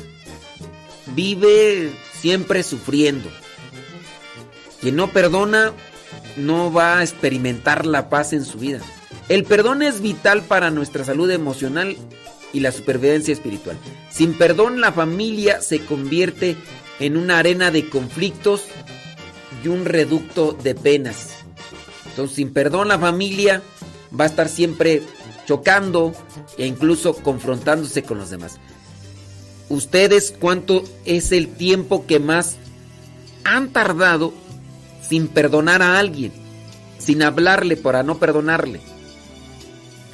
vive siempre sufriendo. Quien no perdona no va a experimentar la paz en su vida. El perdón es vital para nuestra salud emocional y la supervivencia espiritual. Sin perdón la familia se convierte en una arena de conflictos y un reducto de penas. Entonces, sin perdón la familia va a estar siempre chocando e incluso confrontándose con los demás ustedes cuánto es el tiempo que más han tardado sin perdonar a alguien, sin hablarle para no perdonarle.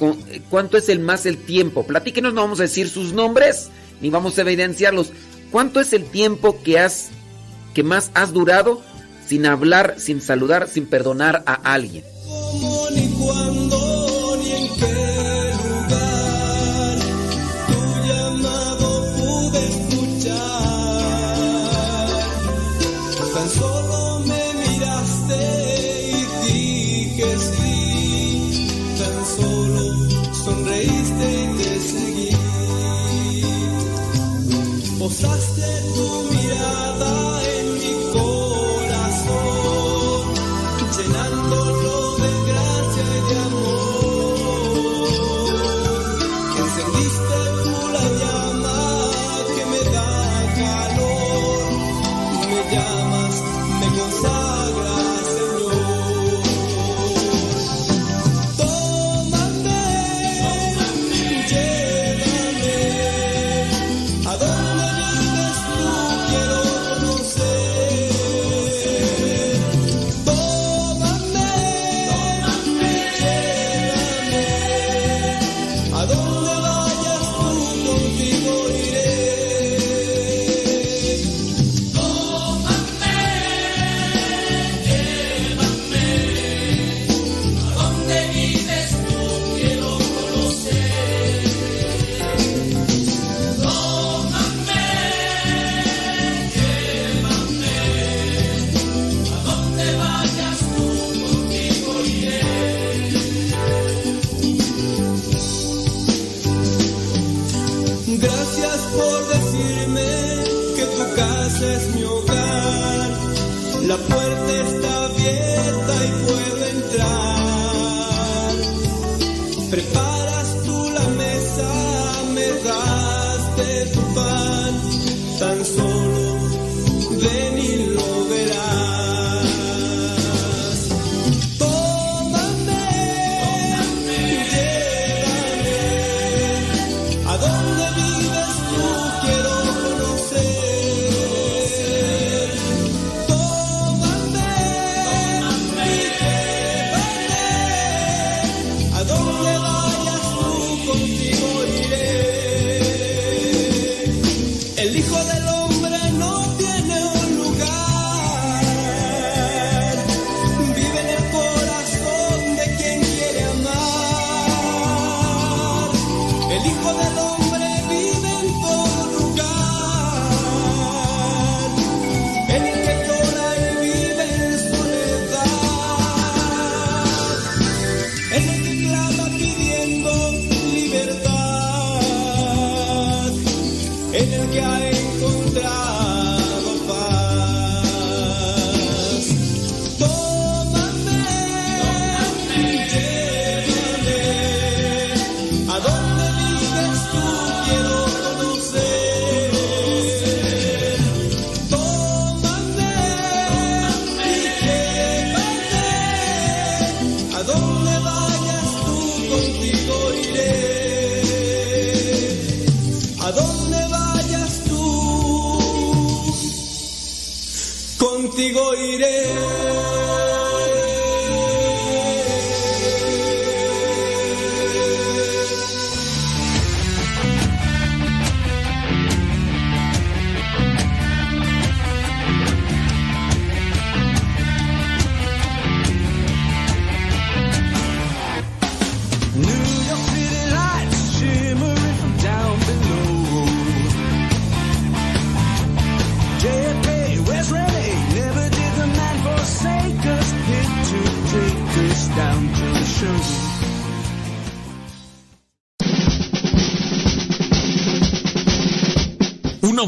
Eh, ¿Cuánto es el más el tiempo? Platíquenos, no vamos a decir sus nombres ni vamos a evidenciarlos. ¿Cuánto es el tiempo que has que más has durado sin hablar, sin saludar, sin perdonar a alguien? Ni. Só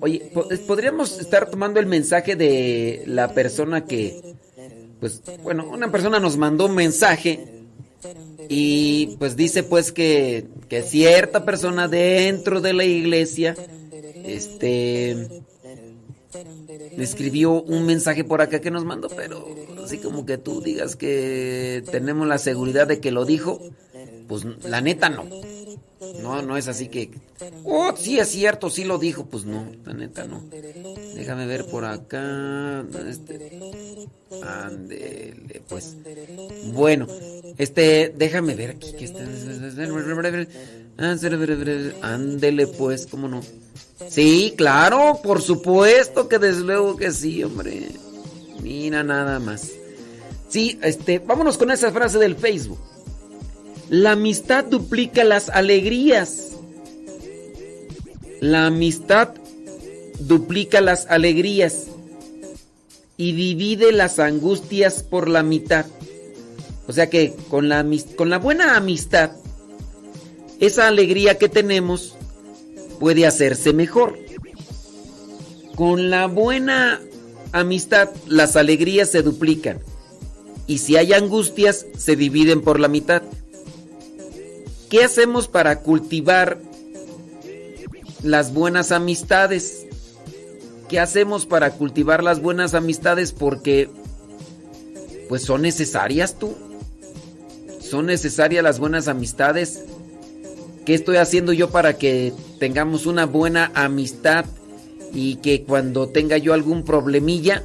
Oye, eh, podríamos estar tomando el mensaje de la persona que, pues, bueno, una persona nos mandó un mensaje y pues dice pues que, que cierta persona dentro de la iglesia, este, escribió un mensaje por acá que nos mandó, pero así como que tú digas que tenemos la seguridad de que lo dijo, pues la neta no. No, no es así que. Oh, sí es cierto, sí lo dijo. Pues no, la neta no. Déjame ver por acá. Este. Ándele, pues. Bueno, este, déjame ver aquí que está. Ándele, pues, ¿cómo no? Sí, claro, por supuesto que desde luego que sí, hombre. Mira nada más. Sí, este, vámonos con esa frase del Facebook. La amistad duplica las alegrías. La amistad duplica las alegrías y divide las angustias por la mitad. O sea que con la, con la buena amistad, esa alegría que tenemos puede hacerse mejor. Con la buena amistad, las alegrías se duplican. Y si hay angustias, se dividen por la mitad. ¿Qué hacemos para cultivar las buenas amistades? ¿Qué hacemos para cultivar las buenas amistades? Porque, pues son necesarias tú. Son necesarias las buenas amistades. ¿Qué estoy haciendo yo para que tengamos una buena amistad y que cuando tenga yo algún problemilla,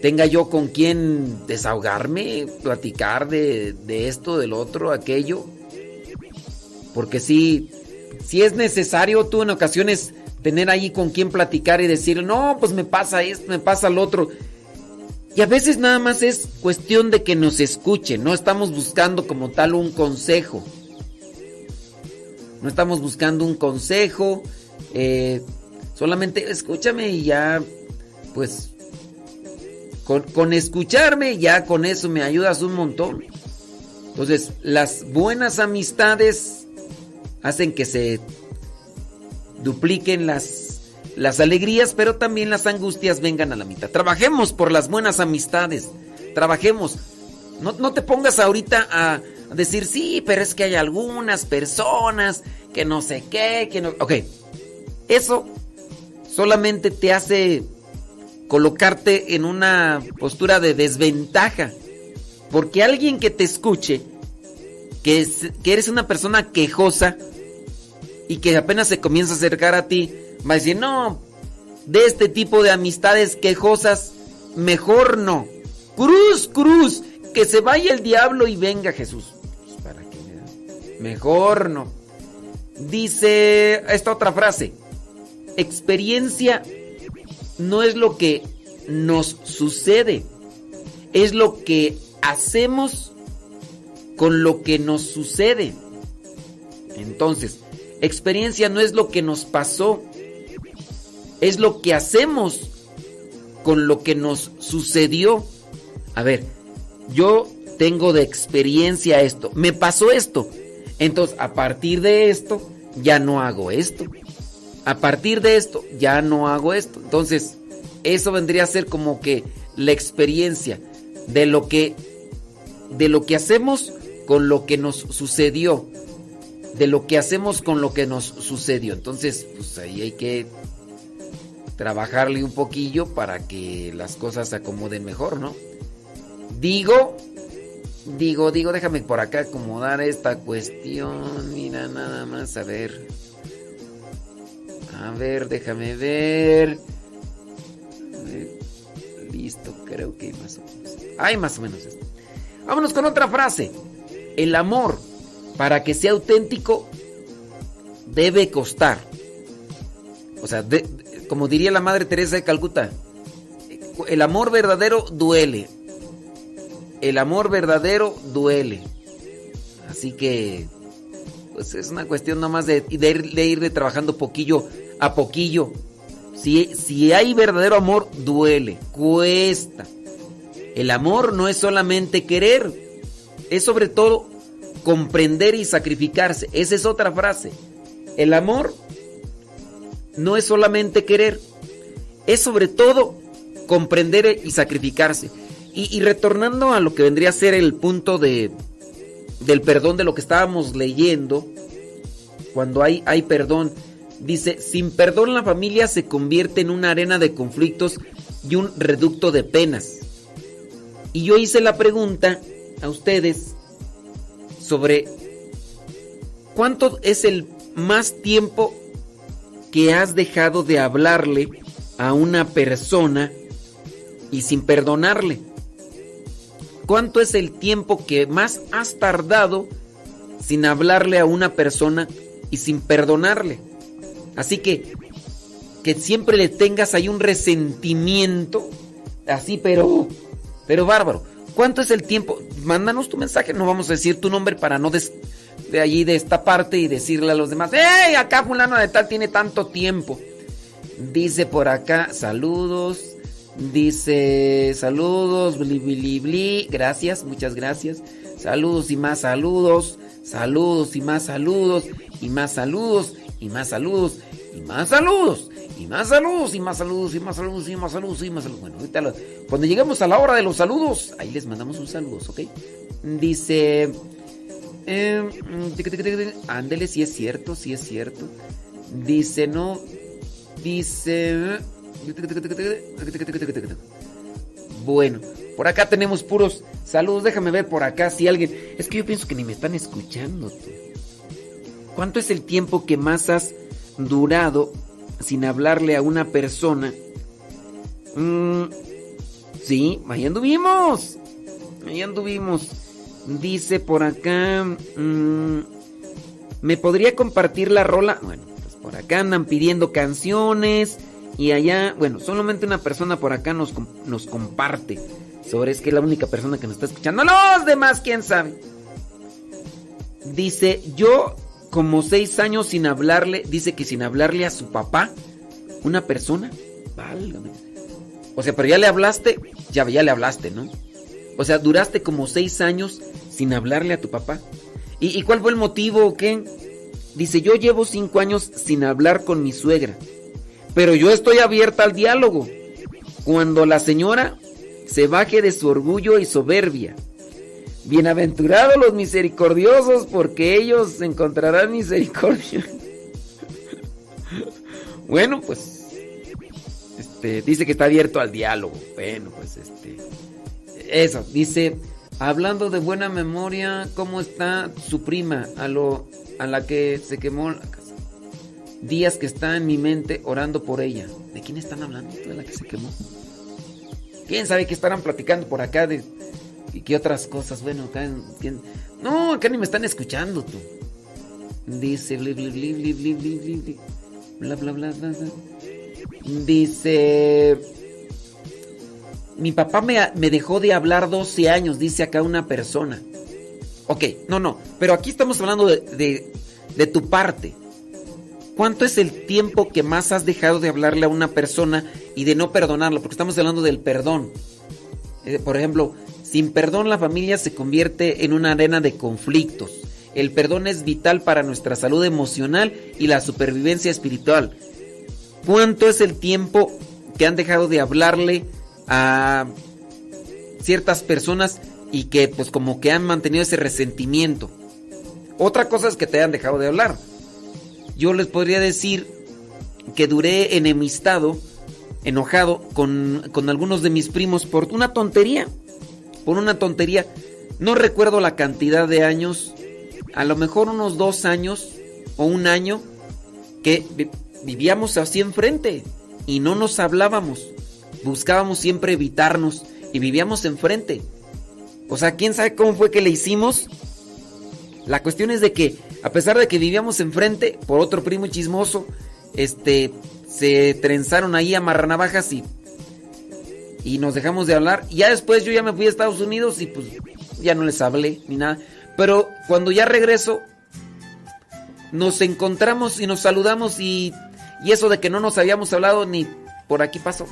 tenga yo con quien desahogarme, platicar de, de esto, del otro, aquello? Porque sí, si es necesario tú en ocasiones tener ahí con quien platicar y decir, no, pues me pasa esto, me pasa lo otro. Y a veces nada más es cuestión de que nos escuchen, no estamos buscando como tal un consejo. No estamos buscando un consejo, eh, solamente escúchame y ya, pues, con, con escucharme ya con eso me ayudas un montón. Entonces, las buenas amistades hacen que se dupliquen las, las alegrías, pero también las angustias vengan a la mitad. Trabajemos por las buenas amistades, trabajemos. No, no te pongas ahorita a, decir, sí, pero es que hay algunas personas que no sé qué, que no... Ok, eso solamente te hace colocarte en una postura de desventaja. Porque alguien que te escuche, que, eres una persona quejosa, y que apenas se comienza a acercar a ti, va a decir, no, de este tipo de amistades quejosas, mejor no. Cruz, cruz, que se vaya el diablo y venga Jesús. Pues, ¿Para qué? Mejor no. Dice esta otra frase, experiencia no es lo que nos sucede, es lo que hacemos con lo que nos sucede. Entonces, Experiencia no es lo que nos pasó, es lo que hacemos con lo que nos sucedió. A ver, yo tengo de experiencia esto, me pasó esto, entonces a partir de esto ya no hago esto. A partir de esto ya no hago esto. Entonces, eso vendría a ser como que la experiencia de lo que de lo que hacemos con lo que nos sucedió de lo que hacemos con lo que nos sucedió. Entonces, pues ahí hay que trabajarle un poquillo para que las cosas se acomoden mejor, ¿no? Digo, digo, digo, déjame por acá acomodar esta cuestión. Mira, nada más, a ver. A ver, déjame ver. Listo, creo que más o menos. Hay más o menos. Vámonos con otra frase. El amor para que sea auténtico, debe costar. O sea, como diría la Madre Teresa de Calcuta, el amor verdadero duele. El amor verdadero duele. Así que, pues es una cuestión nomás de, de, ir, de ir trabajando poquillo a poquillo. Si, si hay verdadero amor, duele, cuesta. El amor no es solamente querer, es sobre todo comprender y sacrificarse. Esa es otra frase. El amor no es solamente querer, es sobre todo comprender y sacrificarse. Y, retornando a lo que vendría a ser el punto de, del perdón de lo que estábamos leyendo, cuando hay, hay perdón, dice, sin perdón la familia se convierte en una arena de conflictos y un reducto de penas. Y yo hice la pregunta a ustedes sobre cuánto es el más tiempo que has dejado de hablarle a una persona y sin perdonarle. ¿Cuánto es el tiempo que más has tardado sin hablarle a una persona y sin perdonarle? Así que que siempre le tengas ahí un resentimiento, así pero pero bárbaro. ¿Cuánto es el tiempo? Mándanos tu mensaje, no vamos a decir tu nombre para no des- de allí de esta parte y decirle a los demás, ¡Ey! Acá fulano de tal tiene tanto tiempo. Dice por acá, saludos. Dice, saludos, bli, bli, bli. Gracias, muchas gracias. Saludos y más saludos. Saludos y más saludos. Y más saludos. Y más saludos. Y más saludos. Y más saludos. Y más saludos. Y más saludos. Y más saludos. Y más saludos. Bueno, ahorita cuando lleguemos a la hora de los saludos, ahí les mandamos un saludos, ¿ok? Dice. Eh, mm, ándele, si es cierto, si es cierto. Dice, no. Dice. Bueno, por acá tenemos puros saludos. Déjame ver por acá si alguien. Es que yo pienso que ni me están escuchando. ¿Cuánto es el tiempo que más has durado sin hablarle a una persona? Mm, sí, ahí anduvimos. Ahí anduvimos. Dice por acá. mm, ¿Me podría compartir la rola? Bueno, pues por acá andan pidiendo canciones. Y allá, bueno, solamente una persona por acá nos, nos comparte. Sobre es que es la única persona que nos está escuchando. Los demás, quién sabe. Dice, yo como seis años sin hablarle, dice que sin hablarle a su papá, una persona. Válgame. O sea, pero ya le hablaste, ya, ya le hablaste, ¿no? O sea, duraste como seis años sin hablarle a tu papá. ¿Y, y cuál fue el motivo o qué? Dice, yo llevo cinco años sin hablar con mi suegra, pero yo estoy abierta al diálogo. Cuando la señora se baje de su orgullo y soberbia. Bienaventurados los misericordiosos, porque ellos encontrarán misericordia. *laughs* bueno, pues este dice que está abierto al diálogo. Bueno, pues este eso, dice, hablando de buena memoria, ¿cómo está su prima a lo a la que se quemó la casa? Días que está en mi mente orando por ella. ¿De quién están hablando? ¿De la que se quemó? ¿Quién sabe qué estarán platicando por acá de ¿Y qué otras cosas? Bueno, acá. No, acá ni me están escuchando tú. Dice. Bla, bla, bla, bla, bla. Dice. Mi papá me, me dejó de hablar 12 años, dice acá una persona. Ok, no, no. Pero aquí estamos hablando de, de, tu parte. ¿Cuánto es el tiempo que más has dejado de hablarle a una persona y de no perdonarlo? Porque estamos hablando del perdón. Eh, por ejemplo, sin perdón la familia se convierte en una arena de conflictos. El perdón es vital para nuestra salud emocional y la supervivencia espiritual. ¿Cuánto es el tiempo que han dejado de hablarle a ciertas personas y que pues como que han mantenido ese resentimiento? Otra cosa es que te hayan dejado de hablar. Yo les podría decir que duré enemistado, enojado con, con algunos de mis primos por una tontería. Por una tontería. No recuerdo la cantidad de años. A lo mejor unos dos años o un año que vi- vivíamos así enfrente y no nos hablábamos. Buscábamos siempre evitarnos y vivíamos enfrente. O sea, ¿quién sabe cómo fue que le hicimos? La cuestión es de que, a pesar de que vivíamos enfrente, por otro primo chismoso, este, se trenzaron ahí a marranavajas y, y nos dejamos de hablar. Ya después yo ya me fui a Estados Unidos y pues ya no les hablé ni nada. Pero cuando ya regreso, nos encontramos y nos saludamos y, y eso de que no nos habíamos hablado ni por aquí pasó.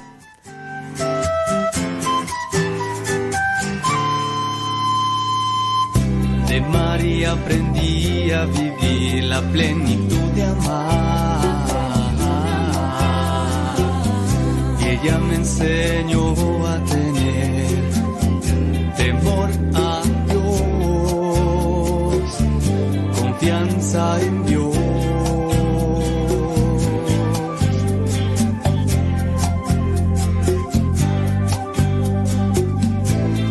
De María aprendí a vivir la plenitud de amar. ella me enseñó a tener temor a Dios, confianza en Dios.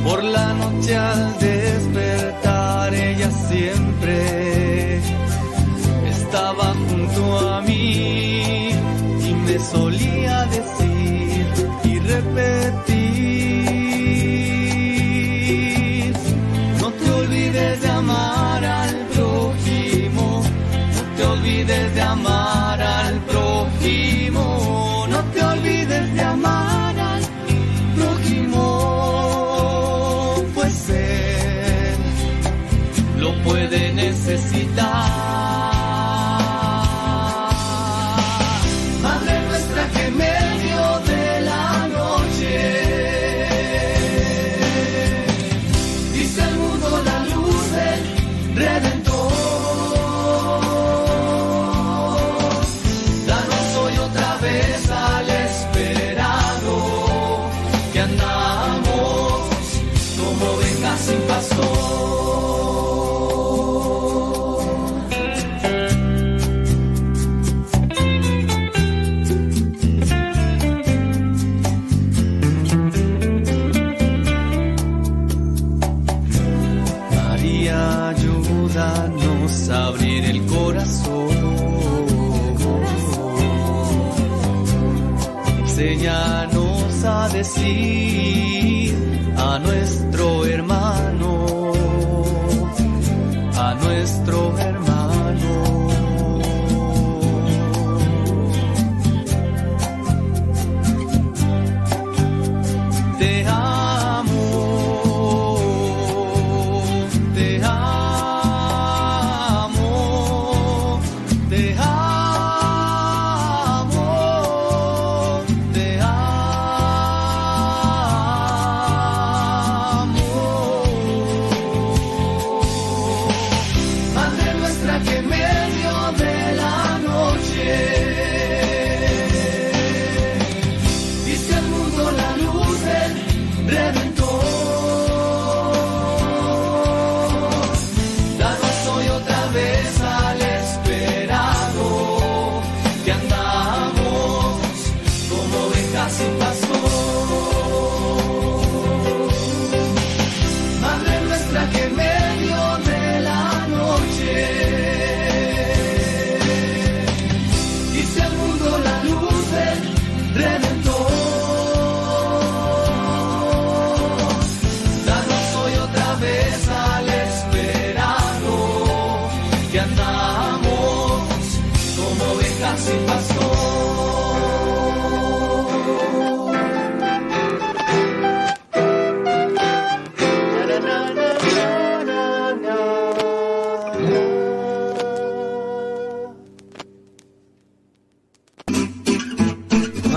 Por la noche padecí.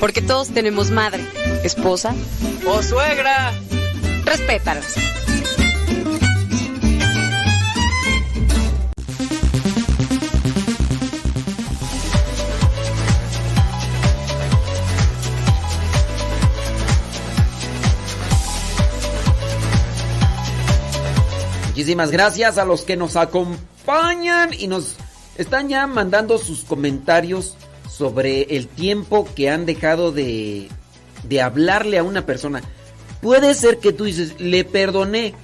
Porque todos tenemos madre, esposa ¡O suegra! Respétalas. Muchísimas gracias a los que nos acompañan y nos están ya mandando sus comentarios sobre el tiempo que han dejado de, de hablarle a una persona. Puede ser que tú dices, le perdoné,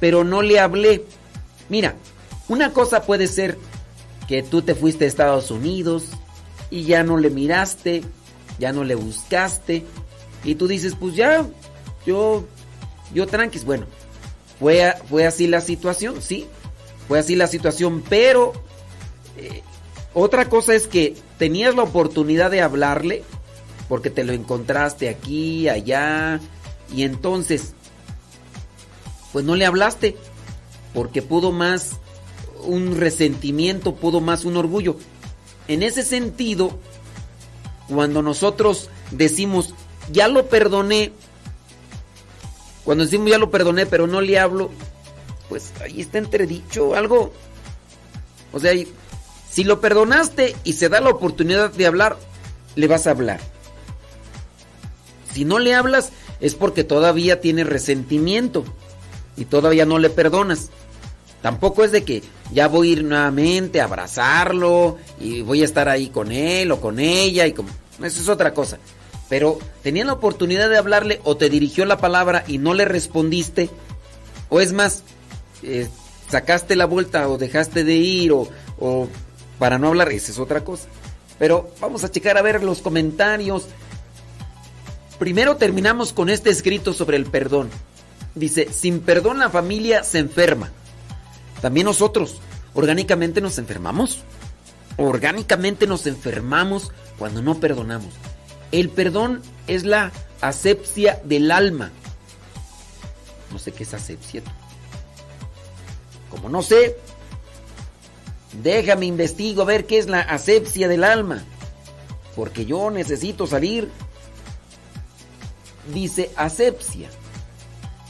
pero no le hablé. Mira, una cosa puede ser que tú te fuiste a Estados Unidos y ya no le miraste, ya no le buscaste y tú dices, pues ya, yo, yo tranquis, bueno, fue, fue así la situación, sí, fue así la situación, pero eh, otra cosa es que tenías la oportunidad de hablarle porque te lo encontraste aquí, allá, y entonces, pues no le hablaste porque pudo más un resentimiento, pudo más un orgullo. En ese sentido, cuando nosotros decimos, ya lo perdoné, cuando decimos ya lo perdoné, pero no le hablo, pues ahí está entredicho algo. O sea, si lo perdonaste y se da la oportunidad de hablar, le vas a hablar. Si no le hablas, es porque todavía tiene resentimiento y todavía no le perdonas. Tampoco es de que ya voy a ir nuevamente a abrazarlo y voy a estar ahí con él o con ella y como eso es otra cosa. Pero tenía la oportunidad de hablarle o te dirigió la palabra y no le respondiste o es más eh, sacaste la vuelta o dejaste de ir o para no hablar, esa es otra cosa. Pero vamos a checar a ver los comentarios. Primero terminamos con este escrito sobre el perdón. Dice, sin perdón la familia se enferma. También nosotros, orgánicamente nos enfermamos. Orgánicamente nos enfermamos cuando no perdonamos. El perdón es la asepsia del alma. No sé qué es asepsia. Como no sé, déjame investigo a ver qué es la asepsia del alma. Porque yo necesito salir. Dice asepsia.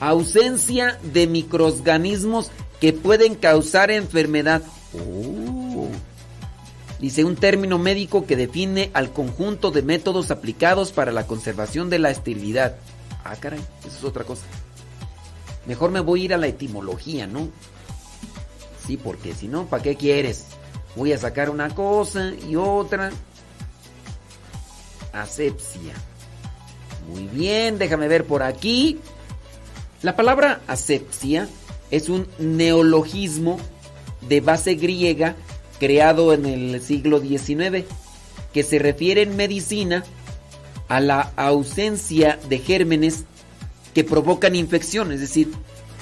Ausencia de microorganismos que pueden causar enfermedad. Oh. Dice un término médico que define al conjunto de métodos aplicados para la conservación de la esterilidad. Ah, caray, eso es otra cosa. Mejor me voy a ir a la etimología, ¿no? Sí, porque si no, ¿para qué quieres? Voy a sacar una cosa y otra. Asepsia. Muy bien, déjame ver por aquí. La palabra asepsia es un neologismo de base griega creado en el siglo XIX que se refiere en medicina a la ausencia de gérmenes que provocan infección, es decir,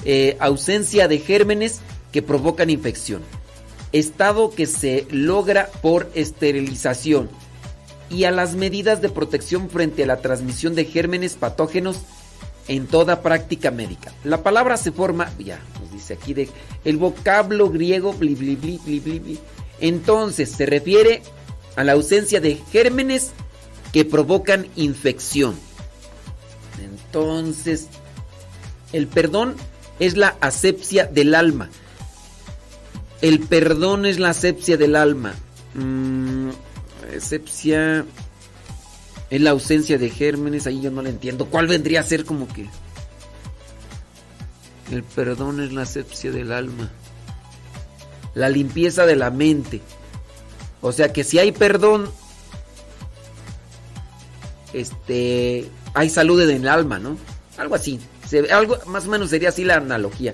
eh, ausencia de gérmenes que provocan infección. Estado que se logra por esterilización y a las medidas de protección frente a la transmisión de gérmenes patógenos en toda práctica médica. La palabra se forma, ya nos dice aquí, de el vocablo griego, entonces se refiere a la ausencia de gérmenes que provocan infección. Entonces, el perdón es la asepsia del alma. El perdón es la asepsia del alma. Mm, asepsia es la ausencia de gérmenes, ahí yo no lo entiendo. ¿Cuál vendría a ser como que? El perdón es la asepsia del alma. La limpieza de la mente. O sea que si hay perdón, este, hay salud en el alma, ¿no? Algo así. Algo más o menos sería así la analogía.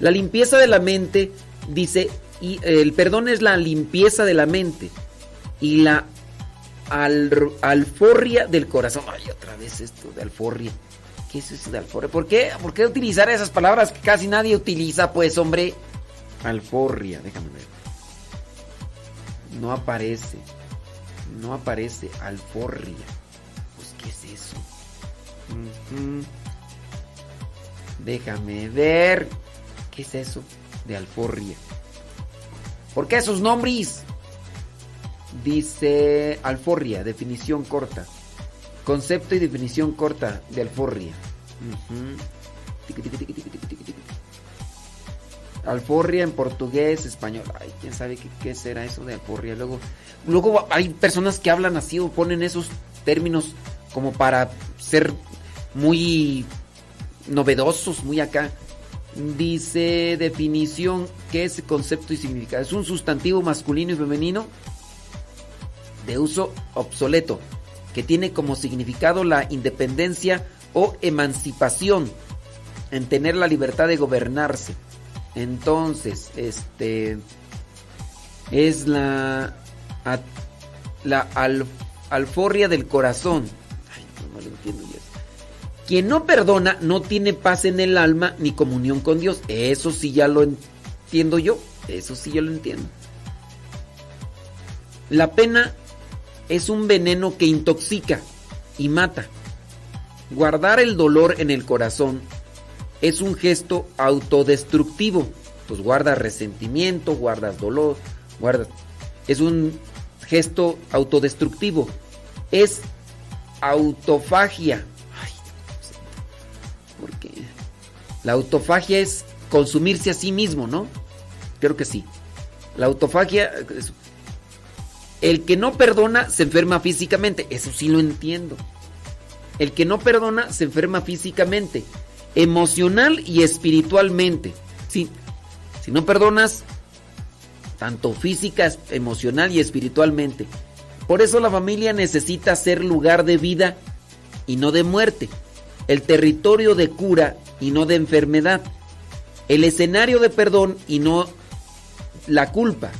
La limpieza de la mente dice y el perdón es la limpieza de la mente y la al- alforria del corazón. Ay, otra vez esto de alforria. ¿Qué es eso de alforria? ¿Por qué, ¿Por qué utilizar esas palabras que casi nadie utiliza, pues, hombre? Alforria, déjame ver. No aparece. No aparece. Alforria. Pues, ¿qué es eso? Déjame ver. ¿Qué es eso de alforria? ¿Por qué esos nombres? Dice alforria, definición corta. Concepto y definición corta de alforria. Tiqui. Alforria en portugués, español. Ay, quién sabe qué, qué será eso de alforria. Luego, luego hay personas que hablan así o ponen esos términos como para ser muy novedosos, muy acá. Dice definición, ¿qué es concepto y significado? Es un sustantivo masculino y femenino de uso obsoleto, que tiene como significado la independencia o emancipación, en tener la libertad de gobernarse. Entonces, este es la la al- alforria del corazón. Ay, no, no lo entiendo ya. Quien no perdona no tiene paz en el alma ni comunión con Dios. Eso sí ya lo entiendo yo. Eso sí yo lo entiendo. La pena es un veneno que intoxica y mata. Guardar el dolor en el corazón es un gesto autodestructivo. Pues guardas resentimiento, guardas dolor, guardas... Es un gesto autodestructivo. Es autofagia. La autofagia es consumirse a sí mismo, ¿no? Creo que sí. La autofagia... El que no perdona se enferma físicamente. Eso sí lo entiendo. El que no perdona se enferma físicamente, emocional y espiritualmente. Sí. Si no perdonas, tanto física, emocional y espiritualmente. Por eso la familia necesita ser lugar de vida y no de muerte. El territorio de cura y no de enfermedad. el escenario de perdón y no la culpa.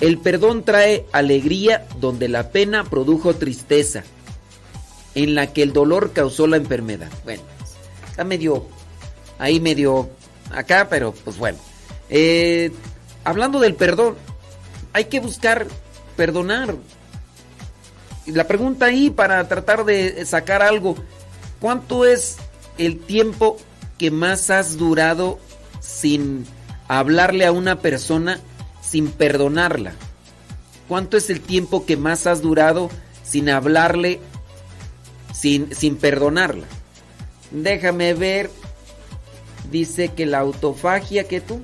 El perdón trae alegría donde la pena produjo tristeza, en la que el dolor causó la enfermedad. Bueno, está medio, ahí medio acá, pero pues bueno. Eh, hablando del perdón, hay que buscar perdonar. La pregunta ahí para tratar de sacar algo, ¿cuánto es el tiempo que más has durado sin hablarle a una persona sin perdonarla? ¿Cuánto es el tiempo que más has durado sin hablarle sin, sin perdonarla? Déjame ver. Dice que la autofagia, que tú?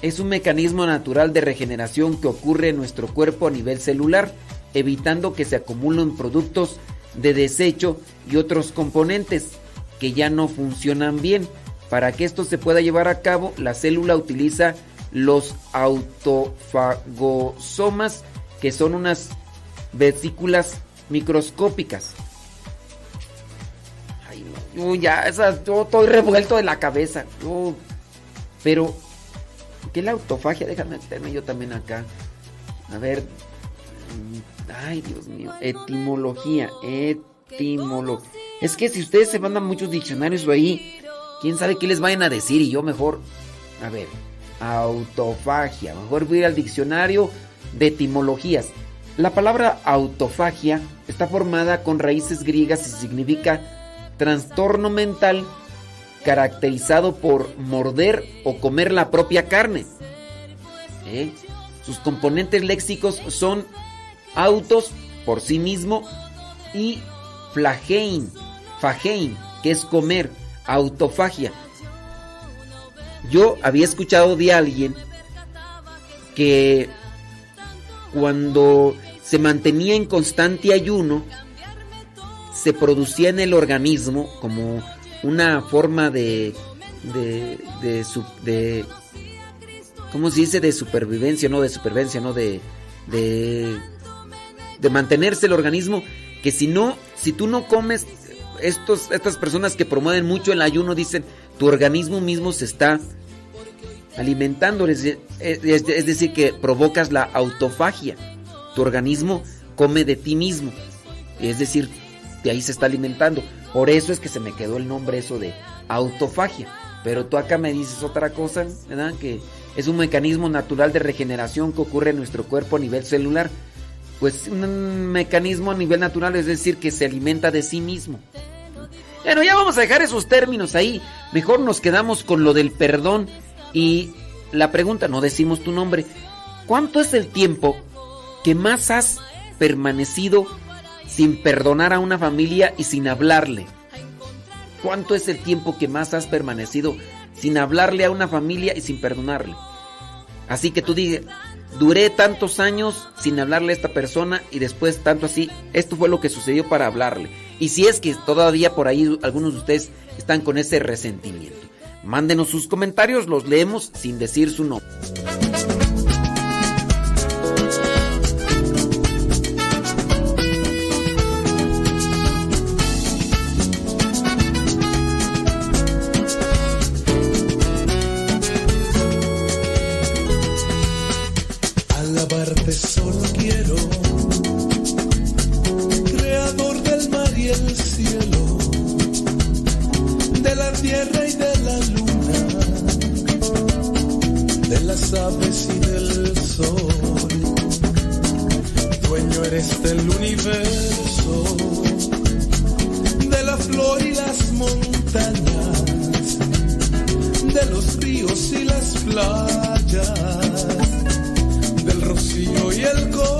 Es un mecanismo natural de regeneración que ocurre en nuestro cuerpo a nivel celular, evitando que se acumulen productos de desecho y otros componentes que ya no funcionan bien. Para que esto se pueda llevar a cabo, la célula utiliza los autofagosomas, que son unas vesículas microscópicas. Ay, no, yo ya, esa, yo estoy revuelto de la cabeza. yo- pero, ¿qué es la autofagia? Déjame meterme yo también acá. A ver. mm, Ay, Dios mío. Etimología. Etimología. Es que si ustedes se mandan muchos diccionarios ahí, quién sabe qué les vayan a decir y yo mejor. A ver. Autofagia. Mejor voy a ir al diccionario de etimologías. La palabra autofagia está formada con raíces griegas y significa trastorno mental caracterizado por morder o comer la propia carne. ¿Eh? Sus componentes léxicos son autos por sí mismo y flagein, fagein, que es comer, autofagia. Yo había escuchado de alguien que cuando se mantenía en constante ayuno, se producía en el organismo como una forma de de de, de ¿cómo se dice? de supervivencia, no de supervivencia, no de de de mantenerse el organismo que si no si tú no comes estos estas personas que promueven mucho el ayuno dicen tu organismo mismo se está alimentando es, de- es- es decir que provocas la autofagia. Tu organismo come de ti mismo es decir de ahí se está alimentando. Por eso es que se me quedó el nombre eso de autofagia. Pero tú acá me dices otra cosa ¿verdad? que es un mecanismo natural de regeneración que ocurre en nuestro cuerpo a nivel celular pues un mecanismo a nivel natural es decir que se alimenta de sí mismo bueno, ya vamos a dejar esos términos ahí. Mejor nos quedamos con lo del perdón y la pregunta, no decimos tu nombre. ¿Cuánto es el tiempo que más has permanecido sin perdonar a una familia y sin hablarle? ¿Cuánto es el tiempo que más has permanecido sin hablarle a una familia y sin perdonarle? Así que tú dices, duré tantos años sin hablarle a esta persona y después tanto así, esto fue lo que sucedió para hablarle. Y si es que todavía por ahí algunos de ustedes están con ese resentimiento, mándenos sus comentarios, los leemos sin decir su nombre. Dueño eres del universo, de la flor y las montañas, de los ríos y las playas del rocío y el color.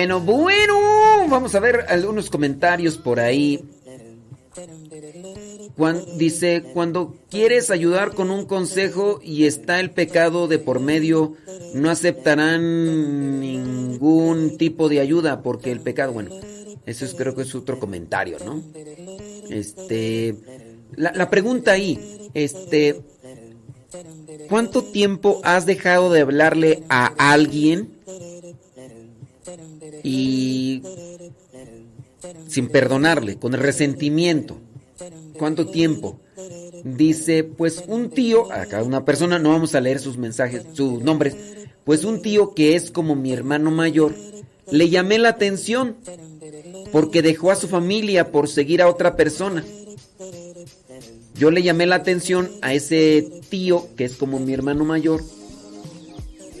Bueno, bueno, vamos a ver algunos comentarios por ahí. Dice, cuando quieres ayudar con un consejo y está el pecado de por medio, no aceptarán ningún tipo de ayuda porque el pecado, bueno, eso es, creo que es otro comentario, ¿no? Este, la, la pregunta ahí, este, ¿cuánto tiempo has dejado de hablarle a alguien sin perdonarle, con resentimiento. ¿Cuánto tiempo? Dice, pues un tío, acá una persona, no vamos a leer sus mensajes, sus nombres, pues un tío que es como mi hermano mayor, le llamé la atención porque dejó a su familia por seguir a otra persona. Yo le llamé la atención a ese tío que es como mi hermano mayor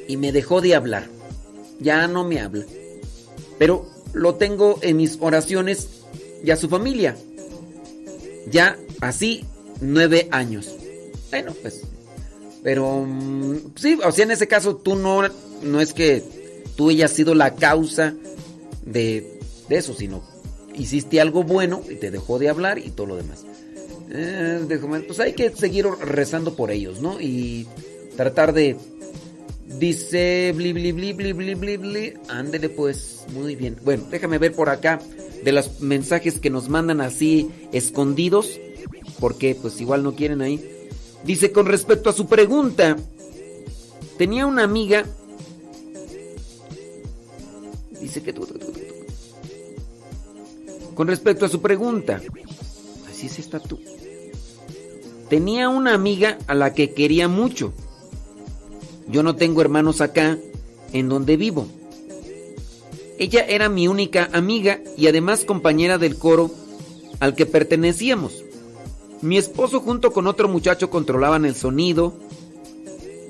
y me dejó de hablar. Ya no me habla. Pero lo tengo en mis oraciones y a su familia. Ya así nueve años. Bueno, pues. Pero mm, sí, o sea, en ese caso tú no, no es que tú hayas sido la causa de, de eso, sino hiciste algo bueno y te dejó de hablar y todo lo demás. Eh, déjame- pues hay que seguir rezando por ellos, ¿no? Y tratar de... Dice bli bli bli bli bli bli bli. Ándele pues, muy bien. Bueno, déjame ver por acá de los mensajes que nos mandan así escondidos, porque pues igual no quieren ahí. Dice con respecto a su pregunta, tenía una amiga. Dice que... Con respecto a su pregunta, así es esta tú. Tenía una amiga a la que quería mucho. Yo no tengo hermanos acá, en donde vivo. Ella era mi única amiga y además compañera del coro al que pertenecíamos. Mi esposo junto con otro muchacho controlaban el sonido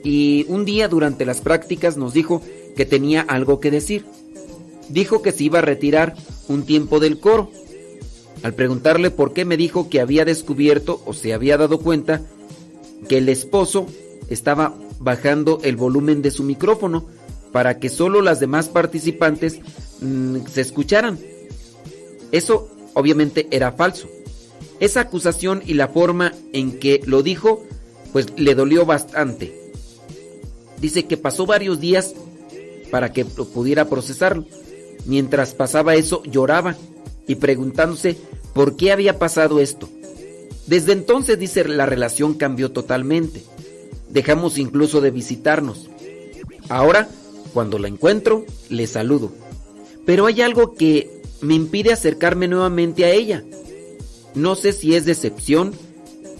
y un día durante las prácticas nos dijo que tenía algo que decir. Dijo que se iba a retirar un tiempo del coro. Al preguntarle por qué me dijo que había descubierto o se había dado cuenta que el esposo estaba bajando el volumen de su micrófono para que solo las demás participantes mm, se escucharan. Eso obviamente era falso. Esa acusación y la forma en que lo dijo, pues le dolió bastante. Dice que pasó varios días para que pudiera procesarlo. Mientras pasaba eso, lloraba y preguntándose por qué había pasado esto. Desde entonces, dice, la relación cambió totalmente. Dejamos incluso de visitarnos. Ahora, cuando la encuentro, le saludo. Pero hay algo que me impide acercarme nuevamente a ella. No sé si es decepción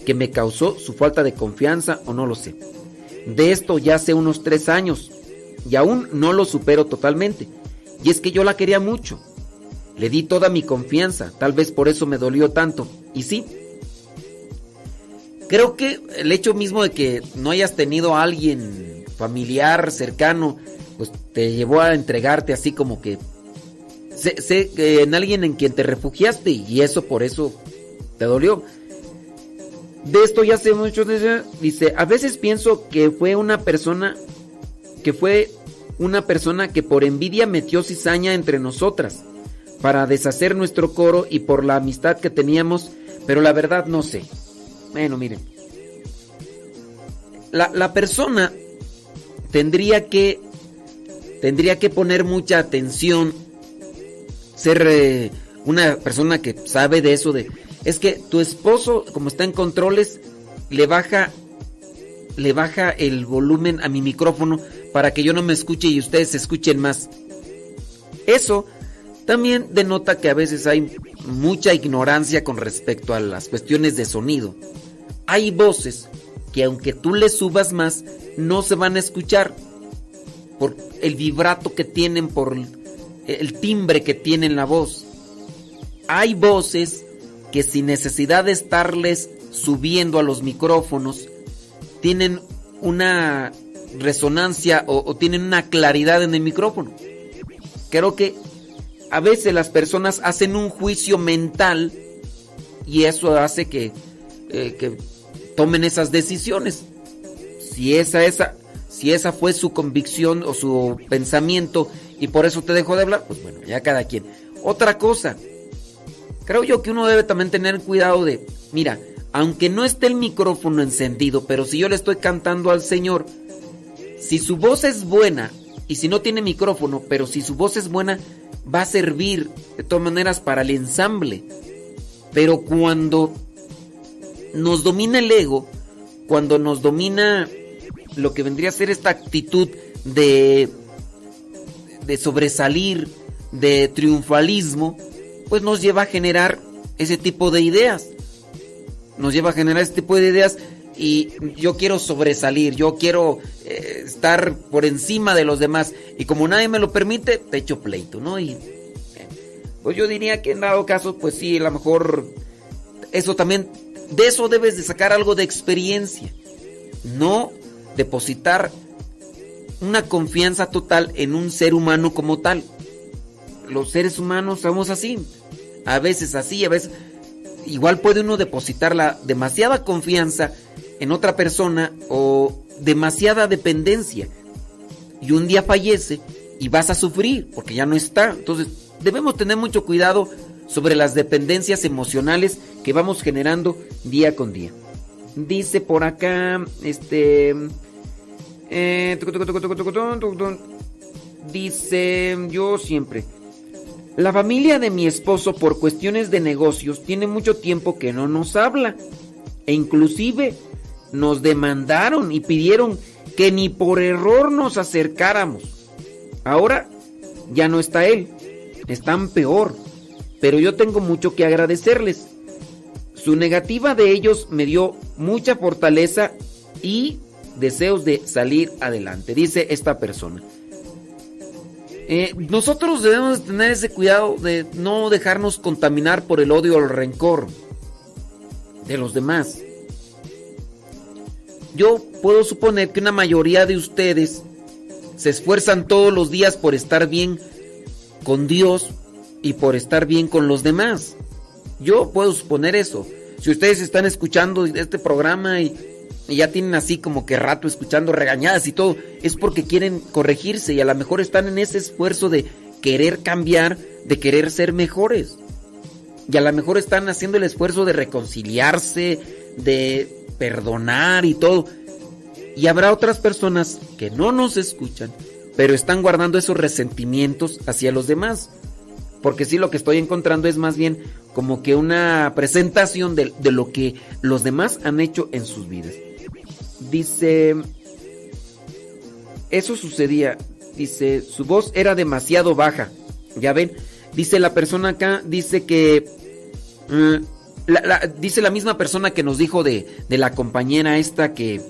que me causó su falta de confianza o no lo sé. De esto ya hace unos tres años y aún no lo supero totalmente. Y es que yo la quería mucho. Le di toda mi confianza, tal vez por eso me dolió tanto. Y sí, creo que el hecho mismo de que no hayas tenido a alguien familiar, cercano, pues te llevó a entregarte así como que sé, que en alguien en quien te refugiaste y eso por eso te dolió. De esto ya sé mucho, dice, a veces pienso que fue una persona, que fue una persona que por envidia metió cizaña entre nosotras para deshacer nuestro coro y por la amistad que teníamos, pero la verdad no sé. Bueno, miren. La, la persona tendría que tendría que poner mucha atención ser eh, una persona que sabe de eso de es que tu esposo como está en controles le baja le baja el volumen a mi micrófono para que yo no me escuche y ustedes se escuchen más. Eso también denota que a veces hay mucha ignorancia con respecto a las cuestiones de sonido. Hay voces que aunque tú le subas más, no se van a escuchar por el vibrato que tienen, por el timbre que tienen la voz. Hay voces que sin necesidad de estarles subiendo a los micrófonos, tienen una resonancia o, o, tienen una claridad en el micrófono. Creo que a veces las personas hacen un juicio mental y eso hace que, eh, que tomen esas decisiones. Si esa, esa, si esa fue su convicción o su pensamiento y por eso te dejó de hablar, pues bueno, ya cada quien. Otra cosa, creo yo que uno debe también tener cuidado de, mira, aunque no esté el micrófono encendido, pero si yo le estoy cantando al Señor, si su voz es buena y si no tiene micrófono, pero si su voz es buena, va a servir de todas maneras para el ensamble. Pero cuando nos domina el ego, cuando nos domina lo que vendría a ser esta actitud de, de sobresalir, de triunfalismo, pues nos lleva a generar ese tipo de ideas. Nos lleva a generar ese tipo de ideas y yo quiero sobresalir, yo quiero eh, estar por encima de los demás y como nadie me lo permite, te echo pleito, ¿no? Y eh, pues yo diría que en dado caso, pues sí, a lo mejor eso también, de eso debes de sacar algo de experiencia, no depositar una confianza total en un ser humano como tal. Los seres humanos somos así, a veces así, a veces... Igual puede uno depositar la demasiada confianza en otra persona o demasiada dependencia. Y un día fallece y vas a sufrir porque ya no está. Entonces debemos tener mucho cuidado sobre las dependencias emocionales que vamos generando día con día. Dice por acá, este... dice yo siempre. La familia de mi esposo por cuestiones de negocios tiene mucho tiempo que no nos habla. E inclusive nos demandaron y pidieron que ni por error nos acercáramos. Ahora ya no está él, están peor, pero yo tengo mucho que agradecerles. Su negativa de ellos me dio mucha fortaleza y deseos de salir adelante, dice esta persona. Eh, nosotros debemos tener ese cuidado de no dejarnos contaminar por el odio o el rencor de los demás. Yo puedo suponer que una mayoría de ustedes se esfuerzan todos los días por estar bien con Dios y por estar bien con los demás. Yo puedo suponer eso. Si ustedes están escuchando este programa y, ya tienen así como que rato escuchando regañadas y todo, es porque quieren corregirse y a lo mejor están en ese esfuerzo de querer cambiar, de querer ser mejores. Y a lo mejor están haciendo el esfuerzo de reconciliarse, de perdonar y todo. Y habrá otras personas que no nos escuchan, pero están guardando esos resentimientos hacia los demás. Porque sí lo que estoy encontrando es más bien como que una presentación de, de lo que los demás han hecho en sus vidas. Dice, eso sucedía, dice, su voz era demasiado baja. Ya ven, dice la persona acá, dice que... mm, dice la misma persona que nos dijo de, de la compañera esta que,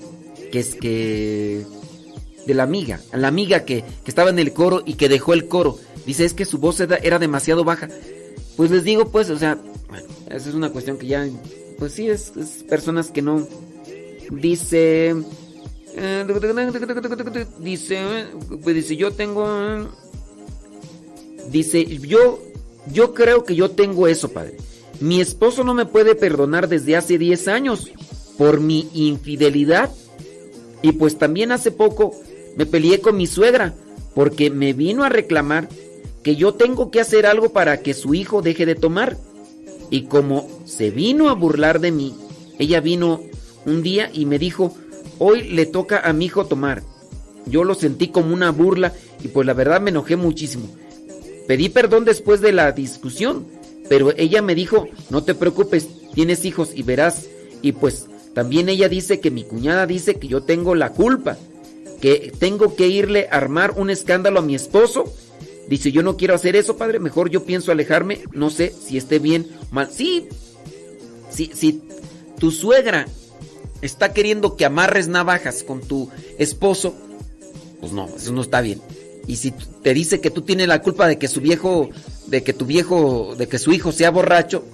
que es que... De la amiga, la amiga que, estaba en el coro y que dejó el coro. Dice, es que su voz era, demasiado baja. Pues les digo, pues, o sea, bueno, esa es una cuestión que ya, pues sí, es, personas que no... Dice... eh, Dice, pues dice, yo tengo... Dice, yo, yo creo que yo tengo eso, padre. Mi esposo no me puede perdonar desde hace 10 años por mi infidelidad. Y pues también hace poco me peleé con mi suegra porque me vino a reclamar que yo tengo que hacer algo para que su hijo deje de tomar. Y como se vino a burlar de mí, ella vino un día y me dijo, hoy le toca a mi hijo tomar. Yo lo sentí como una burla y pues la verdad me enojé muchísimo. Pedí perdón después de la discusión, pero ella me dijo, no te preocupes, tienes hijos y verás. Y pues también ella dice que mi cuñada dice que yo tengo la culpa, que tengo que irle a armar un escándalo a mi esposo. Dice, yo no quiero hacer eso, padre, mejor yo pienso alejarme, no sé si esté bien o mal. Sí, si, si tu suegra está queriendo que amarres navajas con tu esposo, pues no, eso no está bien. Y si te dice que tú tienes la culpa de que su viejo, de que tu viejo, de que su hijo sea borracho,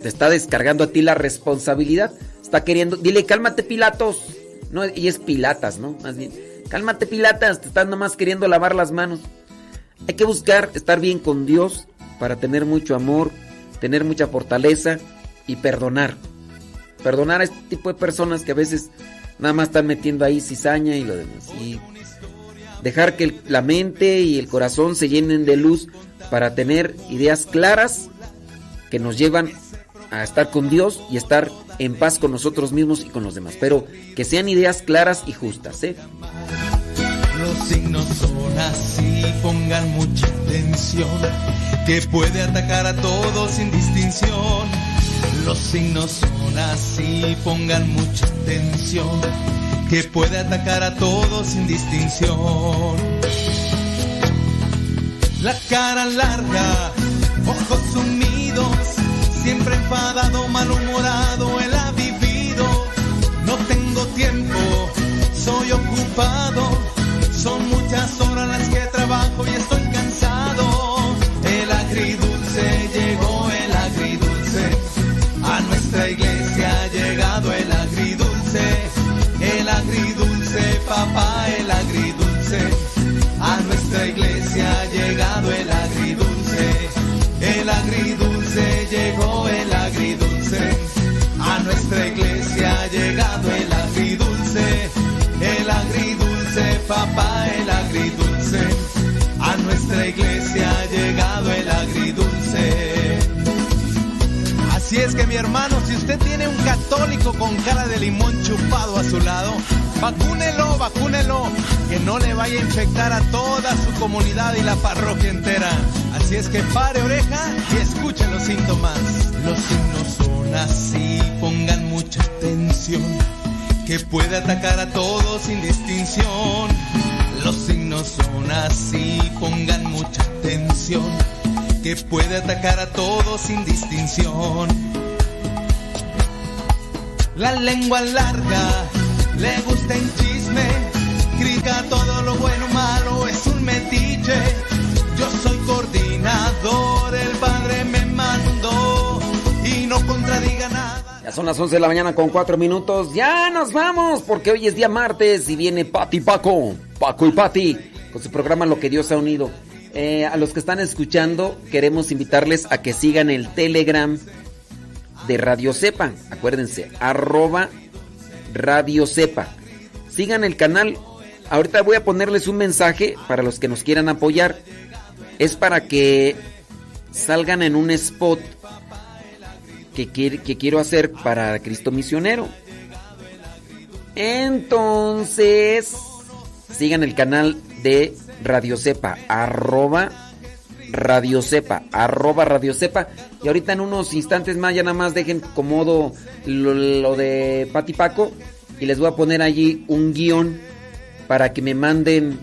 te está descargando a ti la responsabilidad. Está queriendo, dile, cálmate Pilatos. No, y es Pilatas, ¿no? Más bien, cálmate Pilatas, te están nomás queriendo lavar las manos. Hay que buscar estar bien con Dios para tener mucho amor, tener mucha fortaleza y perdonar. Perdonar a este tipo de personas que a veces nada más están metiendo ahí cizaña y lo demás. Y dejar que la mente y el corazón se llenen de luz para tener ideas claras que nos llevan a estar con Dios y estar en paz con nosotros mismos y con los demás. Pero que sean ideas claras y justas, ¿eh? Los signos son así, pongan mucha atención, que puede atacar a todos sin distinción. Los signos son así, pongan mucha atención, que puede atacar a todos sin distinción. La cara larga, ojos sumidos, siempre enfadado, malhumorado, él ha vivido. No tengo tiempo, soy ocupado, son muchas horas papá, el agridulce, a nuestra iglesia ha llegado el agridulce. Así es que mi hermano, si usted tiene un católico con cara de limón chupado a su lado, vacúnelo, vacúnelo, que no le vaya a infectar a toda su comunidad y la parroquia entera. Así es que pare oreja y escuche los síntomas. Los signos son así, pongan mucha atención, que puede atacar a todos sin distinción. Los signos son así, pongan mucha atención, que puede atacar a todos sin distinción. La lengua larga, le gusta en chisme, critica todo lo bueno malo, es un metiche. Yo soy coordinador, el padre me mandó y no contradiga nada. Ya son las 11 de la mañana con 4 minutos. Ya nos vamos porque hoy es día martes y viene Pati Paco. Paco y Pati con su programa Lo que Dios ha unido. Eh, a los que están escuchando, queremos invitarles a que sigan el Telegram de Radio Cepa. Acuérdense, arroba Radio Cepa. Sigan el canal. Ahorita voy a ponerles un mensaje para los que nos quieran apoyar. Es para que salgan en un spot que, quiero hacer para Cristo Misionero. Entonces, sigan el canal de Radio Cepa, arroba Radio Cepa, arroba Radio Cepa. Y ahorita en unos instantes más, ya nada más dejen comodo lo, lo de Pati Paco. Y les voy a poner allí un guion para que me manden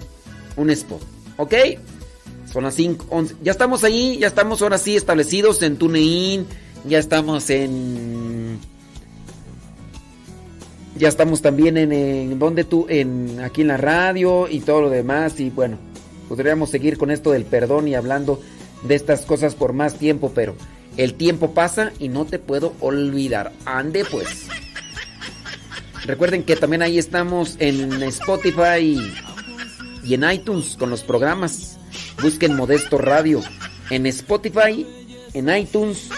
un spot. ¿Ok? Son las 5, 11. Ya estamos ahí, ya estamos ahora sí establecidos en TuneIn. Ya estamos en. Ya estamos también en, en donde tú, en aquí en la radio y todo lo demás. Y bueno, podríamos seguir con esto del perdón y hablando de estas cosas por más tiempo, pero el tiempo pasa y no te puedo olvidar. Ande pues. Recuerden que también ahí estamos en Spotify y en iTunes con los programas. Busquen Modesto Radio. En Spotify, en iTunes,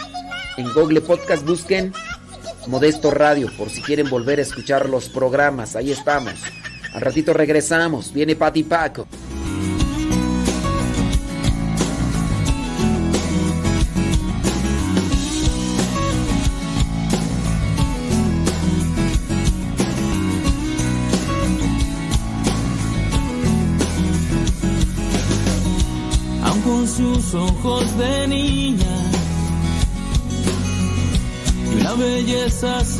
en Google Podcast busquen Modesto Radio por si quieren volver a escuchar los programas. Ahí estamos. Al ratito regresamos. Viene Pati Paco. ojos de niña y una belleza